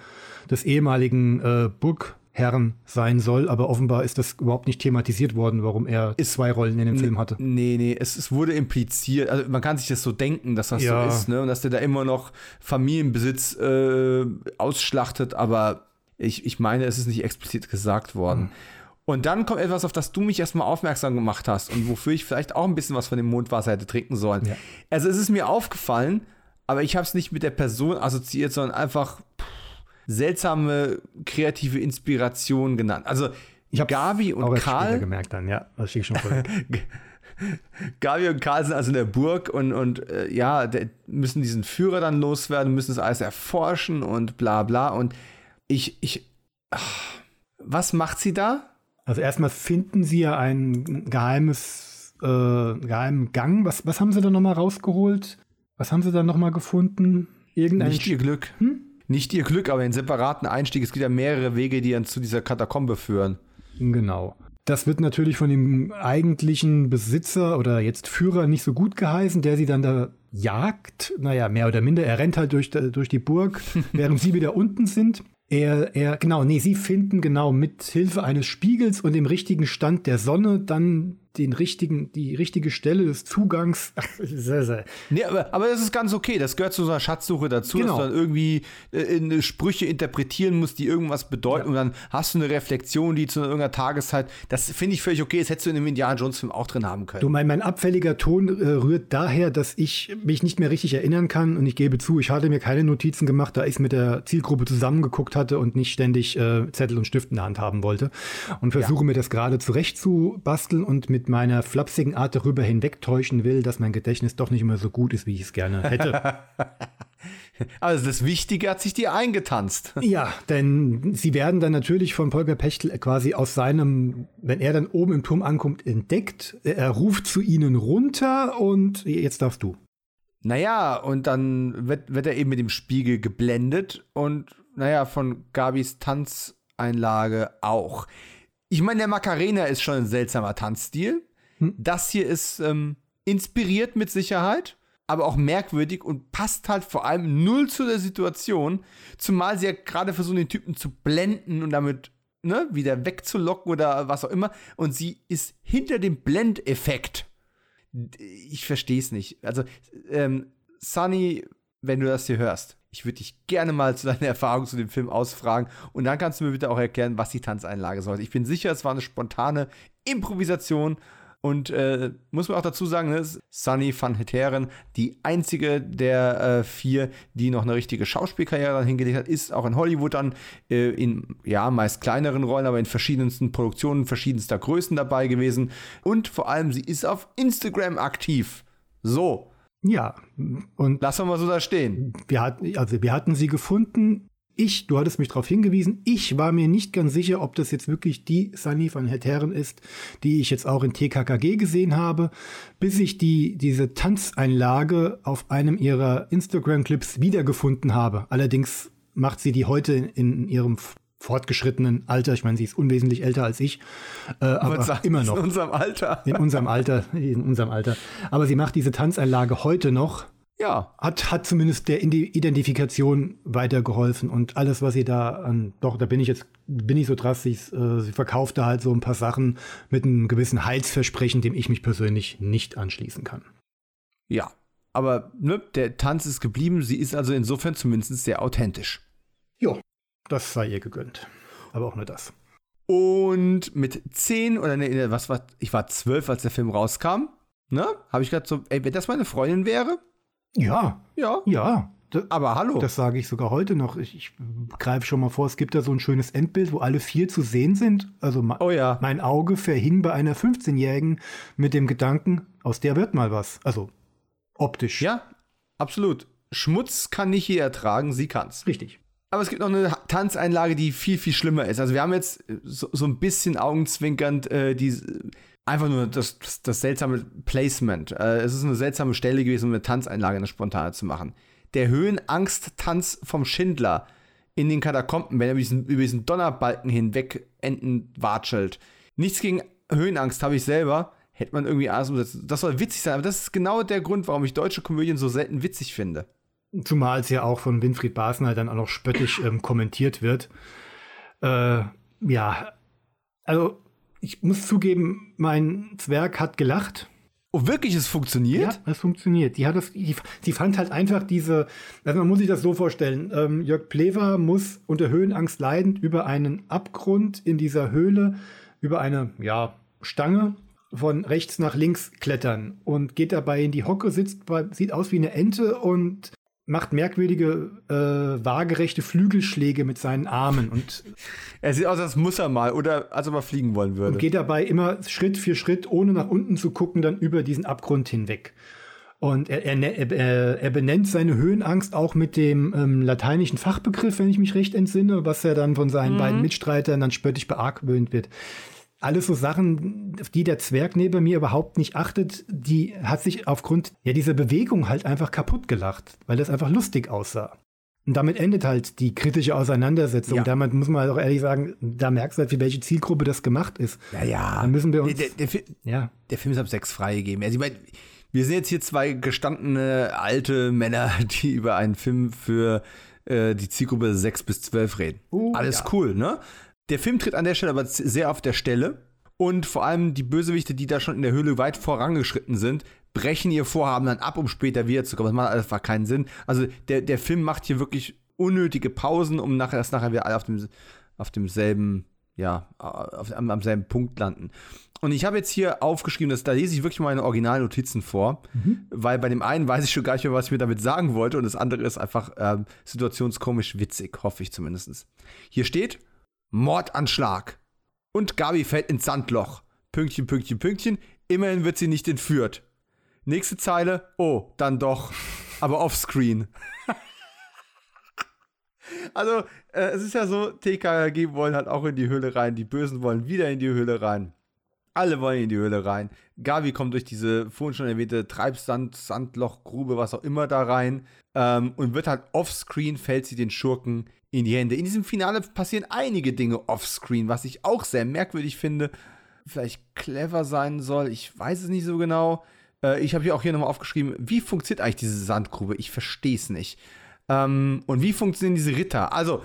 des ehemaligen äh, Burgherrn sein soll, aber offenbar ist das überhaupt nicht thematisiert worden, warum er zwei Rollen in dem Film hatte. Nee, nee, es, es wurde impliziert, also man kann sich das so denken, dass das Ja. so ist, ne? Und dass der da immer noch Familienbesitz äh, ausschlachtet, aber ich, ich meine, es ist nicht explizit gesagt worden. Hm. Und dann kommt etwas, auf das du mich erstmal aufmerksam gemacht hast und wofür ich vielleicht auch ein bisschen was von dem Mondwasser hätte trinken sollen. Ja. Also es ist mir aufgefallen, aber ich habe es nicht mit der Person assoziiert, sondern einfach pff, seltsame kreative Inspiration genannt. Also Ich habe Gabi und Karl gemerkt dann, ja, das ich schon voll. Gabi und Karl sind also in der Burg und, und äh, ja, der, müssen diesen Führer dann loswerden, müssen das alles erforschen und bla bla. Und ich, ich, ach, was macht sie da? Also erstmal finden sie ja ein geheimes, äh, geheimen Gang. Was, was haben sie da nochmal rausgeholt? Was haben sie da nochmal gefunden? Irgendein Nicht ihr Glück. Hm? Nicht ihr Glück, aber einen separaten Einstieg. Es gibt ja mehrere Wege, die dann zu dieser Katakombe führen. Genau. Das wird natürlich von dem eigentlichen Besitzer oder jetzt Führer nicht so gut geheißen, der sie dann da jagt. Naja, mehr oder minder. Er rennt halt durch, durch die Burg, während sie wieder unten sind. Er, er, genau, nee, sie finden genau mit Hilfe eines Spiegels und dem richtigen Stand der Sonne dann den richtigen, die richtige Stelle des Zugangs. sehr, sehr. Nee, aber, aber das ist ganz okay. Das gehört zu so einer Schatzsuche dazu, genau. dass du dann irgendwie äh, Sprüche interpretieren musst, die irgendwas bedeuten. Ja. Und dann hast du eine Reflexion, die zu irgendeiner Tageszeit. Das finde ich völlig okay. Das hättest du in einem Indiana Jones-Film auch drin haben können. Du, mein, mein abfälliger Ton äh, rührt daher, dass ich mich nicht mehr richtig erinnern kann. Und ich gebe zu, ich hatte mir keine Notizen gemacht, da ich mit der Zielgruppe zusammengeguckt hatte und nicht ständig äh, Zettel und Stift in der Hand haben wollte. Und versuche ja. mir das gerade zurechtzubasteln und mit mit meiner flapsigen Art darüber hinwegtäuschen will, dass mein Gedächtnis doch nicht immer so gut ist, wie ich es gerne hätte. Also das Wichtige hat sich dir eingetanzt. Ja, denn sie werden dann natürlich von Volker Pechtel quasi aus seinem, wenn er dann oben im Turm ankommt, entdeckt. Er ruft zu ihnen runter und jetzt darfst du. Naja, und dann wird, wird er eben mit dem Spiegel geblendet und naja, von Gabis Tanzeinlage auch. Ich meine, der Macarena ist schon ein seltsamer Tanzstil. Hm. Das hier ist ähm, inspiriert mit Sicherheit, aber auch merkwürdig und passt halt vor allem null zu der Situation. Zumal sie ja gerade versuchen, den Typen zu blenden und damit ne, wieder wegzulocken oder was auch immer. Und sie ist hinter dem Blendeffekt. Ich verstehe es nicht. Also, ähm, Sunny, wenn du das hier hörst, ich würde dich gerne mal zu deiner Erfahrung zu dem Film ausfragen und dann kannst du mir bitte auch erklären, was die Tanzeinlage sollte. Ich bin sicher, es war eine spontane Improvisation und äh, muss man auch dazu sagen, ne, Sunny van Heteren, die einzige der äh, vier, die noch eine richtige Schauspielkarriere dann hingelegt hat, ist auch in Hollywood dann äh, in ja meist kleineren Rollen, aber in verschiedensten Produktionen verschiedenster Größen dabei gewesen und vor allem sie ist auf Instagram aktiv. So, ja, und lassen wir mal so da stehen. Wir hatten, also wir hatten sie gefunden. Ich, du hattest mich darauf hingewiesen, ich war mir nicht ganz sicher, ob das jetzt wirklich die Sunny van Heteren ist, die ich jetzt auch in TKKG gesehen habe, bis ich die, diese Tanzeinlage auf einem ihrer Instagram-Clips wiedergefunden habe. Allerdings macht sie die heute in ihrem fortgeschrittenen Alter. Ich meine, sie ist unwesentlich älter als ich, äh, aber sagen, immer noch. In unserem Alter. In unserem Alter, in unserem Alter. Aber sie macht diese Tanzeinlage heute noch. Ja. Hat, hat zumindest der Identifikation weitergeholfen und alles, was sie da an, doch, da bin ich jetzt, bin ich so drastisch, äh, sie verkaufte halt so ein paar Sachen mit einem gewissen Heilsversprechen, dem ich mich persönlich nicht anschließen kann. Ja, aber ne, der Tanz ist geblieben, sie ist also insofern zumindest sehr authentisch. Das sei ihr gegönnt. Aber auch nur das. Und mit zehn oder ne, was war, ich war zwölf, als der Film rauskam. Ne? Habe ich gerade so, ey, wenn das meine Freundin wäre? Ja. Ja. Ja. Das, aber hallo. Das sage ich sogar heute noch. Ich, ich greife schon mal vor, es gibt da so ein schönes Endbild, wo alle vier zu sehen sind. Also oh ja. mein Auge verhing bei einer 15-Jährigen mit dem Gedanken, aus der wird mal was. Also optisch. Ja, absolut. Schmutz kann nicht jeder ertragen, sie kann's. Richtig. Aber es gibt noch eine Tanzeinlage, die viel, viel schlimmer ist. Also wir haben jetzt so, so ein bisschen augenzwinkernd äh, die, einfach nur das, das, das seltsame Placement. Äh, es ist eine seltsame Stelle gewesen, um eine Tanzeinlage eine spontane zu machen. Der Höhenangst-Tanz vom Schindler in den Katakomben, wenn er über diesen, über diesen Donnerbalken hinweg enden watschelt. Nichts gegen Höhenangst habe ich selber. Hätte man irgendwie anders umsetzen. Das soll witzig sein, aber das ist genau der Grund, warum ich deutsche Komödien so selten witzig finde. Zumal es ja auch von Winfried Basner dann auch noch spöttisch ähm, kommentiert wird. Äh, ja, also ich muss zugeben, mein Zwerg hat gelacht. Oh, wirklich, es funktioniert? Ja, es funktioniert. Die hat das, die, die fand halt einfach diese, also man muss sich das so vorstellen, ähm, Jörg Plever muss unter Höhenangst leidend über einen Abgrund in dieser Höhle, über eine, ja, Stange von rechts nach links klettern und geht dabei in die Hocke, sitzt, sieht aus wie eine Ente und macht merkwürdige, äh, waagerechte Flügelschläge mit seinen Armen. Und er sieht aus, als muss er mal oder als ob er fliegen wollen würde. Und geht dabei immer Schritt für Schritt, ohne nach unten zu gucken, dann über diesen Abgrund hinweg. Und er, er, er, er benennt seine Höhenangst auch mit dem ähm, lateinischen Fachbegriff, wenn ich mich recht entsinne, was er dann von seinen mhm. beiden Mitstreitern dann spöttisch beargwöhnt wird. Alles so Sachen, auf die der Zwerg neben mir überhaupt nicht achtet, die hat sich aufgrund ja, dieser Bewegung halt einfach kaputt gelacht, weil das einfach lustig aussah. Und damit endet halt die kritische Auseinandersetzung. Ja. Damit muss man halt auch ehrlich sagen, da merkst du halt, für welche Zielgruppe das gemacht ist. Ja, ja. Da müssen wir uns. Der, der, der, ja. der Film ist ab sechs freigegeben. Also, ich meine, wir sind jetzt hier zwei gestandene alte Männer, die über einen Film für äh, die Zielgruppe sechs bis zwölf reden. Uh, Alles ja. cool, ne? Der Film tritt an der Stelle aber sehr auf der Stelle. Und vor allem die Bösewichte, die da schon in der Höhle weit vorangeschritten sind, brechen ihr Vorhaben dann ab, um später wiederzukommen. Das macht einfach keinen Sinn. Also der, der Film macht hier wirklich unnötige Pausen, um nachher, dass nachher wir alle auf, dem, auf demselben, ja, auf, am, am selben Punkt landen. Und ich habe jetzt hier aufgeschrieben, dass da lese ich wirklich meine Originalnotizen vor, mhm. weil bei dem einen weiß ich schon gar nicht mehr, was ich mir damit sagen wollte und das andere ist einfach ähm, situationskomisch witzig, hoffe ich zumindest. Hier steht Mordanschlag und Gabi fällt ins Sandloch. Pünktchen, Pünktchen, Pünktchen. Immerhin wird sie nicht entführt. Nächste Zeile, oh, dann doch. Aber offscreen. also, äh, es ist ja so, TKG wollen halt auch in die Höhle rein, die Bösen wollen wieder in die Höhle rein. Alle wollen in die Höhle rein. Gavi kommt durch diese vorhin schon erwähnte Treibsand, Sandloch, Grube, was auch immer da rein. Ähm, und wird halt offscreen, fällt sie den Schurken in die Hände. In diesem Finale passieren einige Dinge offscreen, was ich auch sehr merkwürdig finde. Vielleicht clever sein soll, ich weiß es nicht so genau. Äh, ich habe hier auch hier nochmal aufgeschrieben, wie funktioniert eigentlich diese Sandgrube? Ich verstehe es nicht. Ähm, und wie funktionieren diese Ritter? Also,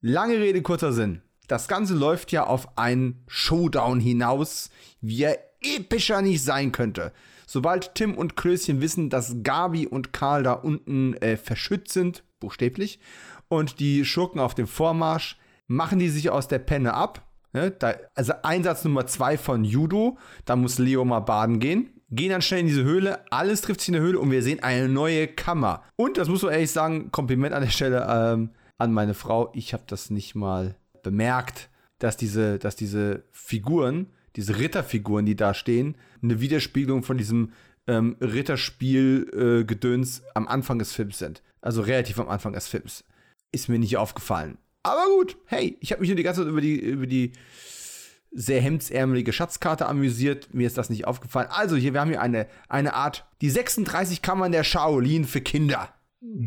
lange Rede, kurzer Sinn. Das Ganze läuft ja auf einen Showdown hinaus, wie er epischer nicht sein könnte. Sobald Tim und Klößchen wissen, dass Gabi und Karl da unten äh, verschützt sind, buchstäblich, und die Schurken auf dem Vormarsch, machen die sich aus der Penne ab. Ne? Da, also Einsatz Nummer zwei von Judo, da muss Leo mal baden gehen gehen dann schnell in diese Höhle, alles trifft sich in der Höhle und wir sehen eine neue Kammer. Und das muss man ehrlich sagen, Kompliment an der Stelle ähm, an meine Frau. Ich habe das nicht mal bemerkt, dass diese, dass diese Figuren, diese Ritterfiguren, die da stehen, eine Widerspiegelung von diesem ähm, Ritterspiel-Gedöns äh, am Anfang des Films sind. Also relativ am Anfang des Films. Ist mir nicht aufgefallen. Aber gut, hey, ich habe mich nur die ganze Zeit über die, über die sehr hemdsärmelige Schatzkarte amüsiert. Mir ist das nicht aufgefallen. Also, hier, wir haben hier eine, eine Art, die 36 Kammern der Shaolin für Kinder.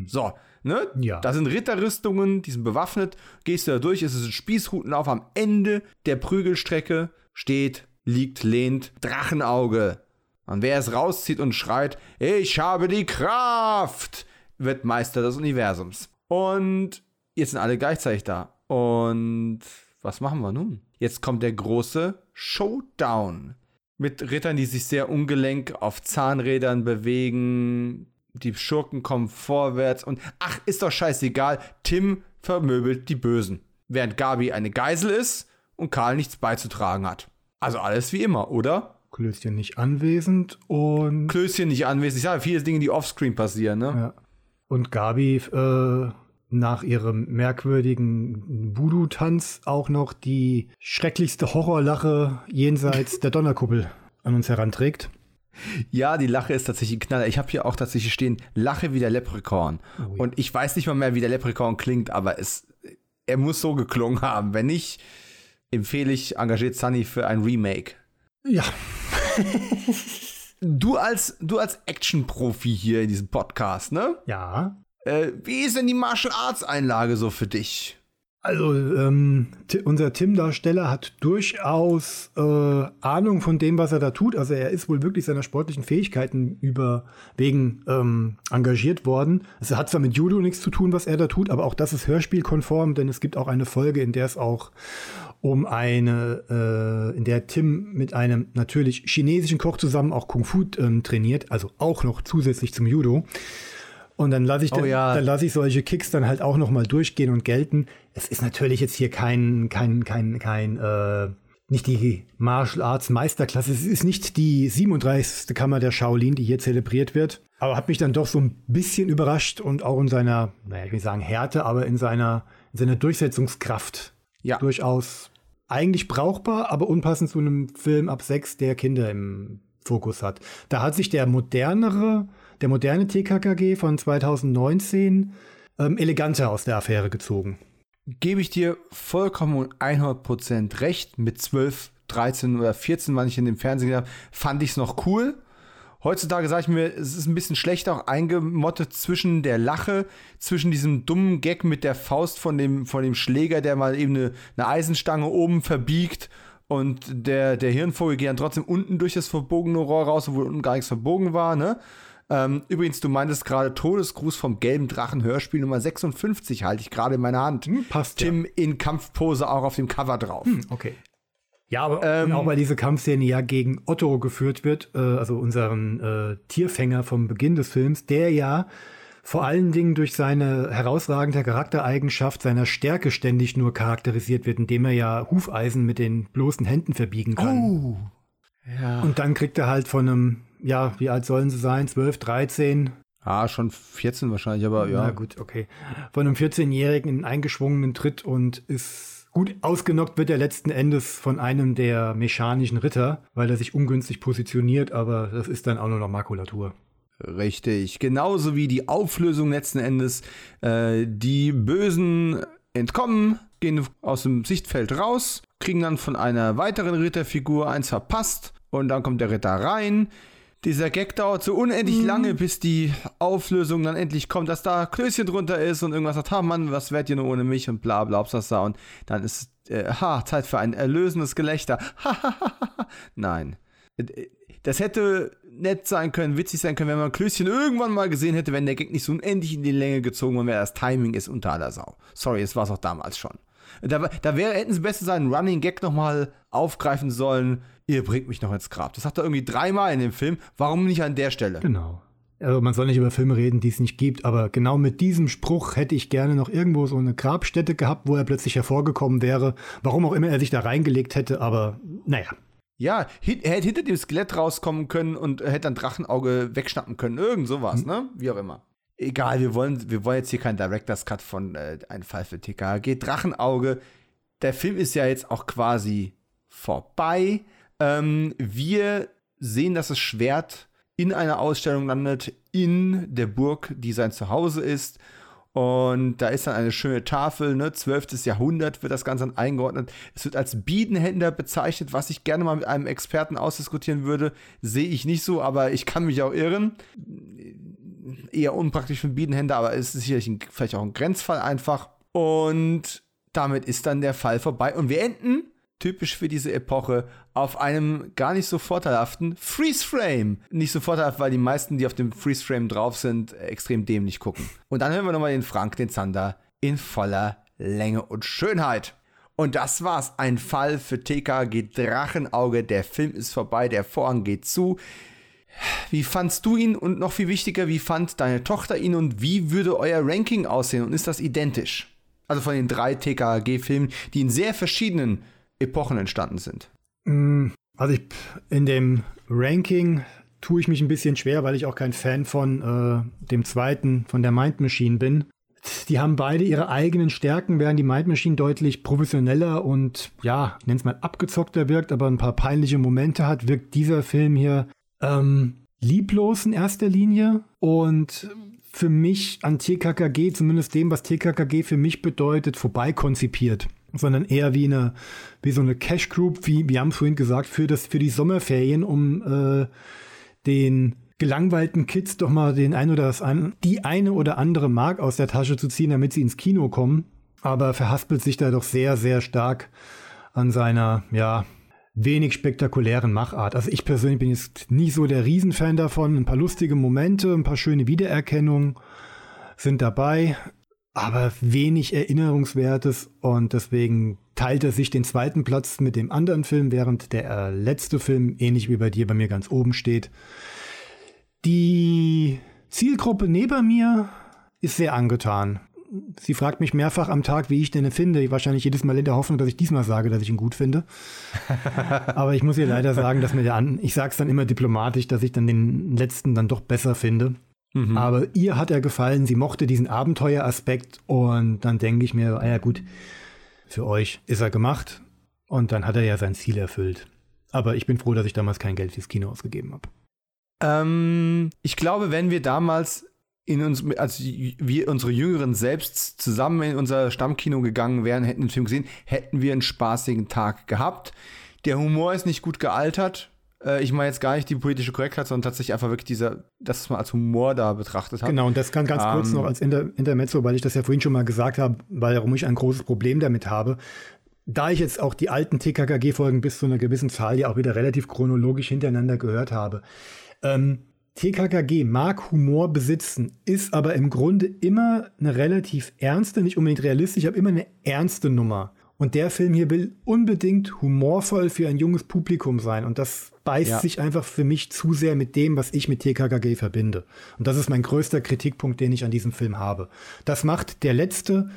So, ne? Ja. Da sind Ritterrüstungen, die sind bewaffnet. Gehst du da durch, es ist ein Spießrutenlauf. Am Ende der Prügelstrecke steht, liegt, lehnt Drachenauge. Und wer es rauszieht und schreit, ich habe die Kraft, wird Meister des Universums. Und jetzt sind alle gleichzeitig da. Und was machen wir nun? Jetzt kommt der große Showdown. Mit Rittern, die sich sehr ungelenk auf Zahnrädern bewegen. Die Schurken kommen vorwärts und ach, ist doch scheißegal. Tim vermöbelt die Bösen. Während Gabi eine Geisel ist und Karl nichts beizutragen hat. Also alles wie immer, oder? Klößchen nicht anwesend und. Klößchen nicht anwesend. Ich sage viele Dinge, die offscreen passieren, ne? Ja. Und Gabi äh, nach ihrem merkwürdigen Voodoo-Tanz auch noch die schrecklichste Horrorlache jenseits der Donnerkuppel an uns heranträgt. Ja, die Lache ist tatsächlich ein Knaller. Ich habe hier auch tatsächlich stehen, Lache wie der Leprechaun. Oh, ja. Und ich weiß nicht mal mehr, wie der Leprechaun klingt, aber es, er muss so geklungen haben. Wenn nicht, empfehle ich, engagiert Sunny für ein Remake. Ja. du als, du als Action-Profi hier in diesem Podcast, ne? Ja. Äh, wie ist denn die Martial Arts Einlage so für dich? Also, ähm, unser Tim-Darsteller hat durchaus äh, Ahnung von dem, was er da tut. Also, er ist wohl wirklich seiner sportlichen Fähigkeiten überwegen ähm, engagiert worden. Es hat zwar mit Judo nichts zu tun, was er da tut, aber auch das ist hörspielkonform, denn es gibt auch eine Folge, in der es auch um eine, äh, in der Tim mit einem natürlich chinesischen Koch zusammen auch Kung Fu ähm, trainiert, also auch noch zusätzlich zum Judo. Und dann lasse ich, oh, ja. dann lasse ich solche Kicks dann halt auch noch mal durchgehen und gelten. Es ist natürlich jetzt hier kein, kein, kein, kein, äh, nicht die Martial Arts Meisterklasse. Es ist nicht die 37. Kammer der Shaolin, die hier zelebriert wird. Aber hat mich dann doch so ein bisschen überrascht und auch in seiner, naja, ich will sagen Härte, aber in seiner, in seiner Durchsetzungskraft ja. durchaus eigentlich brauchbar, aber unpassend zu einem Film ab sechs, der Kinder im Fokus hat. Da hat sich der modernere der moderne TKKG von 2019 ähm, eleganter aus der Affäre gezogen. Gebe ich dir vollkommen und 100% recht. Mit 12, 13 oder 14, wann ich in dem Fernsehen gesehen habe, fand ich es noch cool. Heutzutage sage ich mir, es ist ein bisschen schlecht auch eingemottet zwischen der Lache, zwischen diesem dummen Gag mit der Faust von dem, von dem Schläger, der mal eben eine, eine Eisenstange oben verbiegt und der, der Hirnvogel geht dann trotzdem unten durch das verbogene Rohr raus, obwohl unten gar nichts verbogen war, ne? Ähm, übrigens, du meintest gerade Todesgruß vom gelben Drachen Hörspiel Nummer 56 halte ich gerade in meiner Hand. Hm, passt Tim ja. in Kampfpose auch auf dem Cover drauf. Hm, okay. Ja, aber Ähm, auch weil diese Kampfszene ja gegen Otto geführt wird, äh, also unseren äh, Tierfänger vom Beginn des Films, der ja vor allen Dingen durch seine herausragende Charaktereigenschaft seiner Stärke ständig nur charakterisiert wird, indem er ja Hufeisen mit den bloßen Händen verbiegen kann. Oh. Ja. Und dann kriegt er halt von einem, ja, wie alt sollen sie sein? 12, 13? Ah, schon 14 wahrscheinlich, aber ja. Na gut, okay. Von einem 14-Jährigen einen eingeschwungenen Tritt und ist gut ausgenockt wird er letzten Endes von einem der mechanischen Ritter, weil er sich ungünstig positioniert, aber das ist dann auch nur noch Makulatur. Richtig. Genauso wie die Auflösung letzten Endes. Äh, die Bösen entkommen, gehen aus dem Sichtfeld raus, kriegen dann von einer weiteren Ritterfigur eins verpasst und dann kommt der Ritter rein. Dieser Gag dauert so unendlich lange, bis die Auflösung dann endlich kommt, dass da Klößchen drunter ist und irgendwas sagt, ha Mann, was wärt ihr nur ohne mich und bla bla bla und dann ist, äh, ha, Zeit für ein erlösendes Gelächter. Nein. Das hätte nett sein können, witzig sein können, wenn man Klößchen irgendwann mal gesehen hätte, wenn der Gag nicht so unendlich in die Länge gezogen worden wäre. Das Timing ist unter aller Sau. Sorry, es war es auch damals schon. Da, da wäre, hätten sie besser seinen Running Gag nochmal aufgreifen sollen. Ihr bringt mich noch ins Grab. Das sagt er irgendwie dreimal in dem Film. Warum nicht an der Stelle? Genau. Also man soll nicht über Filme reden, die es nicht gibt, aber genau mit diesem Spruch hätte ich gerne noch irgendwo so eine Grabstätte gehabt, wo er plötzlich hervorgekommen wäre. Warum auch immer er sich da reingelegt hätte, aber naja. Ja, er hätte hinter dem Skelett rauskommen können und hätte ein Drachenauge wegschnappen können. Irgend sowas, ne? Wie auch immer. Egal, wir wollen, wir wollen jetzt hier keinen Director's Cut von äh, Ein Fall für TKG. Drachenauge. Der Film ist ja jetzt auch quasi vorbei. Ähm, wir sehen, dass das Schwert in einer Ausstellung landet, in der Burg, die sein Zuhause ist. Und da ist dann eine schöne Tafel, ne? 12. Jahrhundert wird das Ganze dann eingeordnet. Es wird als Biedenhändler bezeichnet, was ich gerne mal mit einem Experten ausdiskutieren würde. Sehe ich nicht so, aber ich kann mich auch irren. Eher unpraktisch für einen Biedenhändler, aber es ist sicherlich ein, vielleicht auch ein Grenzfall einfach. Und damit ist dann der Fall vorbei. Und wir enden, typisch für diese Epoche, auf einem gar nicht so vorteilhaften Freeze-Frame. Nicht so vorteilhaft, weil die meisten, die auf dem Freeze-Frame drauf sind, extrem dämlich gucken. Und dann hören wir nochmal den Frank, den Zander, in voller Länge und Schönheit. Und das war's. Ein Fall für TKG Drachenauge. Der Film ist vorbei, der Vorhang geht zu. Wie fandst du ihn und noch viel wichtiger, wie fand deine Tochter ihn und wie würde euer Ranking aussehen und ist das identisch? Also von den drei TKG-Filmen, die in sehr verschiedenen Epochen entstanden sind. Also ich, in dem Ranking tue ich mich ein bisschen schwer, weil ich auch kein Fan von äh, dem zweiten, von der Mind Machine bin. Die haben beide ihre eigenen Stärken, während die Mind Machine deutlich professioneller und ja, ich nenne es mal abgezockter wirkt, aber ein paar peinliche Momente hat, wirkt dieser Film hier ähm, lieblos in erster Linie und für mich an TKKG, zumindest dem, was TKKG für mich bedeutet, vorbei konzipiert sondern eher wie eine wie so eine Cash Group, wie wir haben vorhin gesagt, für das für die Sommerferien, um äh, den gelangweilten Kids doch mal den ein oder das ein, die eine oder andere Mark aus der Tasche zu ziehen, damit sie ins Kino kommen. Aber verhaspelt sich da doch sehr sehr stark an seiner ja wenig spektakulären Machart. Also ich persönlich bin jetzt nie so der Riesenfan davon. Ein paar lustige Momente, ein paar schöne Wiedererkennungen sind dabei aber wenig Erinnerungswertes und deswegen teilt er sich den zweiten Platz mit dem anderen Film, während der äh, letzte Film, ähnlich wie bei dir, bei mir ganz oben steht. Die Zielgruppe neben mir ist sehr angetan. Sie fragt mich mehrfach am Tag, wie ich den finde. Wahrscheinlich jedes Mal in der Hoffnung, dass ich diesmal sage, dass ich ihn gut finde. Aber ich muss ihr leider sagen, dass mir der an, ich sage es dann immer diplomatisch, dass ich dann den letzten dann doch besser finde. Mhm. Aber ihr hat er gefallen, sie mochte diesen Abenteueraspekt und dann denke ich mir, ah ja gut, für euch ist er gemacht und dann hat er ja sein Ziel erfüllt. Aber ich bin froh, dass ich damals kein Geld fürs Kino ausgegeben habe. Ähm, ich glaube, wenn wir damals in uns, als wir unsere Jüngeren selbst zusammen in unser Stammkino gegangen wären, hätten den Film gesehen, hätten wir einen spaßigen Tag gehabt. Der Humor ist nicht gut gealtert. Äh, ich meine jetzt gar nicht die politische Korrektheit, sondern tatsächlich einfach wirklich dieser, dass man als Humor da betrachtet hat. Genau, und das kann ganz kurz Ähm, noch als Inter Intermezzo, weil ich das ja vorhin schon mal gesagt habe, warum ich ein großes Problem damit habe. Da ich jetzt auch die alten TKKG-Folgen bis zu einer gewissen Zahl ja auch wieder relativ chronologisch hintereinander gehört habe. Ähm, TKKG mag Humor besitzen, ist aber im Grunde immer eine relativ ernste, nicht unbedingt realistisch, aber immer eine ernste Nummer. Und der Film hier will unbedingt humorvoll für ein junges Publikum sein. Und das beißt Ja. sich einfach für mich zu sehr mit dem, was ich mit TKKG verbinde. Und das ist mein größter Kritikpunkt, den ich an diesem Film habe. Das macht der letzte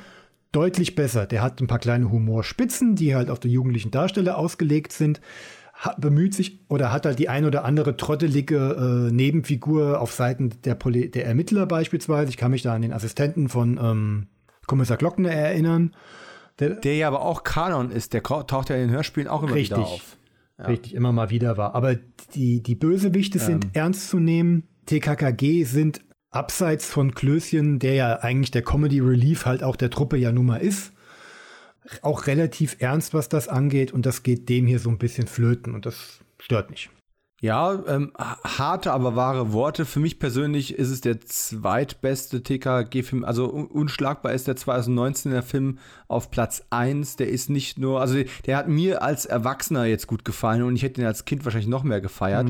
deutlich besser. Der hat ein paar kleine Humorspitzen, die halt auf den jugendlichen Darsteller ausgelegt sind. Hat, bemüht sich oder hat halt die ein oder andere trottelige äh, Nebenfigur auf Seiten der, Poli der Ermittler beispielsweise. Ich kann mich da an den Assistenten von ähm, Kommissar Glockner erinnern. Der, Der ja aber auch Kanon ist, der taucht ja in den Hörspielen auch immer wieder Richtig. Auf. richtig immer mal wieder war. Aber die, die Bösewichte sind ernst zu nehmen. TKKG sind abseits von Klößchen, der ja eigentlich der Comedy Relief halt auch der Truppe ja nun mal ist, auch relativ ernst, was das angeht. Und das geht dem hier so ein bisschen flöten. Und das stört mich. Ja, ähm, harte, aber wahre Worte. Für mich persönlich ist es der zweitbeste TKG-Film. Also un unschlagbar ist der 2019er Film auf Platz 1. Der ist nicht nur, also der hat mir als Erwachsener jetzt gut gefallen und ich hätte ihn als Kind wahrscheinlich noch mehr gefeiert.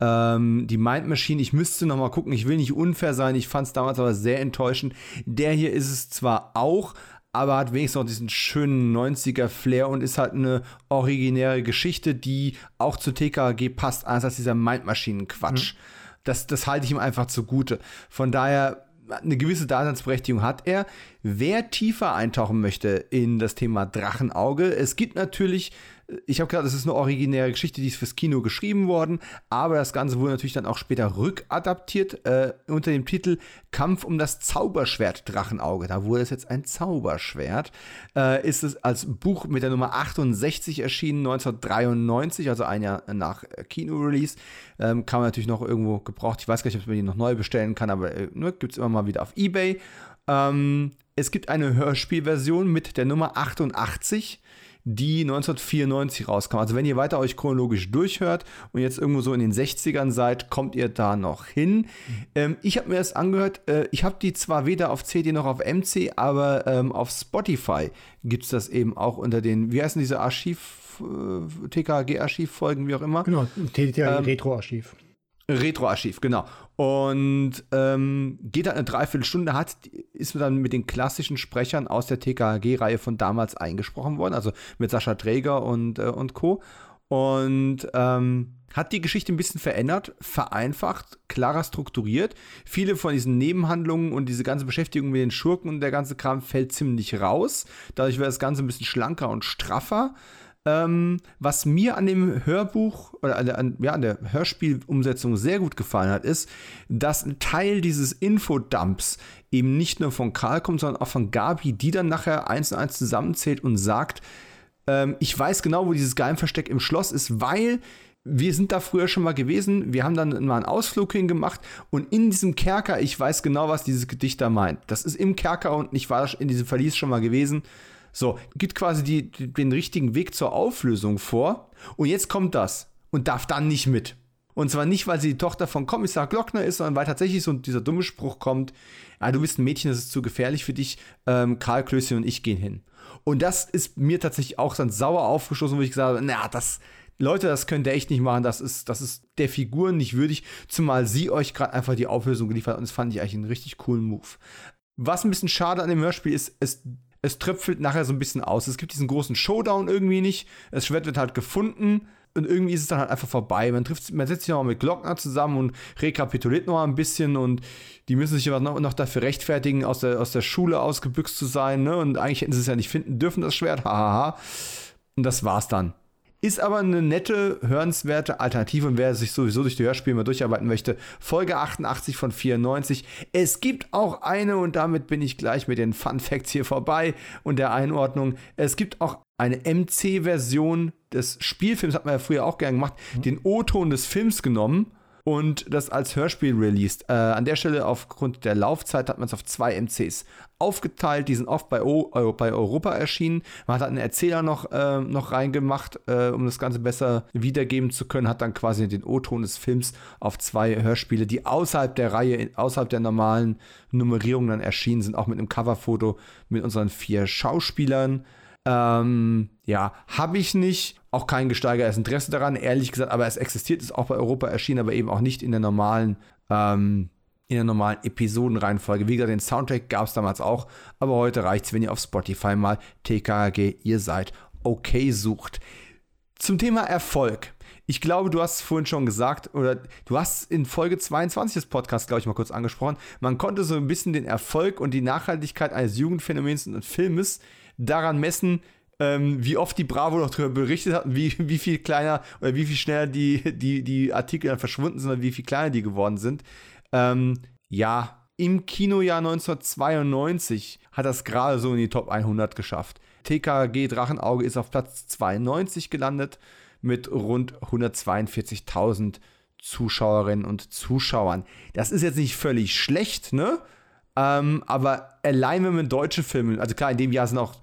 Ähm, die Mind Machine, ich müsste noch mal gucken, ich will nicht unfair sein, ich fand es damals aber sehr enttäuschend. Der hier ist es zwar auch, aber hat wenigstens noch diesen schönen 90er-Flair und ist halt eine originäre Geschichte, die auch zu TKG passt, anders als dieser Mindmaschinen-Quatsch. Das, das halte ich ihm einfach zugute. Von daher, eine gewisse Daseinsberechtigung hat er. Wer tiefer eintauchen möchte in das Thema Drachenauge, es gibt natürlich, ich habe gesagt, es ist eine originäre Geschichte, die ist fürs Kino geschrieben worden, aber das Ganze wurde natürlich dann auch später rückadaptiert äh, unter dem Titel Kampf um das Zauberschwert Drachenauge. Da wurde es jetzt ein Zauberschwert. Äh, ist es als Buch mit der Nummer 68 erschienen, 1993, also ein Jahr nach äh, Kino-Release. Ähm, kann man natürlich noch irgendwo gebraucht. Ich weiß gar nicht, ob man die noch neu bestellen kann, aber äh, ne, gibt es immer mal wieder auf Ebay. Ähm, es gibt eine Hörspielversion mit der Nummer 88 die 1994 rauskam. Also wenn ihr weiter euch chronologisch durchhört und jetzt irgendwo so in den 60ern seid, kommt ihr da noch hin. Ähm, ich habe mir das angehört. Äh, ich habe die zwar weder auf CD noch auf MC, aber ähm, auf Spotify gibt es das eben auch unter den, wie heißen diese Archiv, äh, TKG-Archivfolgen, wie auch immer. Genau, TKG Ähm, Retro-Archiv. Genau. Und ähm, geht dann eine Dreiviertelstunde, hat, ist dann mit den klassischen Sprechern aus der TKG-Reihe von damals eingesprochen worden, also mit Sascha Träger und, äh, und Co. Und ähm, hat die Geschichte ein bisschen verändert, vereinfacht, klarer strukturiert. Viele von diesen Nebenhandlungen und diese ganze Beschäftigung mit den Schurken und der ganze Kram fällt ziemlich raus. Dadurch wird das Ganze ein bisschen schlanker und straffer. Ähm, was mir an dem Hörbuch oder an der, an, ja, der Hörspielumsetzung sehr gut gefallen hat, ist, dass ein Teil dieses Infodumps eben nicht nur von Karl kommt, sondern auch von Gabi, die dann nachher eins und eins zusammenzählt und sagt, ähm, ich weiß genau, wo dieses Geheimversteck im Schloss ist, weil wir sind da früher schon mal gewesen, wir haben dann mal einen Ausflug hingemacht und in diesem Kerker, ich weiß genau, was dieses Gedicht da meint. Das ist im Kerker und ich war in diesem Verlies schon mal gewesen. So, gibt quasi die, den richtigen Weg zur Auflösung vor. Und jetzt kommt das und darf dann nicht mit. Und zwar nicht, weil sie die Tochter von Kommissar Glockner ist, sondern weil tatsächlich so dieser dumme Spruch kommt, ja, du bist ein Mädchen, das ist zu gefährlich für dich, ähm, Karl Klößchen und ich gehen hin. Und das ist mir tatsächlich auch dann sauer aufgestoßen, wo ich gesagt habe, na, das, Leute, das könnt ihr echt nicht machen, das ist, das ist der Figur nicht würdig, zumal sie euch gerade einfach die Auflösung geliefert hat und das fand ich eigentlich einen richtig coolen Move. Was ein bisschen schade an dem Hörspiel ist, es es tröpfelt nachher so ein bisschen aus. Es gibt diesen großen Showdown irgendwie nicht. Das Schwert wird halt gefunden und irgendwie ist es dann halt einfach vorbei. Man trifft, man setzt sich noch mal mit Glockner zusammen und rekapituliert noch mal ein bisschen und die müssen sich aber noch, noch dafür rechtfertigen, aus der, aus der Schule ausgebüxt zu sein. Ne? Und eigentlich hätten sie es ja nicht finden dürfen, das Schwert. Hahaha. Und das war's dann. Ist aber eine nette, hörenswerte Alternative und wer sich sowieso durch die Hörspiele mal durcharbeiten möchte, Folge 88 von 94. Es gibt auch eine, und damit bin ich gleich mit den Fun Facts hier vorbei und der Einordnung. Es gibt auch eine MC-Version des Spielfilms, hat man ja früher auch gern gemacht, den O-Ton des Films genommen und das als Hörspiel released. Äh, an der Stelle aufgrund der Laufzeit hat man es auf zwei MCs aufgeteilt. Die sind oft bei, o bei Europa erschienen. Man hat einen Erzähler noch, äh, noch reingemacht, äh, um das Ganze besser wiedergeben zu können. Hat dann quasi den O-Ton des Films auf zwei Hörspiele, die außerhalb der Reihe, außerhalb der normalen Nummerierung dann erschienen sind, auch mit einem Coverfoto mit unseren vier Schauspielern. Ähm, ja, habe ich nicht. Auch kein gesteigertes Interesse daran, ehrlich gesagt, aber es existiert, ist auch bei Europa erschienen, aber eben auch nicht in der normalen, ähm, in der normalen Episodenreihenfolge. Wie gesagt, den Soundtrack gab es damals auch, aber heute reicht es, wenn ihr auf Spotify mal TKG, ihr seid okay sucht. Zum Thema Erfolg. Ich glaube, du hast es vorhin schon gesagt, oder du hast in Folge 22 des Podcasts, glaube ich, mal kurz angesprochen. Man konnte so ein bisschen den Erfolg und die Nachhaltigkeit eines Jugendphänomens und Filmes daran messen, ähm, wie oft die Bravo noch darüber berichtet hat, wie, wie viel kleiner oder wie viel schneller die, die, die Artikel dann verschwunden sind oder wie viel kleiner die geworden sind. Ähm, ja, im Kinojahr 1992 hat das gerade so in die Top 100 geschafft. TKG Drachenauge ist auf Platz 92 gelandet mit rund 142.000 Zuschauerinnen und Zuschauern. Das ist jetzt nicht völlig schlecht, ne? Ähm, aber allein wenn man deutsche Filme, also klar, in dem Jahr sind auch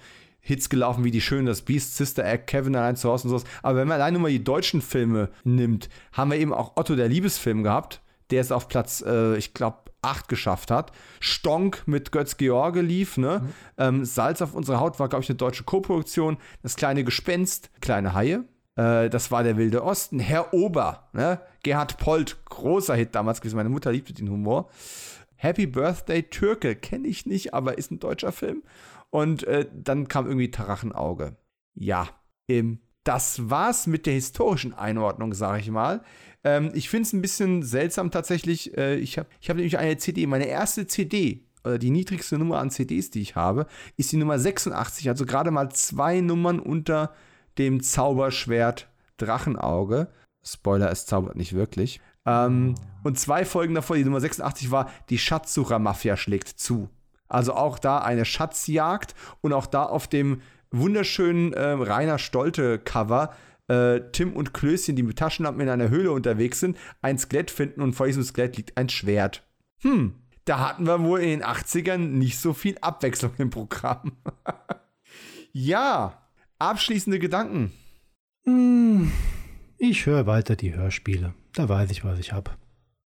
Hits gelaufen wie Die Schöne, das Beast, Sister Act, Kevin allein zu Hause und sowas. Aber wenn man allein nur mal die deutschen Filme nimmt, haben wir eben auch Otto der Liebesfilm gehabt, der es auf Platz, äh, ich glaube, 8 geschafft hat. Stonk mit Götz George lief, ne? Mhm. Ähm, Salz auf unserer Haut war, glaube ich, eine deutsche Koproduktion. Das kleine Gespenst, kleine Haie. Äh, das war der Wilde Osten. Herr Ober, ne? Gerhard Polt, großer Hit damals gewesen. Meine Mutter liebte den Humor. Happy Birthday Türke, kenne ich nicht, aber ist ein deutscher Film. Und äh, dann kam irgendwie Tarachenauge. Ja, ähm, das war's mit der historischen Einordnung, sage ich mal. Ähm, ich finde es ein bisschen seltsam tatsächlich. Äh, ich habe ich hab nämlich eine CD, meine erste CD, oder die niedrigste Nummer an CDs, die ich habe, ist die Nummer 86, also gerade mal zwei Nummern unter dem Zauberschwert Drachenauge. Spoiler, es zaubert nicht wirklich. Ähm, und zwei Folgen davor, die Nummer 86 war, die Schatzsucher-Mafia schlägt zu. Also auch da eine Schatzjagd und auch da auf dem wunderschönen äh, Rainer Stolte-Cover Tim und Klößchen, die mit Taschenlampen in einer Höhle unterwegs sind, ein Skelett finden und vor diesem Skelett liegt ein Schwert. Hm, da hatten wir wohl in den 80ern nicht so viel Abwechslung im Programm. ja, abschließende Gedanken. Hm, ich höre weiter die Hörspiele. Da weiß ich, was ich habe.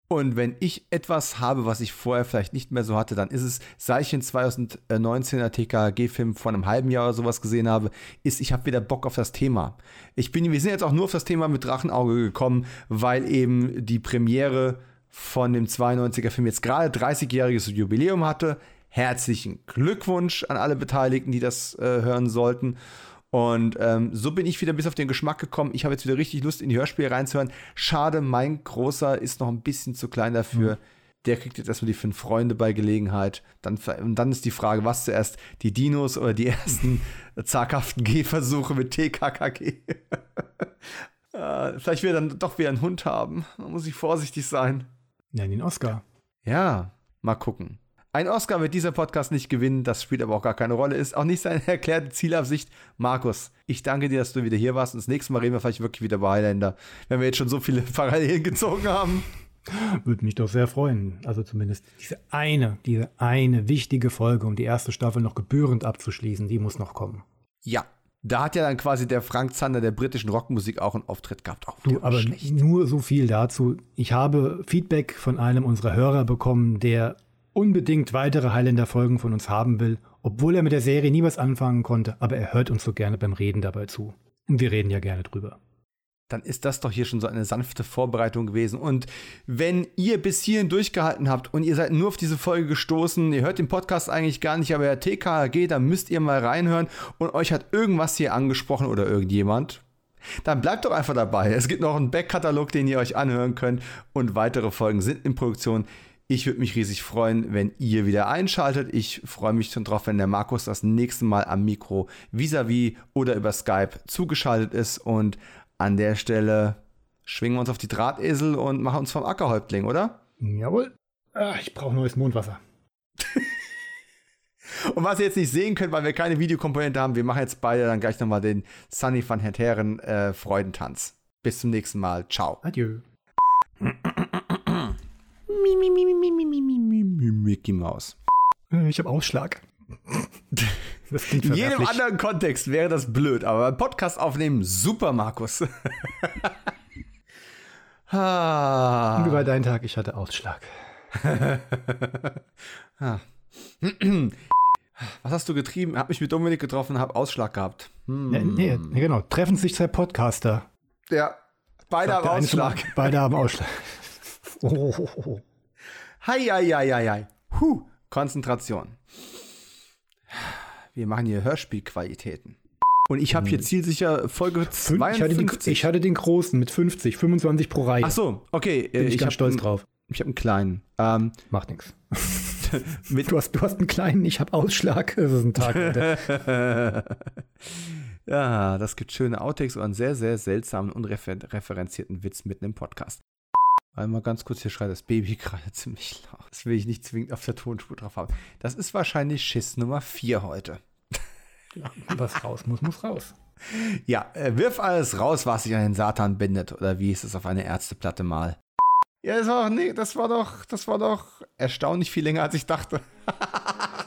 Und wenn ich etwas habe, was ich vorher vielleicht nicht mehr so hatte, dann ist es, seit ich den 2019er TKG-Film vor einem halben Jahr oder sowas gesehen habe, ist, ich habe wieder Bock auf das Thema. Ich bin, wir sind jetzt auch nur auf das Thema mit Drachenauge gekommen, weil eben die Premiere von dem 92er Film jetzt gerade 30-jähriges Jubiläum hatte. Herzlichen Glückwunsch an alle Beteiligten, die das äh, hören sollten. Und ähm, so bin ich wieder bis auf den Geschmack gekommen. Ich habe jetzt wieder richtig Lust, in die Hörspiele reinzuhören. Schade, mein Großer ist noch ein bisschen zu klein dafür. Mhm. Der kriegt jetzt erstmal die fünf Freunde bei Gelegenheit. Dann, und dann ist die Frage, was zuerst, die Dinos oder die ersten zaghaften Gehversuche mit TKKG. äh, vielleicht wird er dann doch wieder einen Hund haben. Da muss ich vorsichtig sein. Nenn ihn Oscar. Ja, mal gucken. Ein Oscar wird dieser Podcast nicht gewinnen, das spielt aber auch gar keine Rolle, ist auch nicht seine erklärte Zielabsicht. Markus, ich danke dir, dass du wieder hier warst und das nächste Mal reden wir vielleicht wirklich wieder über Highlander, wenn wir jetzt schon so viele Parallelen gezogen haben. Würde mich doch sehr freuen. Also zumindest diese eine, diese eine wichtige Folge, um die erste Staffel noch gebührend abzuschließen, die muss noch kommen. Ja, da hat ja dann quasi der Frank Zander der britischen Rockmusik auch einen Auftritt gehabt. Auch du, aber schlecht. nur so viel dazu. Ich habe Feedback von einem unserer Hörer bekommen, der unbedingt weitere Highlander-Folgen von uns haben will, obwohl er mit der Serie nie was anfangen konnte, aber er hört uns so gerne beim Reden dabei zu. Und wir reden ja gerne drüber. Dann ist das doch hier schon so eine sanfte Vorbereitung gewesen. Und wenn ihr bis hierhin durchgehalten habt und ihr seid nur auf diese Folge gestoßen, ihr hört den Podcast eigentlich gar nicht, aber der TKG, dann müsst ihr mal reinhören und euch hat irgendwas hier angesprochen oder irgendjemand, dann bleibt doch einfach dabei. Es gibt noch einen Backkatalog, den ihr euch anhören könnt und weitere Folgen sind in Produktion. Ich würde mich riesig freuen, wenn ihr wieder einschaltet. Ich freue mich schon drauf, wenn der Markus das nächste Mal am Mikro vis-à-vis -vis oder über Skype zugeschaltet ist. Und an der Stelle schwingen wir uns auf die Drahtesel und machen uns vom Ackerhäuptling, oder? Jawohl. Ach, ich brauche neues Mondwasser. und was ihr jetzt nicht sehen könnt, weil wir keine Videokomponente haben, wir machen jetzt beide dann gleich nochmal den Sunny van Herren äh, Freudentanz. Bis zum nächsten Mal. Ciao. Adieu. Mickey Mouse. Äh, Ich habe Ausschlag. In jedem anderen Kontext wäre das blöd, aber beim Podcast aufnehmen, super, Markus. ah. Wie war dein Tag? Ich hatte Ausschlag. Was hast du getrieben? Hab mich mit Dominik getroffen, hab Ausschlag gehabt. Hm. Nee, nee, genau. Treffen sich zwei Podcaster. Ja, beide Sagt haben Ausschlag. Beide haben Ausschlag. Oh, oh, oh. Hei, hei, hei, hei, hei. Huh, Konzentration. Wir machen hier Hörspielqualitäten. Und ich habe hier zielsicher Folge Fün- Ich hatte, den, 52. ich hatte den großen mit 50, 25 pro Reihe. Ach so, okay. äh, Bin ich, ganz hab stolz einen- drauf. Ich habe einen kleinen. Ähm, Macht nichts. Du hast, du hast einen kleinen, ich habe Ausschlag. Das ist ein Tag. Ja, das gibt schöne Outtakes und einen sehr, sehr seltsamen, unreferenzierten Witz mitten im Podcast. Einmal ganz kurz, hier schreit das Baby gerade ziemlich laut. Das will ich nicht zwingend auf der Tonspur drauf haben. Das ist wahrscheinlich Schiss Nummer 4 heute. Was raus muss, muss raus. Ja, äh, wirf alles raus, was sich an den Satan bindet. Oder wie ist es auf eine Ärzteplatte mal? Ja, das war, doch- nee, das war doch, das war doch erstaunlich viel länger, als ich dachte.